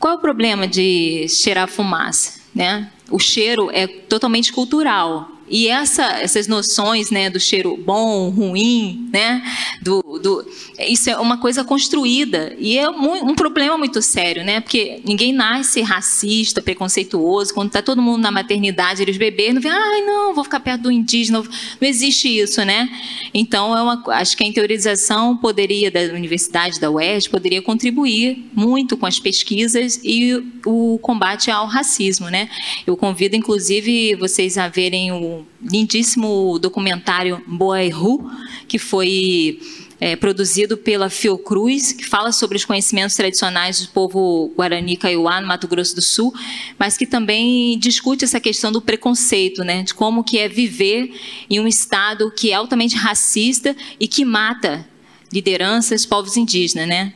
qual é o problema de cheirar fumaça? Né? O cheiro é totalmente cultural. E essa, essas noções né, do cheiro bom, ruim, né, do, do, isso é uma coisa construída. E é um, um problema muito sério, né, porque ninguém nasce racista, preconceituoso. Quando está todo mundo na maternidade, eles bebês, não vê, ai, não, vou ficar perto do indígena. Não existe isso, né? Então, é uma, acho que a interiorização poderia, da universidade, da UERJ, poderia contribuir muito com as pesquisas e o combate ao racismo, né? Eu convido, inclusive, vocês a verem o lindíssimo documentário Boairu, que foi é, produzido pela Fiocruz, que fala sobre os conhecimentos tradicionais do povo Guarani Kaiowá, no Mato Grosso do Sul, mas que também discute essa questão do preconceito, né, de como que é viver em um estado que é altamente racista e que mata lideranças, povos indígenas, né?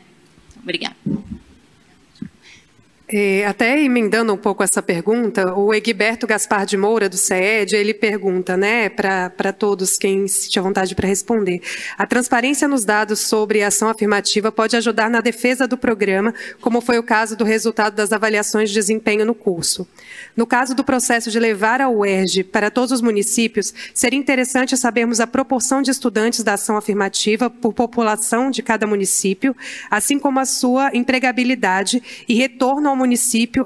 Obrigada. Até emendando um pouco essa pergunta, o Egberto Gaspar de Moura, do CED, ele pergunta, né, para todos quem se vontade para responder. A transparência nos dados sobre ação afirmativa pode ajudar na defesa do programa, como foi o caso do resultado das avaliações de desempenho no curso. No caso do processo de levar a UERJ para todos os municípios, seria interessante sabermos a proporção de estudantes da ação afirmativa por população de cada município, assim como a sua empregabilidade e retorno ao município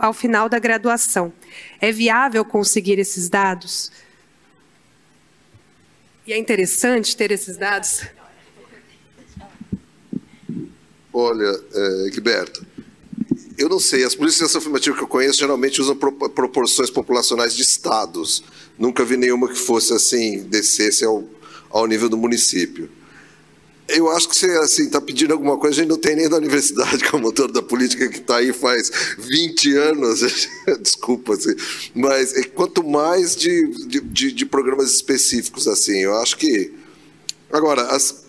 ao final da graduação. É viável conseguir esses dados? E é interessante ter esses dados? Olha, é, Gilberto, eu não sei, as polícias de ação afirmativa que eu conheço geralmente usam proporções populacionais de estados. Nunca vi nenhuma que fosse assim, descesse ao, ao nível do município. Eu acho que você assim está pedindo alguma coisa, a gente não tem nem da universidade, (laughs) que é o motor da política que está aí faz 20 anos. (laughs) Desculpa, assim, mas é, quanto mais de, de, de, programas específicos, assim, eu acho que. Agora, as,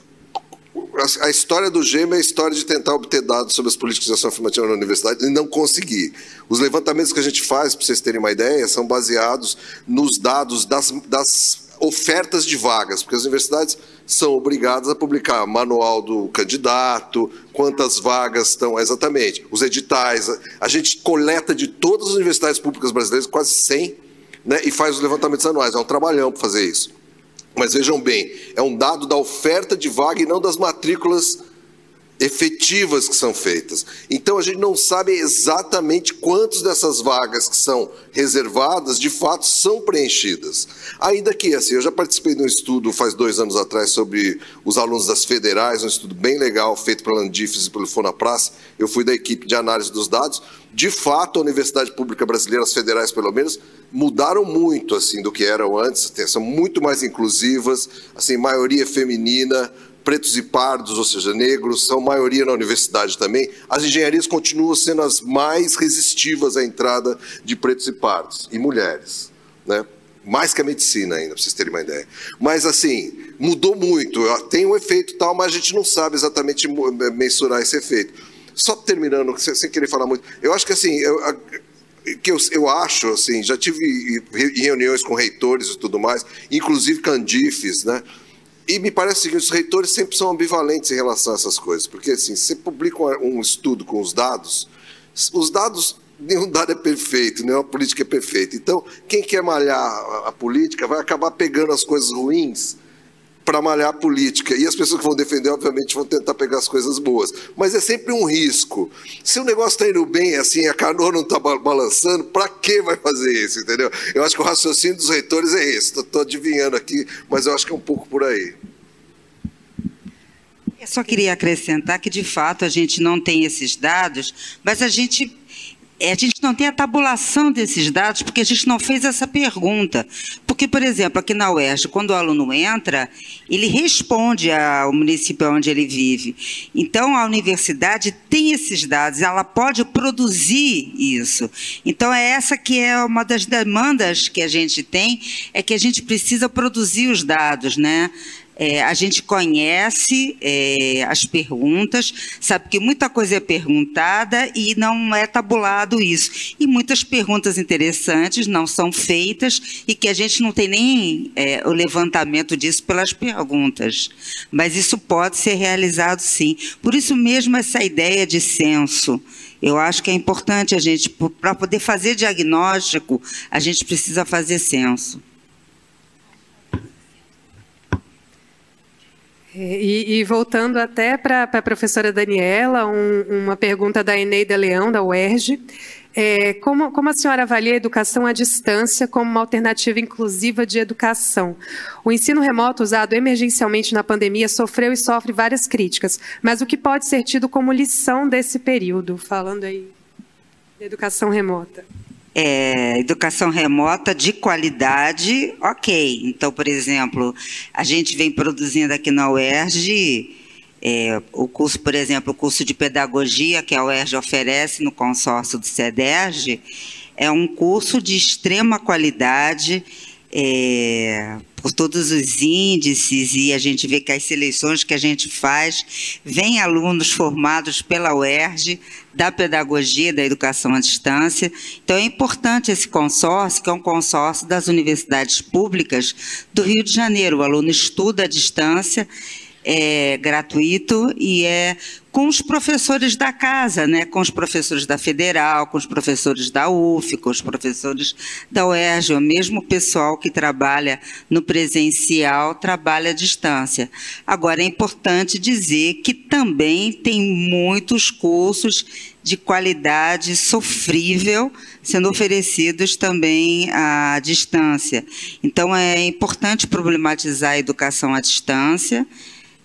a, a história do GEM é a história de tentar obter dados sobre as políticas de ação afirmativa na universidade e não conseguir. Os levantamentos que a gente faz, para vocês terem uma ideia, são baseados nos dados das, das ofertas de vagas, porque as universidades são obrigadas a publicar manual do candidato, quantas vagas estão exatamente, os editais. A gente coleta de todas as universidades públicas brasileiras, quase 100, né, e faz os levantamentos anuais. É um trabalhão para fazer isso. Mas vejam bem, é um dado da oferta de vaga e não das matrículas efetivas que são feitas. Então a gente não sabe exatamente quantas dessas vagas que são reservadas de fato são preenchidas. Ainda que assim, eu já participei de um estudo faz dois anos atrás sobre os alunos das federais, um estudo bem legal feito pela Landifes e pelo Fonapras. Eu fui da equipe de análise dos dados. De fato, a Universidade Pública Brasileira, as federais pelo menos, mudaram muito assim do que eram antes. São muito mais inclusivas, assim, maioria feminina pretos e pardos, ou seja, negros, são maioria na universidade também. As engenharias continuam sendo as mais resistivas à entrada de pretos e pardos, e mulheres, né? mais que a medicina ainda, para vocês terem uma ideia. Mas, assim, mudou muito, tem um efeito tal, mas a gente não sabe exatamente mensurar esse efeito. Só terminando, sem querer falar muito, eu acho que, assim, eu, que eu, eu acho, assim, já tive reuniões com reitores e tudo mais, inclusive candifes, né? E me parece que os reitores sempre são ambivalentes em relação a essas coisas, porque assim, você publica um estudo com os dados, os dados, nenhum dado é perfeito, nenhuma política é perfeita. Então, quem quer malhar a política vai acabar pegando as coisas ruins para malhar a política. E as pessoas que vão defender, obviamente, vão tentar pegar as coisas boas. Mas é sempre um risco. Se o negócio está indo bem, assim, a canoa não está balançando, para que vai fazer isso, entendeu? Eu acho que o raciocínio dos reitores é esse. Estou adivinhando aqui, mas eu acho que é um pouco por aí. Eu só queria acrescentar que, de fato, a gente não tem esses dados, mas a gente a gente não tem a tabulação desses dados porque a gente não fez essa pergunta. Porque, por exemplo, aqui na UERJ, quando o aluno entra, ele responde ao município onde ele vive. Então, a universidade tem esses dados, ela pode produzir isso. Então, é essa que é uma das demandas que a gente tem, é que a gente precisa produzir os dados, né? É, a gente conhece é, as perguntas, sabe que muita coisa é perguntada e não é tabulado isso. E muitas perguntas interessantes não são feitas e que a gente não tem nem é, o levantamento disso pelas perguntas. Mas isso pode ser realizado sim. Por isso mesmo essa ideia de censo. Eu acho que é importante a gente, para poder fazer diagnóstico, a gente precisa fazer censo. E, e, voltando até para a professora Daniela, um, uma pergunta da Eneida Leão, da UERJ. É, como, como, a senhora avalia a educação à distância como uma alternativa inclusiva de educação? O ensino remoto usado emergencialmente na pandemia sofreu e sofre várias críticas, mas o que pode ser tido como lição desse período? Falando aí de educação remota é, educação remota de qualidade, ok. Então, por exemplo, a gente vem produzindo aqui na UERJ é, o curso, por exemplo, o curso de pedagogia que a UERJ oferece no consórcio do CEDERJ, é um curso de extrema qualidade, é, por todos os índices e a gente vê que as seleções que a gente faz, vem alunos formados pela UERJ, da pedagogia da educação à distância. Então é importante esse consórcio, que é um consórcio das universidades públicas do Rio de Janeiro. O aluno estuda à distância é gratuito e é com os professores da casa, né? com os professores da Federal, com os professores da UF, com os professores da UERJ, o mesmo pessoal que trabalha no presencial trabalha à distância. Agora, é importante dizer que também tem muitos cursos de qualidade sofrível sendo oferecidos também à distância. Então, é importante problematizar a educação à distância,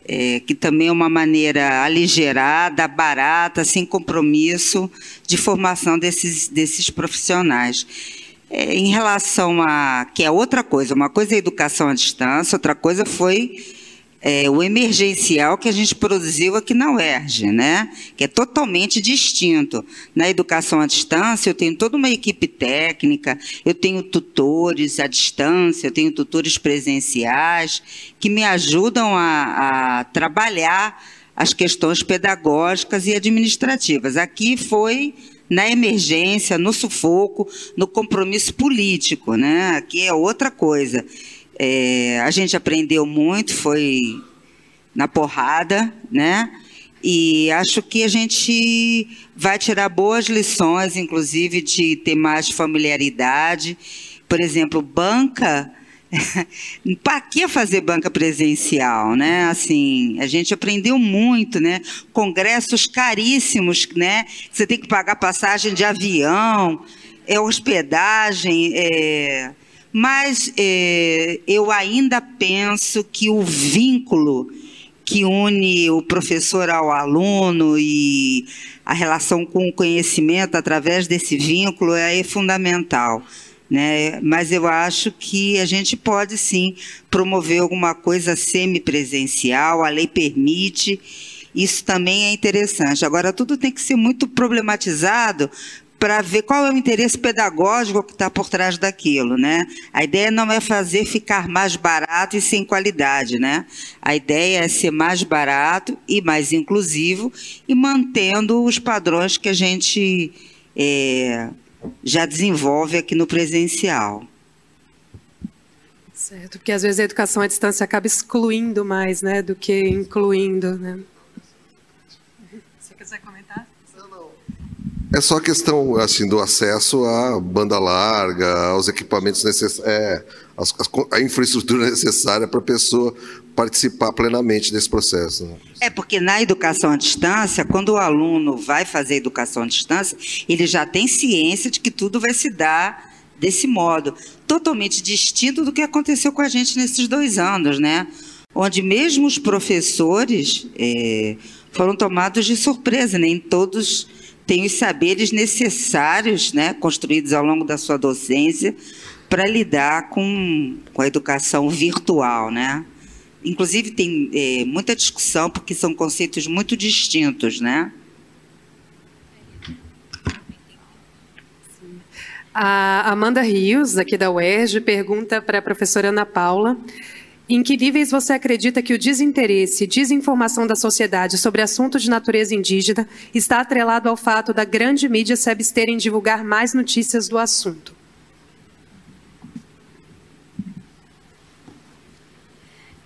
é, que também é uma maneira aligerada, barata, sem compromisso de formação desses, desses profissionais. É, em relação a. que é outra coisa, uma coisa é educação à distância, outra coisa foi é, o emergencial que a gente produziu aqui na UERJ, né? que é totalmente distinto. Na educação à distância, eu tenho toda uma equipe técnica, eu tenho tutores à distância, eu tenho tutores presenciais, que me ajudam a, a trabalhar as questões pedagógicas e administrativas. Aqui foi na emergência, no sufoco, no compromisso político, né? Aqui é outra coisa. É, a gente aprendeu muito, foi na porrada, né? E acho que a gente vai tirar boas lições, inclusive de ter mais familiaridade. Por exemplo, banca. (laughs) para que fazer banca presencial, né? Assim, a gente aprendeu muito, né? Congressos caríssimos, né? Você tem que pagar passagem de avião, é hospedagem, é mas é, eu ainda penso que o vínculo que une o professor ao aluno e a relação com o conhecimento através desse vínculo é fundamental. Né? Mas eu acho que a gente pode sim promover alguma coisa semipresencial, a lei permite, isso também é interessante. Agora, tudo tem que ser muito problematizado para ver qual é o interesse pedagógico que está por trás daquilo, né? A ideia não é fazer ficar mais barato e sem qualidade, né? A ideia é ser mais barato e mais inclusivo e mantendo os padrões que a gente é, já desenvolve aqui no presencial. Certo, porque às vezes a educação à distância acaba excluindo mais, né, do que incluindo, né? É só questão assim do acesso à banda larga, aos equipamentos necessários, é, a infraestrutura (laughs) necessária para a pessoa participar plenamente desse processo. Né? É porque na educação à distância, quando o aluno vai fazer educação à distância, ele já tem ciência de que tudo vai se dar desse modo, totalmente distinto do que aconteceu com a gente nesses dois anos, né? Onde mesmo os professores é, foram tomados de surpresa, nem todos tem os saberes necessários, né, construídos ao longo da sua docência, para lidar com, com a educação virtual, né? Inclusive tem é, muita discussão porque são conceitos muito distintos, né? A Amanda Rios, aqui da UERJ, pergunta para a professora Ana Paula em que níveis você acredita que o desinteresse e desinformação da sociedade sobre assuntos de natureza indígena está atrelado ao fato da grande mídia se abster em divulgar mais notícias do assunto?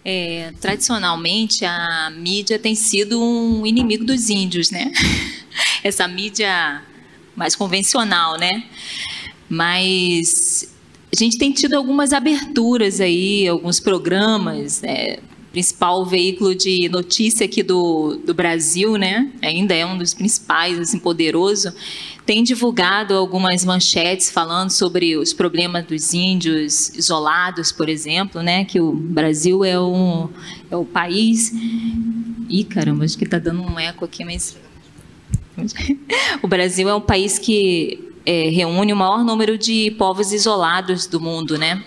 É, tradicionalmente, a mídia tem sido um inimigo dos índios, né? (laughs) Essa mídia mais convencional, né? Mas a gente tem tido algumas aberturas aí, alguns programas, né? principal veículo de notícia aqui do, do Brasil, né? Ainda é um dos principais, assim, poderoso. Tem divulgado algumas manchetes falando sobre os problemas dos índios isolados, por exemplo, né? Que o Brasil é, um, é o país. Ih, caramba, acho que está dando um eco aqui, mas. (laughs) o Brasil é um país que é, reúne o maior número de povos isolados do mundo, né?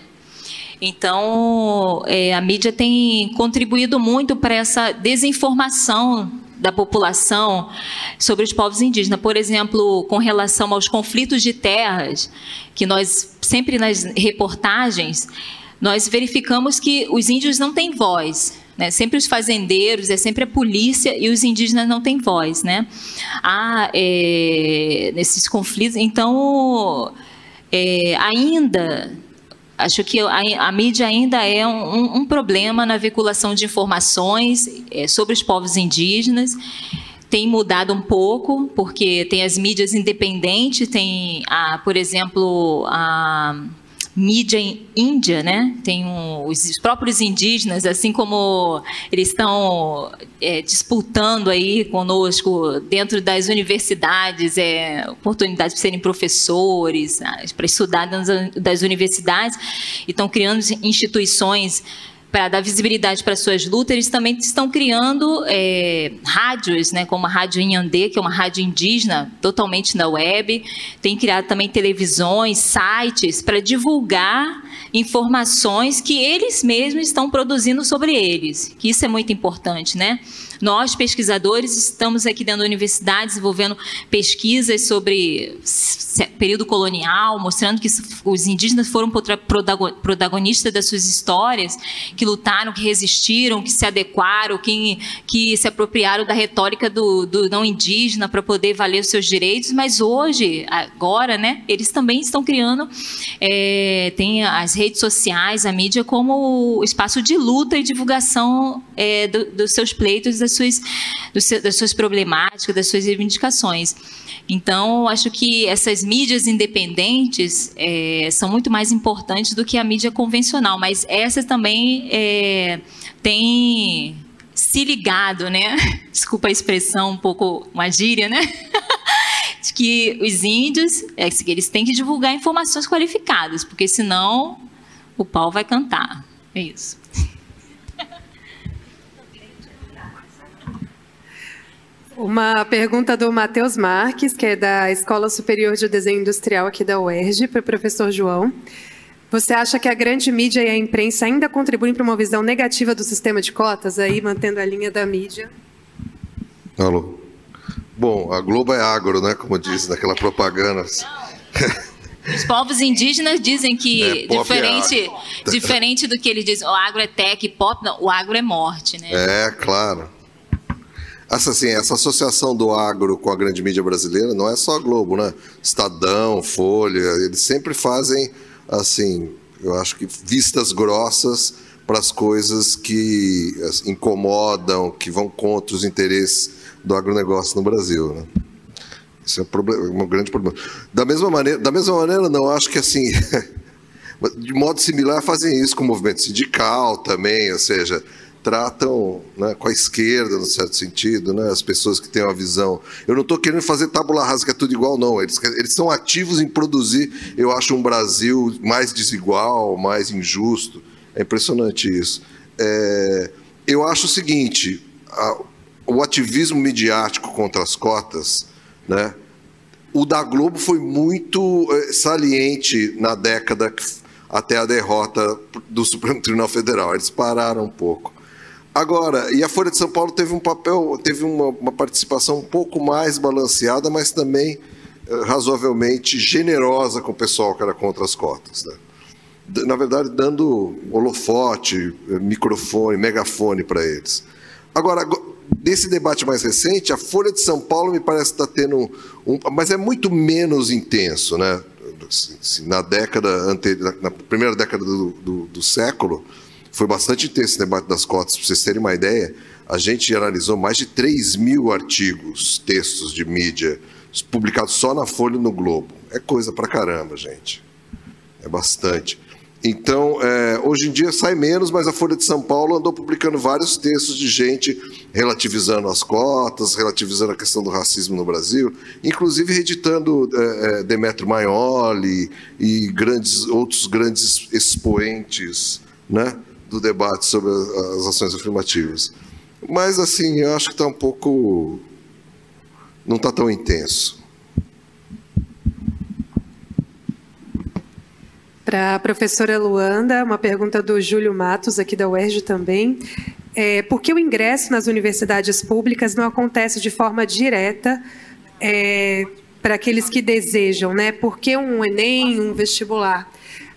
Então, é, a mídia tem contribuído muito para essa desinformação da população sobre os povos indígenas. Por exemplo, com relação aos conflitos de terras, que nós sempre nas reportagens nós verificamos que os índios não têm voz. Né? Sempre os fazendeiros, é sempre a polícia e os indígenas não têm voz. Né? Há é, nesses conflitos. Então, é, ainda acho que a, a, mídia ainda é um, um, problema na veiculação de informações é, sobre os povos indígenas. Tem mudado um pouco, porque tem as mídias independentes, tem, a, por exemplo, a mídia índia, né? Tem um, os próprios indígenas, assim como eles estão é, disputando aí conosco dentro das universidades, é, oportunidades para serem professores, ah, para estudar das universidades, e estão criando instituições para dar visibilidade para suas lutas, eles também estão criando é, rádios, né, como a Rádio Inhandê, que é uma rádio indígena totalmente na web, tem criado também televisões, sites para divulgar informações que eles mesmos estão produzindo sobre eles, que isso é muito importante, né? Nós, pesquisadores, estamos aqui dentro da universidade desenvolvendo pesquisas sobre período colonial, mostrando que os indígenas foram protagonistas das suas histórias, que lutaram, que resistiram, que se adequaram, que, que se apropriaram da retórica do, do não indígena para poder valer os seus direitos, mas hoje, agora, né, eles também estão criando, é, tem as redes sociais, a mídia como espaço de luta e divulgação é, do, dos seus pleitos, das suas, das suas problemáticas, das suas reivindicações. Então, acho que essas mídias independentes é, são muito mais importantes do que a mídia convencional, mas essa também é, tem se ligado, né? (laughs) Desculpa a expressão um pouco uma gíria, né? (laughs) De que os índios, é, eles têm que divulgar informações qualificadas, porque senão o pau vai cantar. É isso. Uma pergunta do Matheus Marques, que é da Escola Superior de Desenho Industrial aqui da UERJ, para o professor João. Você acha que a grande mídia e a imprensa ainda contribuem para uma visão negativa do sistema de cotas, aí mantendo a linha da mídia? Alô. Bom, a Globo é agro, né? Como diz naquela propaganda. Os povos indígenas dizem que é, diferente, é diferente do que ele diz, o agro é tech, pop, não, o agro é morte, né? É, claro. Essa, assim, essa associação do agro com a grande mídia brasileira não é só a Globo, né? Estadão, Folha, eles sempre fazem, assim, eu acho que vistas grossas para as coisas que incomodam, que vão contra os interesses do agronegócio no Brasil, né? Isso é um, problema, um grande problema. Da mesma maneira, da mesma maneira não, acho que assim, (laughs) de modo similar fazem isso com o movimento sindical também, ou seja, tratam né, com a esquerda, no certo sentido, né, as pessoas que têm uma visão. Eu não estou querendo fazer tábula rasa, que é tudo igual, não. Eles, eles são ativos em produzir, eu acho, um Brasil mais desigual, mais injusto. É impressionante isso. É, eu acho o seguinte: a, o ativismo midiático contra as cotas, né, o da Globo foi muito é, saliente na década até a derrota do Supremo Tribunal Federal. Eles pararam um pouco. Agora, e a Folha de São Paulo teve um papel, teve uma, uma participação um pouco mais balanceada, mas também eh, razoavelmente generosa com o pessoal que era contra as cotas. Né? Na verdade, dando holofote, eh, microfone, megafone para eles. Agora, nesse debate mais recente, a Folha de São Paulo me parece estar tá tendo um, um, mas é muito menos intenso, né? Na década anterior, na primeira década do, do, do século, foi bastante intenso esse debate das cotas. Para vocês terem uma ideia, a gente analisou mais de 3 mil artigos, textos de mídia, publicados só na Folha e no Globo. É coisa pra caramba, gente. É bastante. Então, é, hoje em dia sai menos, mas a Folha de São Paulo andou publicando vários textos de gente relativizando as cotas, relativizando a questão do racismo no Brasil, inclusive reeditando é, é Demetrio Maioli e grandes, outros grandes expoentes né, do debate sobre as ações afirmativas. Mas, assim, eu acho que está um pouco. não está tão intenso. Para a professora Luanda, uma pergunta do Júlio Matos, aqui da UERJ também. É, por que o ingresso nas universidades públicas não acontece de forma direta é, para aqueles que desejam? Né? Por que um Enem, um vestibular?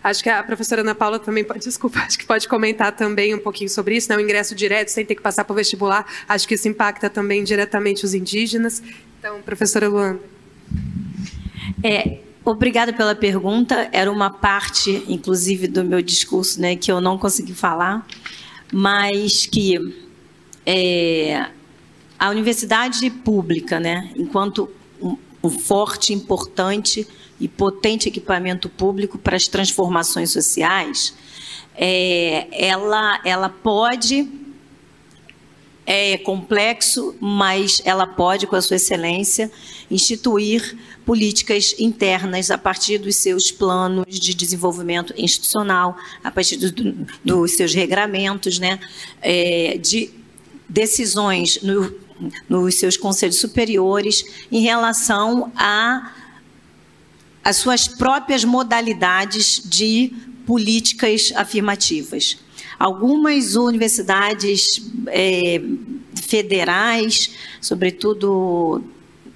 Acho que a professora Ana Paula também pode, desculpa, (laughs) acho que pode comentar também um pouquinho sobre isso, né? o ingresso direto, sem ter que passar para o vestibular, acho que isso impacta também diretamente os indígenas. Então, professora Luanda. É, obrigada pela pergunta, era uma parte, inclusive, do meu discurso, né, que eu não consegui falar, mas que é, a universidade pública, né, enquanto um, um forte, importante e potente equipamento público para as transformações sociais, é, ela, ela pode, é complexo, mas ela pode, com a sua excelência, instituir políticas internas a partir dos seus planos de desenvolvimento institucional, a partir do, dos seus regramentos, né, é, de decisões no, nos seus conselhos superiores em relação a as suas próprias modalidades de políticas afirmativas. Algumas universidades é, federais, sobretudo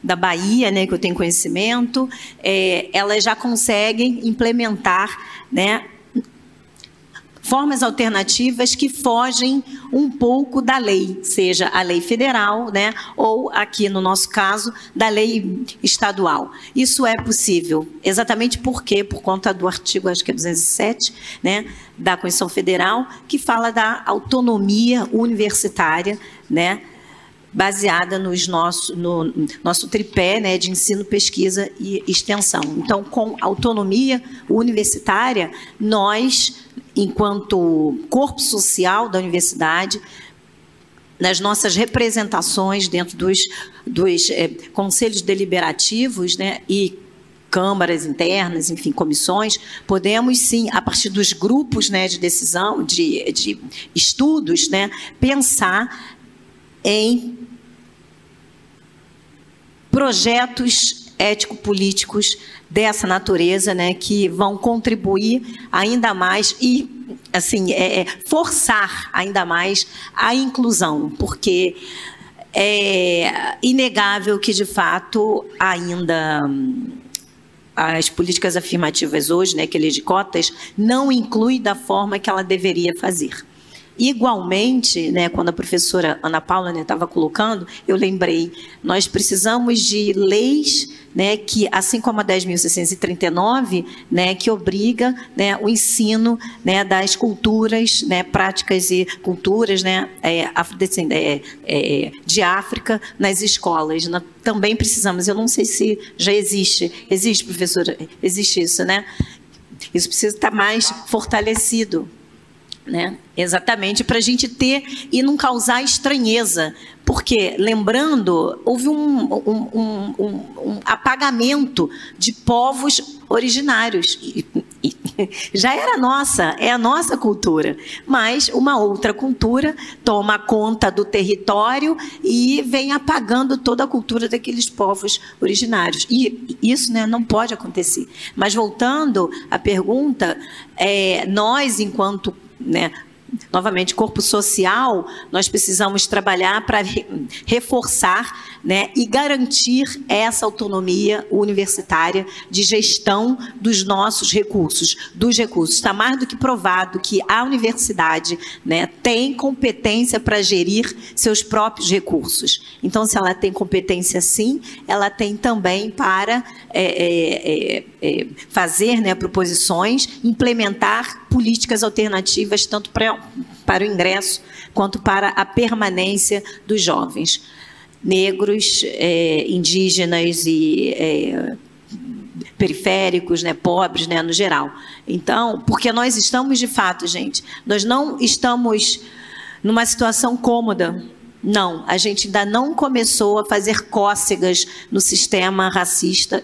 da Bahia, né, que eu tenho conhecimento, é, elas já conseguem implementar né, formas alternativas que fogem um pouco da lei, seja a lei federal, né, ou aqui no nosso caso, da lei estadual. Isso é possível, exatamente porque por conta do artigo acho que é 207, né, da Constituição Federal, que fala da autonomia universitária, né, baseada nos nosso, no nosso tripé né, de ensino, pesquisa e extensão. Então, com autonomia universitária, nós enquanto corpo social da universidade, nas nossas representações dentro dos, dos é, conselhos deliberativos né, e câmaras internas, enfim, comissões, podemos sim, a partir dos grupos né, de decisão, de, de estudos, né, pensar em projetos ético-políticos dessa natureza, né, que vão contribuir ainda mais e assim é, é, forçar ainda mais a inclusão, porque é inegável que de fato ainda hum, as políticas afirmativas hoje, né, que lei de cotas, não inclui da forma que ela deveria fazer. Igualmente, né, quando a professora Ana Paula estava né, colocando, eu lembrei, nós precisamos de leis né, que, assim como a 10.639, né, que obriga né, o ensino né, das culturas, né, práticas e culturas né, é, é, é, de África nas escolas. Nós também precisamos, eu não sei se já existe, existe, professora, existe isso, né? Isso precisa estar mais fortalecido. Né? Exatamente, para a gente ter e não causar estranheza. Porque, lembrando, houve um, um, um, um apagamento de povos originários. E, e, (laughs) já era nossa, é a nossa cultura. Mas uma outra cultura toma conta do território e vem apagando toda a cultura daqueles povos originários. E isso né, não pode acontecer. Mas voltando à pergunta, é, nós, enquanto né, novamente, corpo social, nós precisamos trabalhar para reforçar né, e garantir essa autonomia universitária de gestão dos nossos recursos, dos recursos. Está mais do que provado que a universidade né, tem competência para gerir seus próprios recursos. Então, se ela tem competência sim, ela tem também para é, é, é, é fazer né, proposições, implementar políticas alternativas, tanto para para o ingresso quanto para a permanência dos jovens negros, é, indígenas e é, periféricos, né, pobres, né, no geral. Então, porque nós estamos de fato, gente, nós não estamos numa situação cômoda. Não, a gente ainda não começou a fazer cócegas no sistema racista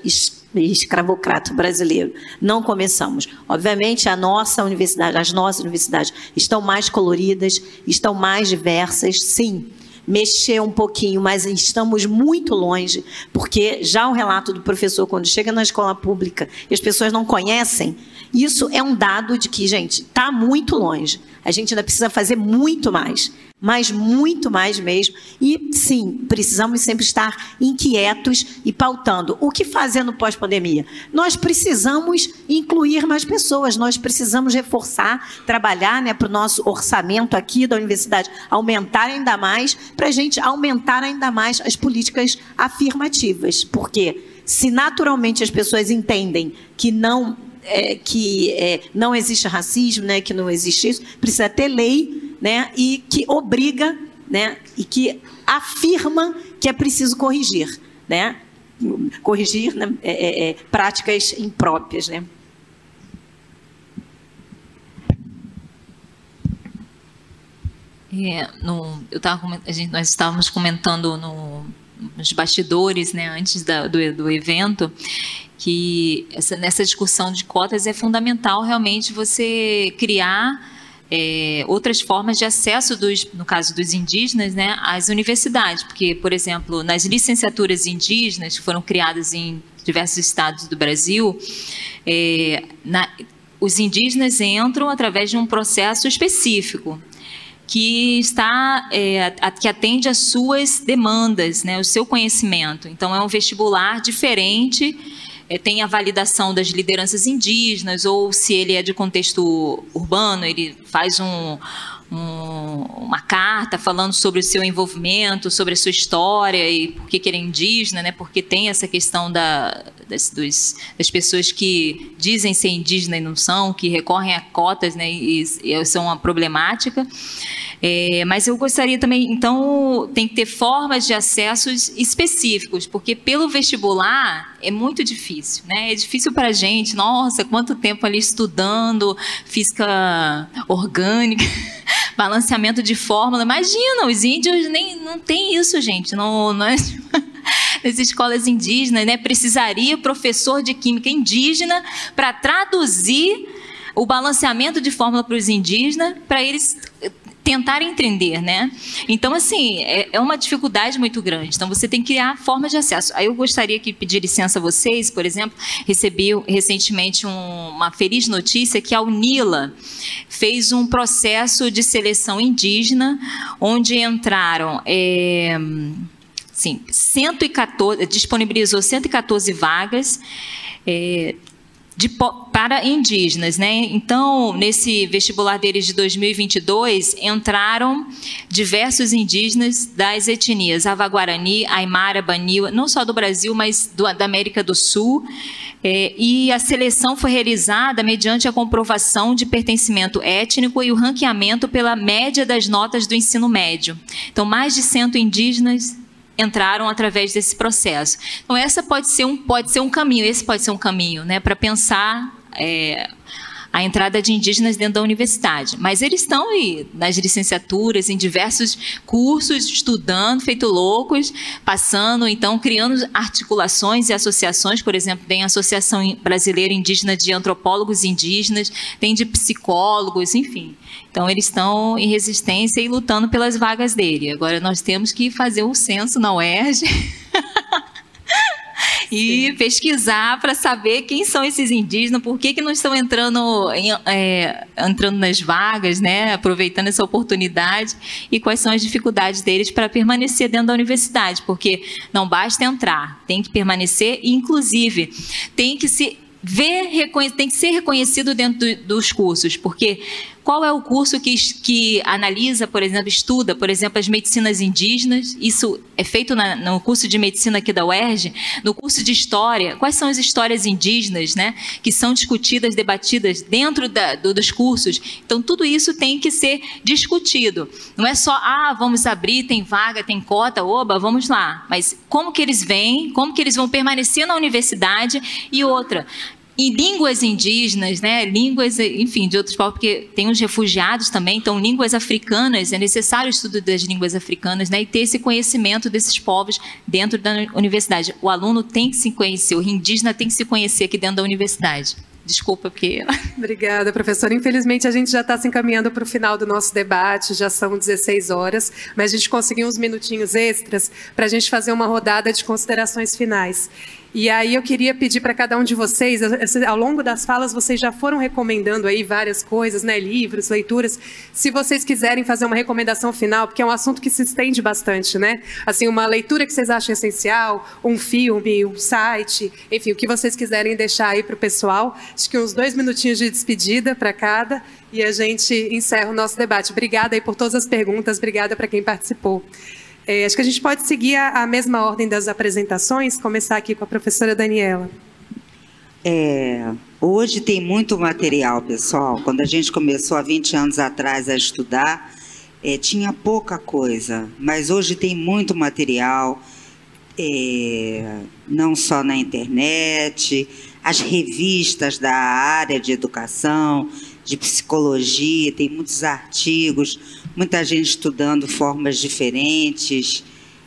escravocrata brasileiro. Não começamos. Obviamente, a nossa universidade, as nossas universidades estão mais coloridas, estão mais diversas, sim. Mexer um pouquinho, mas estamos muito longe, porque já o relato do professor, quando chega na escola pública e as pessoas não conhecem, isso é um dado de que, gente, está muito longe. A gente ainda precisa fazer muito mais mas muito mais mesmo. E sim, precisamos sempre estar inquietos e pautando. O que fazer no pós-pandemia? Nós precisamos incluir mais pessoas, nós precisamos reforçar, trabalhar né, para o nosso orçamento aqui da universidade aumentar ainda mais, para a gente aumentar ainda mais as políticas afirmativas. Porque se naturalmente as pessoas entendem que não é, que é, não existe racismo, né, que não existe isso, precisa ter lei né, e que obriga né, e que afirma que é preciso corrigir, né, corrigir né, é, é, é práticas impróprias. Né. É, no, eu tava, gente, nós estávamos comentando no, nos bastidores, né, antes da, do, do evento, que essa, nessa discussão de cotas é fundamental realmente você criar é, outras formas de acesso, dos, no caso dos indígenas, né, às universidades. Porque, por exemplo, nas licenciaturas indígenas, que foram criadas em diversos estados do Brasil, é, na, os indígenas entram através de um processo específico que está é, que atende às suas demandas, né, o seu conhecimento. Então é um vestibular diferente, é, tem a validação das lideranças indígenas ou se ele é de contexto urbano, ele faz um, um, uma carta falando sobre o seu envolvimento, sobre a sua história e por que, ele é indígena, né? Porque tem essa questão da, das, dos, das pessoas que dizem ser indígena e não são, que recorrem a cotas, né? E, e são uma problemática. É, mas eu gostaria também, então, tem que ter formas de acessos específicos, porque pelo vestibular é muito difícil, né? É difícil para a gente. Nossa, quanto tempo ali estudando física orgânica, (laughs) balanceamento de fórmula. Imagina, os índios nem não tem isso, gente. Não, não é nas escolas indígenas, né? Precisaria professor de química indígena para traduzir o balanceamento de fórmula para os indígenas, para eles tentar entender, né? Então, assim, é, é, uma dificuldade muito grande. Então, você tem que criar formas de acesso. Aí eu gostaria que pedir licença a vocês, por exemplo, recebi recentemente um, uma feliz notícia que a UNILA fez um processo de seleção indígena, onde entraram... É, sim, 114, disponibilizou 114 vagas, é, de, para indígenas, né? Então, nesse vestibular deles de 2022, entraram diversos indígenas das etnias Avaguarani, Aimara, Baniwa, não só do Brasil, mas do, da América do Sul. É, e a seleção foi realizada mediante a comprovação de pertencimento étnico e o ranqueamento pela média das notas do ensino médio. Então, mais de 100 indígenas entraram através desse processo. Então essa pode ser um pode ser um caminho, esse pode ser um caminho, né, para pensar é, a entrada de indígenas dentro da universidade. Mas eles estão aí nas licenciaturas, em diversos cursos, estudando, feito loucos, passando, então, criando articulações e associações. Por exemplo, tem a Associação Brasileira Indígena de Antropólogos Indígenas, tem de psicólogos, enfim. Então, eles estão em resistência e lutando pelas vagas dele. Agora, nós temos que fazer o um censo na UERJ. (laughs) e pesquisar para saber quem são esses indígenas, por que, que não estão entrando, é, entrando nas vagas, né, aproveitando essa oportunidade e quais são as dificuldades deles para permanecer dentro da universidade, porque não basta entrar, tem que permanecer e, inclusive, tem que se ver, tem que ser reconhecido dentro do, dos cursos, porque qual é o curso que, que analisa, por exemplo, estuda, por exemplo, as medicinas indígenas? Isso é feito na, no curso de medicina aqui da UERJ. No curso de história, quais são as histórias indígenas, né, que são discutidas, debatidas dentro da, do, dos cursos? Então, tudo isso tem que ser discutido. Não é só, ah, vamos abrir, tem vaga, tem cota, oba, vamos lá. Mas como que eles vêm, como que eles vão permanecer na universidade e outra, em línguas indígenas, né, línguas, enfim, de outros povos, porque tem os refugiados também, então línguas africanas, é necessário o estudo das línguas africanas, né, e ter esse conhecimento desses povos dentro da universidade. O aluno tem que se conhecer, o indígena tem que se conhecer aqui dentro da universidade. Desculpa, porque. (laughs) Obrigada, professora. Infelizmente, a gente já está se encaminhando para o final do nosso debate, já são 16 horas, mas a gente conseguiu uns minutinhos extras para a gente fazer uma rodada de considerações finais. E aí eu queria pedir para cada um de vocês, ao longo das falas vocês já foram recomendando aí várias coisas, né, livros, leituras. Se vocês quiserem fazer uma recomendação final, porque é um assunto que se estende bastante, né? Assim, uma leitura que vocês acham essencial, um filme, um site, enfim, o que vocês quiserem deixar aí para o pessoal. Acho que uns dois minutinhos de despedida para cada e a gente encerra o nosso debate. Obrigada aí por todas as perguntas, obrigada para quem participou. É, acho que a gente pode seguir a, a, mesma ordem das apresentações, começar aqui com a professora Daniela. É, hoje tem muito material, pessoal. Quando a gente começou há 20 anos atrás a estudar, é, tinha pouca coisa, mas hoje tem muito material, é, não só na internet, as revistas da área de educação, de psicologia, tem muitos artigos, muita gente estudando formas diferentes,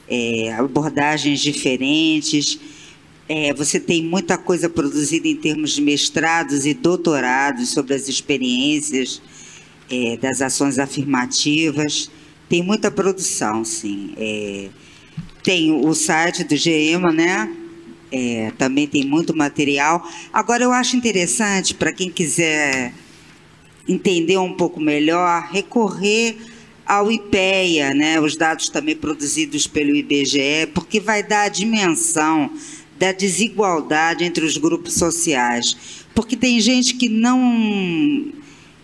é, abordagens diferentes. É, você tem muita coisa produzida em termos de mestrados e doutorados sobre as experiências é, das ações afirmativas. Tem muita produção, sim. É, tem o site do GEMA, né? é, também tem muito material. Agora, eu acho interessante, para quem quiser entender um pouco melhor, recorrer ao IPEA, né, os dados também produzidos pelo IBGE, porque vai dar a dimensão da desigualdade entre os grupos sociais. Porque tem gente que não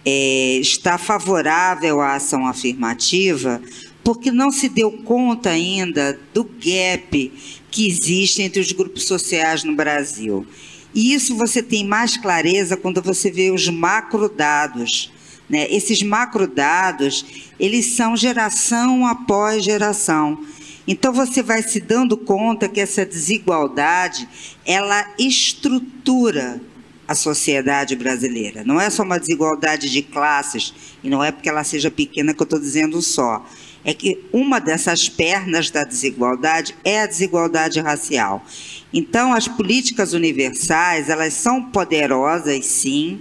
é, está favorável à ação afirmativa porque não se deu conta ainda do gap que existe entre os grupos sociais no Brasil. E isso você tem mais clareza quando você vê os macrodados. Né? Esses macrodados, eles são geração após geração. Então você vai se dando conta que essa desigualdade, ela estrutura a sociedade brasileira. Não é só uma desigualdade de classes, e não é porque ela seja pequena que eu estou dizendo só é que uma dessas pernas da desigualdade é a desigualdade racial. Então, as políticas universais, elas são poderosas, sim,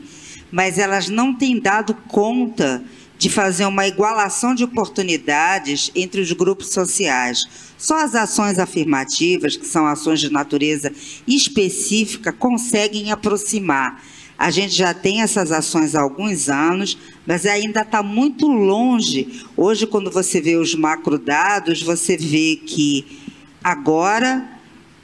mas elas não têm dado conta de fazer uma igualação de oportunidades entre os grupos sociais. Só as ações afirmativas, que são ações de natureza específica, conseguem aproximar a gente já tem essas ações há alguns anos, mas ainda está muito longe. Hoje, quando você vê os macrodados, você vê que agora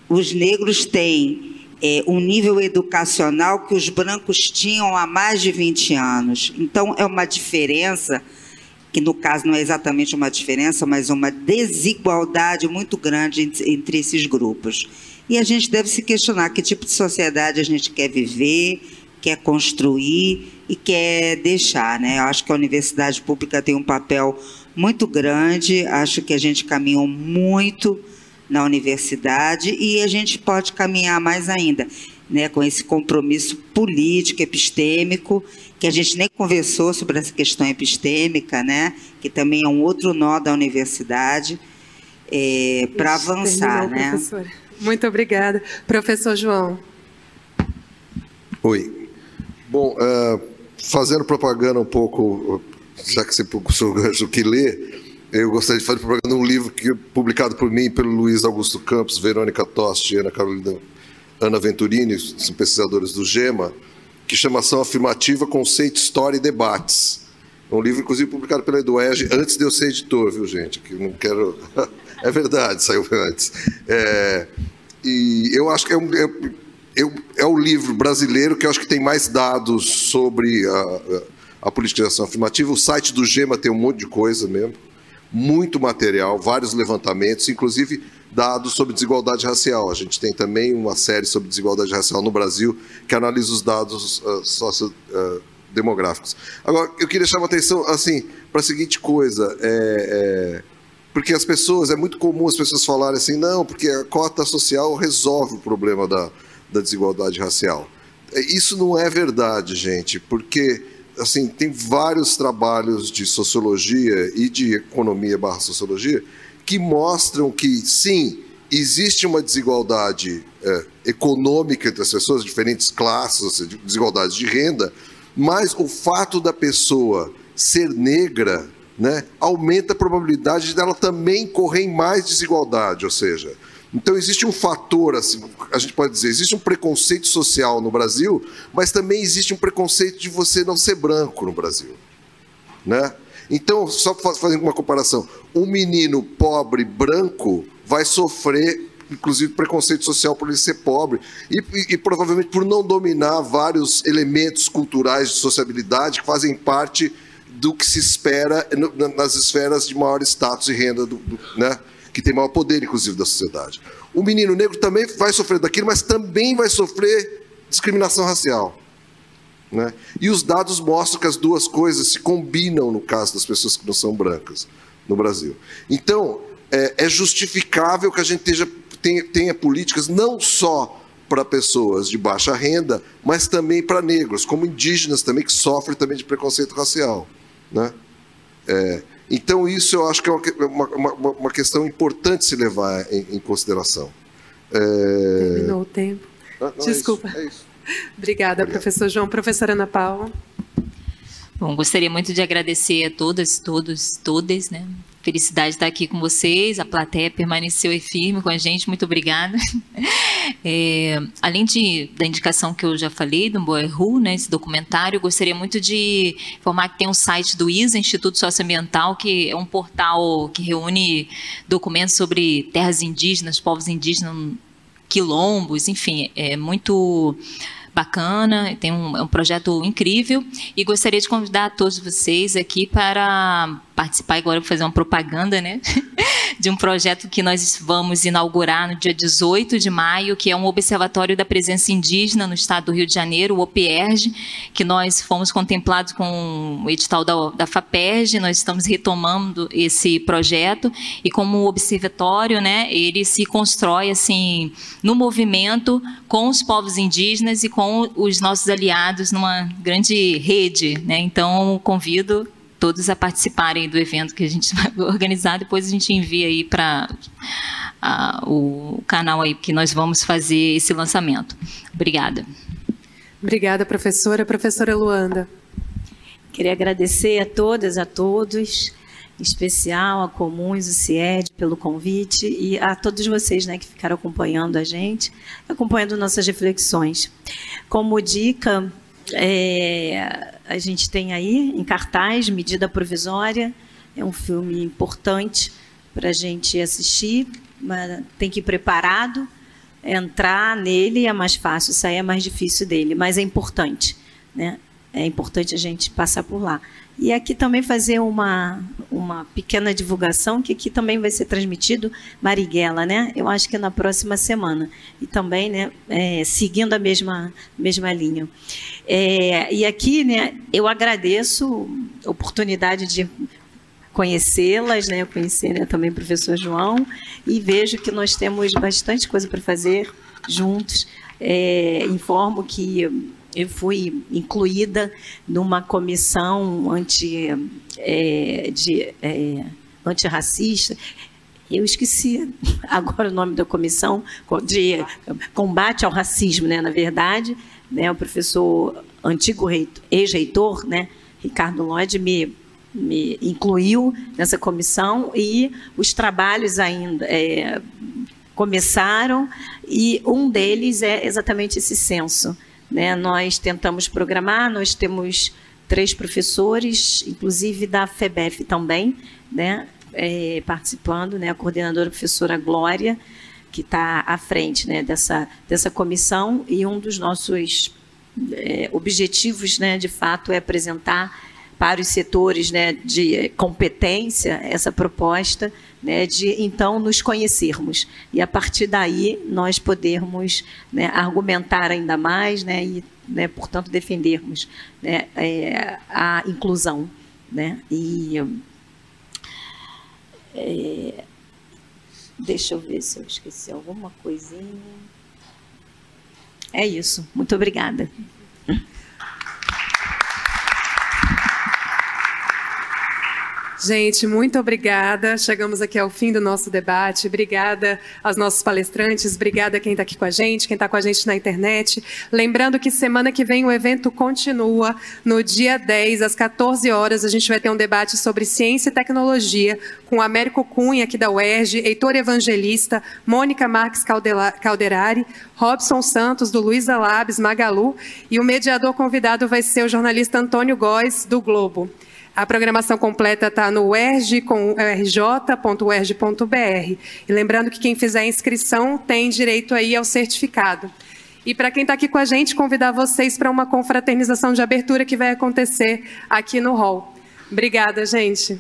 os negros têm é, um nível educacional que os brancos tinham há mais de 20 anos. Então, é uma diferença, que no caso não é exatamente uma diferença, mas uma desigualdade muito grande entre, esses grupos. E a gente deve se questionar que tipo de sociedade a gente quer viver quer construir e quer deixar. Né? Eu acho que a universidade pública tem um papel muito grande, acho que a gente caminhou muito na universidade e a gente pode caminhar mais ainda, né, com esse compromisso político, epistêmico, que a gente nem conversou sobre essa questão epistêmica, né, que também é um outro nó da universidade, é, para avançar. Terminou, né? Professora. Muito obrigada. Professor João. Oi. Bom, uh, fazendo propaganda um pouco, já que você puxou o gancho que lê, eu gostaria de fazer propaganda um livro que, publicado por mim, pelo Luiz Augusto Campos, Verônica Tosti Ana Carolina Ana Venturini, são pesquisadores do GEMA, que chama Ação Afirmativa, Conceito, História e Debates. É um livro, inclusive, publicado pela Eduege, antes de eu ser editor, viu, gente? Que não quero... (laughs) é verdade, saiu antes. É... E eu acho que é um... É eu, é o livro brasileiro que eu acho que tem mais dados sobre a, a politização afirmativa. O site do GEMA tem um monte de coisa mesmo, muito material, vários levantamentos, inclusive dados sobre desigualdade racial. A gente tem também uma série sobre desigualdade racial no Brasil que analisa os dados uh, sociodemográficos. Uh, Agora, eu queria chamar a atenção assim, para a seguinte coisa. É, é, porque as pessoas, é muito comum as pessoas falarem assim, não, porque a cota social resolve o problema da, da desigualdade racial. É, isso não é verdade, gente, porque assim tem vários trabalhos de sociologia e de economia barra sociologia que mostram que sim existe uma desigualdade é, econômica entre as pessoas, diferentes classes, desigualdades de renda, mas o fato da pessoa ser negra, né, aumenta a probabilidade dela também correr em mais desigualdade, ou seja, então existe um fator, assim, a gente pode dizer, existe um preconceito social no Brasil, mas também existe um preconceito de você não ser branco no Brasil, né? Então, só fazendo uma comparação, um menino pobre branco vai sofrer, inclusive, preconceito social por ele ser pobre e, e, e provavelmente por não dominar vários elementos culturais de sociabilidade que fazem parte do que se espera nas esferas de maior status e renda, do, do né? Que tem maior poder, inclusive, da sociedade. O menino negro também vai sofrer daquilo, mas também vai sofrer discriminação racial. Né? E os dados mostram que as duas coisas se combinam no caso das pessoas que não são brancas no Brasil. Então, é, é justificável que a gente tenha, tenha, tenha políticas não só para pessoas de baixa renda, mas também para negros, como indígenas também, que sofrem também de preconceito racial. Né? É, então, isso eu acho que é uma, uma, uma questão importante se levar em, em consideração. É... Terminou o tempo. Ah, não, Desculpa. É isso, é isso. Obrigada, Obrigado. professor João. Professora Ana Paula. Bom, gostaria muito de agradecer a todas, todos, todas, né? Felicidade de estar aqui com vocês. A plateia permaneceu firme com a gente. Muito obrigada. (laughs) É, além de, da indicação que eu já falei do Boerru, né, esse documentário, gostaria muito de informar que tem um site do ISA, Instituto Socioambiental, que é um portal que reúne documentos sobre terras indígenas, povos indígenas, quilombos, enfim, é muito bacana, tem um, é um projeto incrível. E gostaria de convidar todos vocês aqui para participar. Agora, fazer uma propaganda, né? (laughs) de um projeto que nós vamos inaugurar no dia 18 de maio, que é um observatório da presença indígena no estado do Rio de Janeiro, o OPERJ, que nós fomos contemplados com o edital da, da FAPERJ, nós estamos retomando esse projeto. E como observatório, né, ele se constrói assim no movimento com os povos indígenas e com os nossos aliados numa grande rede, né? Então, convido todos a participarem do evento que a gente (laughs) vai organizar. Depois a gente envia aí para o canal aí que nós vamos fazer esse lançamento. Obrigada. Obrigada, professora. Professora Luanda. Queria agradecer a todas, a todos, especial a Comuns, o CIED, pelo convite e a todos vocês né, que ficaram acompanhando a gente, acompanhando nossas reflexões. Como dica, é, a gente tem aí em cartaz Medida Provisória, é um filme importante para a gente assistir, mas tem que ir preparado, entrar nele é mais fácil, sair é mais difícil dele, mas é importante, né? É importante a gente passar por lá. E aqui também fazer uma, uma pequena divulgação, que aqui também vai ser transmitido Marighella, né? Eu acho que é na próxima semana. E também, né, é, seguindo a mesma, mesma linha. É, e aqui, né, eu agradeço a oportunidade de conhecê-las, né, conhecer né, também o professor João, e vejo que nós temos bastante coisa para fazer juntos. É, informo que eu fui incluída numa comissão anti, é, de, é, antirracista. Eu esqueci (laughs) agora o nome da comissão de combate ao racismo, né? Na verdade, né? O professor antigo ex-reitor, né? Ricardo Lloyd me me incluiu nessa comissão e os trabalhos ainda é, começaram e um deles é exatamente esse censo né? Nós tentamos programar, nós temos três professores, inclusive da FEBEF também, né? É, participando, né? a coordenadora a professora Glória, que está à frente né? dessa, dessa comissão, e um dos nossos é, objetivos, né, de fato, é apresentar para os setores né, de competência essa proposta né, de então nos conhecermos e a partir daí nós podermos né, argumentar ainda mais né, e, né, portanto, defendermos né, é, a inclusão. Né, e é, deixa eu ver se eu esqueci alguma coisinha. É isso. Muito obrigada. Gente, muito obrigada. Chegamos aqui ao fim do nosso debate. Obrigada aos nossos palestrantes, obrigada a quem está aqui com a gente, quem está com a gente na internet. Lembrando que semana que vem o evento continua. No dia 10, às 14 horas, a gente vai ter um debate sobre ciência e tecnologia com Américo Cunha, aqui da UERJ, Heitor Evangelista, Mônica Marques Calderari, Robson Santos, do Luiza Labs, Magalu, e o mediador convidado vai ser o jornalista Antônio Góes, do Globo. A programação completa está no rj.erg.br. E lembrando que quem fizer a inscrição tem direito aí ao certificado. E para quem está aqui com a gente, convidar vocês para uma confraternização de abertura que vai acontecer aqui no hall. Obrigada, gente.